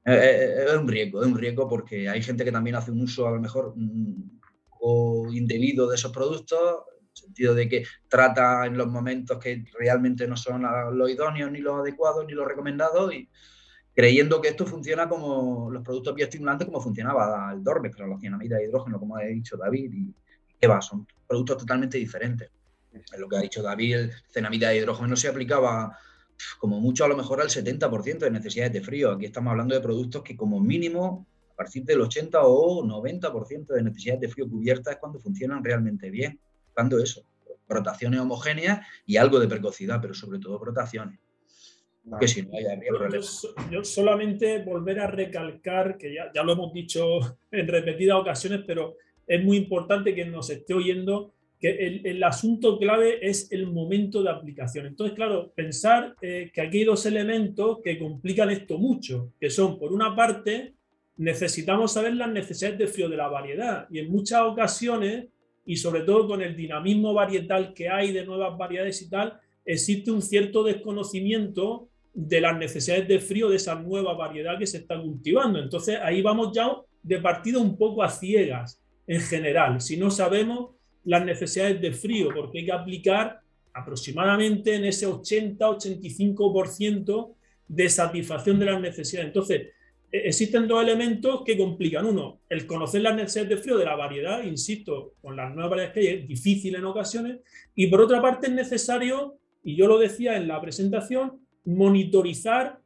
es, un riesgo, es un riesgo porque hay gente que también hace un uso a lo mejor mm, indebido de esos productos, en el sentido de que trata en los momentos que realmente no son los idóneos, ni los adecuados, ni los recomendados y, creyendo que esto funciona como los productos bioestimulantes, como funcionaba el Dormex, la cianamida de hidrógeno, como ha dicho David, y que va, son productos totalmente diferentes. lo que ha dicho David, el cenamida de hidrógeno se aplicaba como mucho a lo mejor al 70% de necesidades de frío. Aquí estamos hablando de productos que como mínimo a partir del 80 o 90% de necesidades de frío cubiertas es cuando funcionan realmente bien. Cuando eso, rotaciones homogéneas y algo de precocidad, pero sobre todo rotaciones que si no Yo, solamente volver a recalcar, que ya, ya lo hemos dicho en repetidas ocasiones, pero es muy importante que nos esté oyendo que el, el, asunto clave es el momento de aplicación. Entonces, claro, pensar eh, que aquí hay dos elementos que complican esto mucho, que son, por una parte, necesitamos saber las necesidades de frío de la variedad y en muchas ocasiones, y sobre todo con el dinamismo varietal que hay de nuevas variedades y tal, existe un cierto desconocimiento de las necesidades de frío de esa nueva variedad que se está cultivando. Entonces ahí vamos ya de partida un poco a ciegas en general, si no sabemos las necesidades de frío, porque hay que aplicar aproximadamente en ese 80-85% de satisfacción de las necesidades. Entonces, e, existen dos elementos que complican. Uno, el conocer las necesidades de frío de la variedad, insisto, con las nuevas variedades que hay es difícil en ocasiones. Y por otra parte es necesario, y yo lo decía en la presentación, monitorizar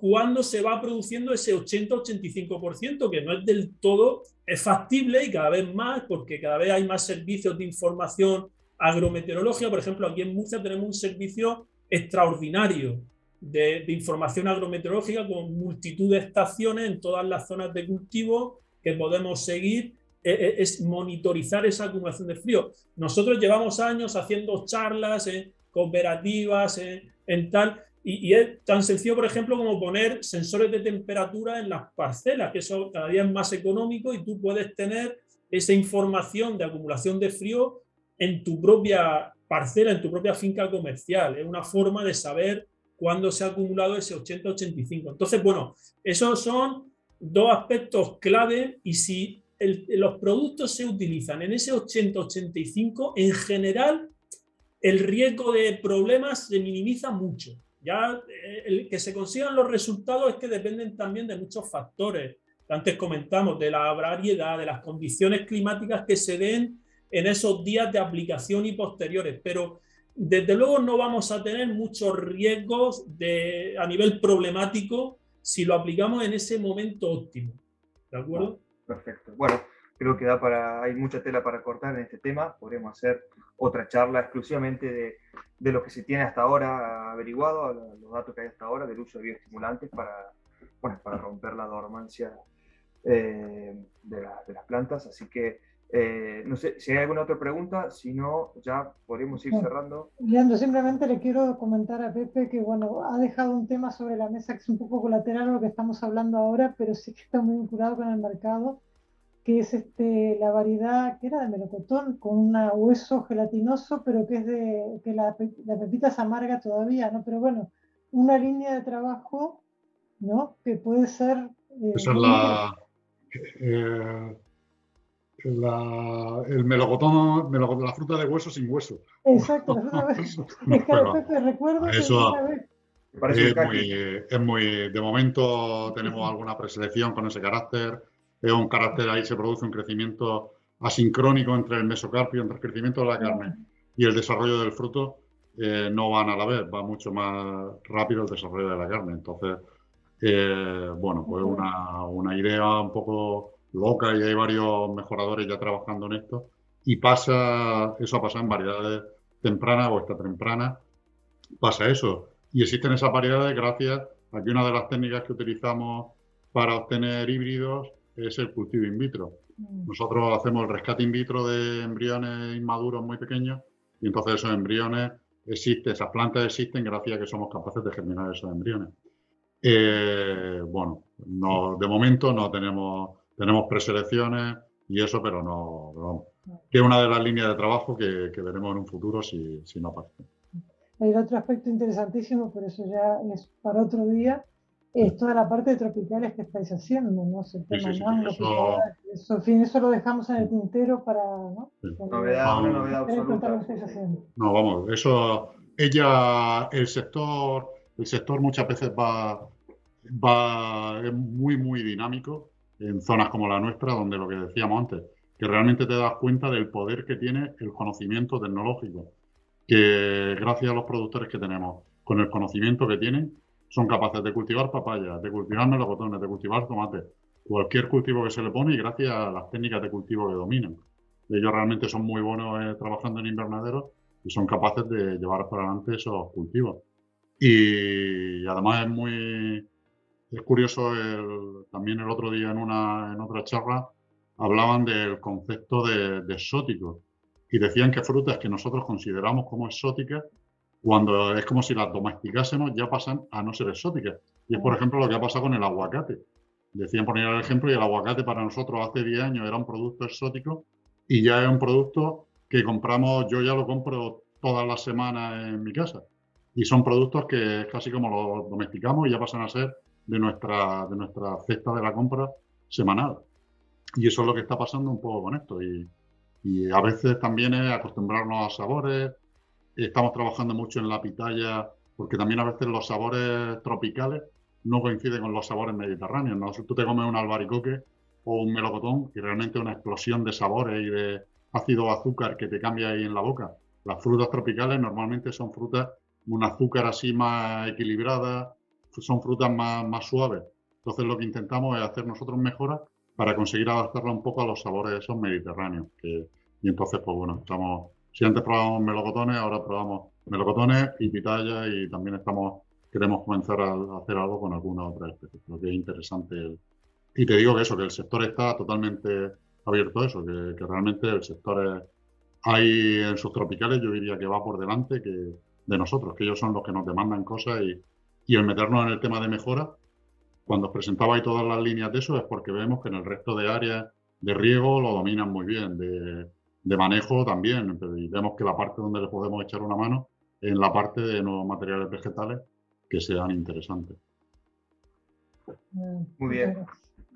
cuándo se va produciendo ese 80-85%, que no es del todo, factible y cada vez más, porque cada vez hay más servicios de información agrometeorológica. Por ejemplo, aquí en Murcia tenemos un servicio extraordinario de, información agrometeorológica con multitud de estaciones en todas las zonas de cultivo que podemos seguir e, e, es monitorizar esa acumulación de frío. Nosotros llevamos años haciendo charlas cooperativas, en tal, y, es tan sencillo, por ejemplo, como poner sensores de temperatura en las parcelas, que eso cada día es más económico y tú puedes tener esa información de acumulación de frío en tu propia parcela, en tu propia finca comercial. Es una forma de saber cuándo se ha acumulado ese 80-85. Entonces, bueno, esos son dos aspectos clave y si los productos se utilizan en ese 80-85, en general el riesgo de problemas se minimiza mucho. Ya eh, el que se consigan los resultados es que dependen también de muchos factores. Antes comentamos de la variedad, de las condiciones climáticas que se den en esos días de aplicación y posteriores, pero desde luego no vamos a tener muchos riesgos a nivel problemático si lo aplicamos en ese momento óptimo. ¿De acuerdo? Perfecto. Bueno, creo que da para, hay mucha tela para cortar en este tema. Podríamos hacer otra charla exclusivamente de, de lo que se tiene hasta ahora averiguado, los datos que hay hasta ahora del uso de bioestimulantes para, bueno, para romper la dormancia eh, de, de, las plantas. Así que eh, no sé si hay alguna otra pregunta, si no, ya podemos ir cerrando. Leandro, simplemente le quiero comentar a Pepe que, bueno, ha dejado un tema sobre la mesa que es un poco colateral a lo que estamos hablando ahora, pero sí que está muy vinculado con el mercado que es este, la variedad que era de melocotón, con un hueso gelatinoso, pero que es de que la, la, pepita es amarga todavía, ¿no? Pero bueno, una línea de trabajo, ¿no? Que puede ser... Eh, Esa es la, eh, la, el melocotón, melocotón, la fruta de hueso sin hueso. Exacto, la fruta de hueso. es que Pepe, recuerdo Eso, que es, muy, es muy, de momento tenemos alguna preselección con ese carácter es un carácter, ahí se produce un crecimiento asincrónico entre el mesocarpio, entre el crecimiento de la carne y el desarrollo del fruto, eh, no van a la vez, va mucho más rápido el desarrollo de la carne. Entonces, eh, bueno, pues una, una, idea un poco loca y hay varios mejoradores ya trabajando en esto. Y pasa, eso ha pasado en variedades tempranas o esta temprana, pasa eso. Y existen esas variedades gracias a que una de las técnicas que utilizamos para obtener híbridos es el cultivo in vitro. Mm. Nosotros hacemos el rescate in vitro de embriones inmaduros muy pequeños y entonces esos embriones existen, esas plantas existen gracias a que somos capaces de germinar esos embriones. Eh, bueno, no, de momento no tenemos, tenemos preselecciones y eso, pero no, que es una de las líneas de trabajo que, que veremos en un futuro si, si no pasa. Hay otro aspecto interesantísimo, pero eso ya es para otro día, es toda la parte de tropicales que estáis haciendo, ¿no? eso... en fin, eso lo dejamos en el tintero para, ¿no? Novedad, una novedad absoluta. No, vamos, eso, ella, el sector, el sector muchas veces va, va, es muy, muy dinámico en zonas como la nuestra, donde lo que decíamos antes, que realmente te das cuenta del poder que tiene el conocimiento tecnológico, que gracias a los productores que tenemos, con el conocimiento que tienen, son capaces de cultivar papaya, de cultivar melocotones, de cultivar tomate, cualquier cultivo que se le pone y gracias a las técnicas de cultivo que dominan. Ellos realmente son muy buenos eh, trabajando en invernaderos y son capaces de llevar para adelante esos cultivos. Y, además es muy es curioso también el otro día en una en otra charla hablaban del concepto de, de exótico y decían que frutas que nosotros consideramos como exóticas cuando es como si las domesticásemos, ya pasan a no ser exóticas. Y es, por ejemplo, lo que ha pasado con el aguacate. Decían poner el ejemplo y el aguacate para nosotros hace 10 años era un producto exótico y ya es un producto que compramos, yo ya lo compro todas las semanas en mi casa. Y son productos que es casi como los domesticamos y ya pasan a ser de nuestra, de nuestra cesta de la compra semanal. Y eso es lo que está pasando un poco con esto. Y, y a veces también es acostumbrarnos a sabores, Estamos trabajando mucho en la pitaya, porque también a veces los sabores tropicales no coincide con los sabores mediterráneos. ¿no? Tú te comes un albaricoque o un melocotón y realmente una explosión de sabores y de ácido azúcar que te cambia ahí en la boca. Las frutas tropicales normalmente son frutas un azúcar así más equilibrada, son frutas más, más suaves. Entonces lo que intentamos es hacer nosotros mejoras para conseguir adaptarla un poco a los sabores esos mediterráneos. Que, y entonces, pues bueno, estamos, si antes probábamos melocotones, ahora probamos melocotones y pitaya y también estamos, queremos comenzar a hacer algo con alguna otra especie. Creo que es interesante. y te digo que eso, que el sector está totalmente abierto a eso, que, que realmente el sector es, hay en sus tropicales, yo diría que va por delante que de nosotros, que ellos son los que nos demandan cosas y, y el meternos en el tema de mejora, cuando os presentaba ahí todas las líneas de eso, es porque vemos que en el resto de áreas de riego lo dominan muy bien, de, de manejo también, y vemos que la parte donde le podemos echar una mano es en la parte de nuevos materiales vegetales que sean interesantes. Muy bien.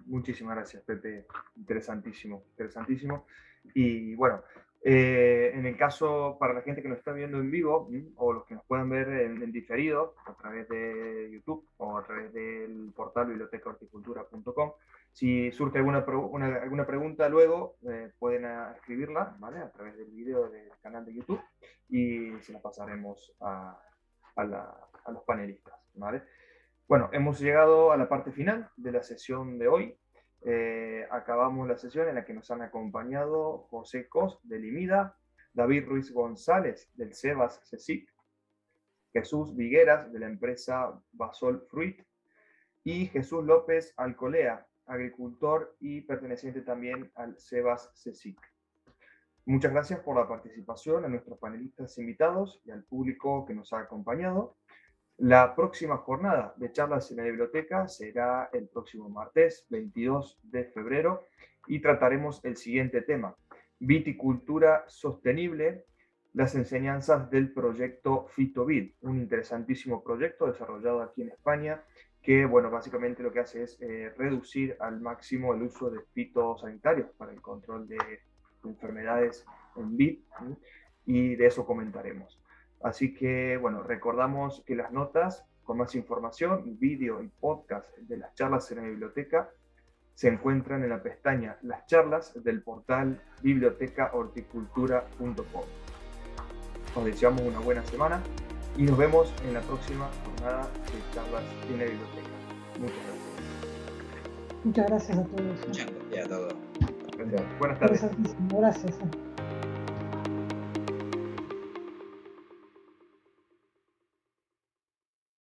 Muchísimas gracias, Pepe. Interesantísimo, interesantísimo. Y bueno, eh, en el caso, para la gente que nos está viendo en vivo o los que nos puedan ver en, diferido a través de YouTube o a través del portal bibliotecahorticultura.com, si surge alguna, alguna pregunta luego, eh, pueden escribirla ¿vale? a través del vídeo del canal de YouTube y se la pasaremos a, a, a los panelistas. ¿vale? Bueno, hemos llegado a la parte final de la sesión de hoy. Eh, acabamos la sesión en la que nos han acompañado José Cos de Limida, David Ruiz González del Sebas CECIC, Jesús Vigueras de la empresa Basol Fruit y Jesús López Alcolea, agricultor y perteneciente también al Sebas CECIC. Muchas gracias por la participación a nuestros panelistas invitados y al público que nos ha acompañado. La próxima jornada de charlas en la biblioteca será el próximo martes 22 de febrero y trataremos el siguiente tema, viticultura sostenible, las enseñanzas del proyecto FitoVid, un interesantísimo proyecto desarrollado aquí en España que, bueno, básicamente lo que hace es eh, reducir al máximo el uso de fitosanitarios para el control de enfermedades en vid y de eso comentaremos. Así que, bueno, recordamos que las notas con más información, vídeo y podcast de las charlas en la biblioteca se encuentran en la pestaña Las charlas del portal bibliotecahorticultura.com. Os deseamos una buena semana y nos vemos en la próxima jornada de charlas en la biblioteca. Muchas gracias. Muchas gracias a todos. Muchas gracias a todos. Buenas tardes. Gracias.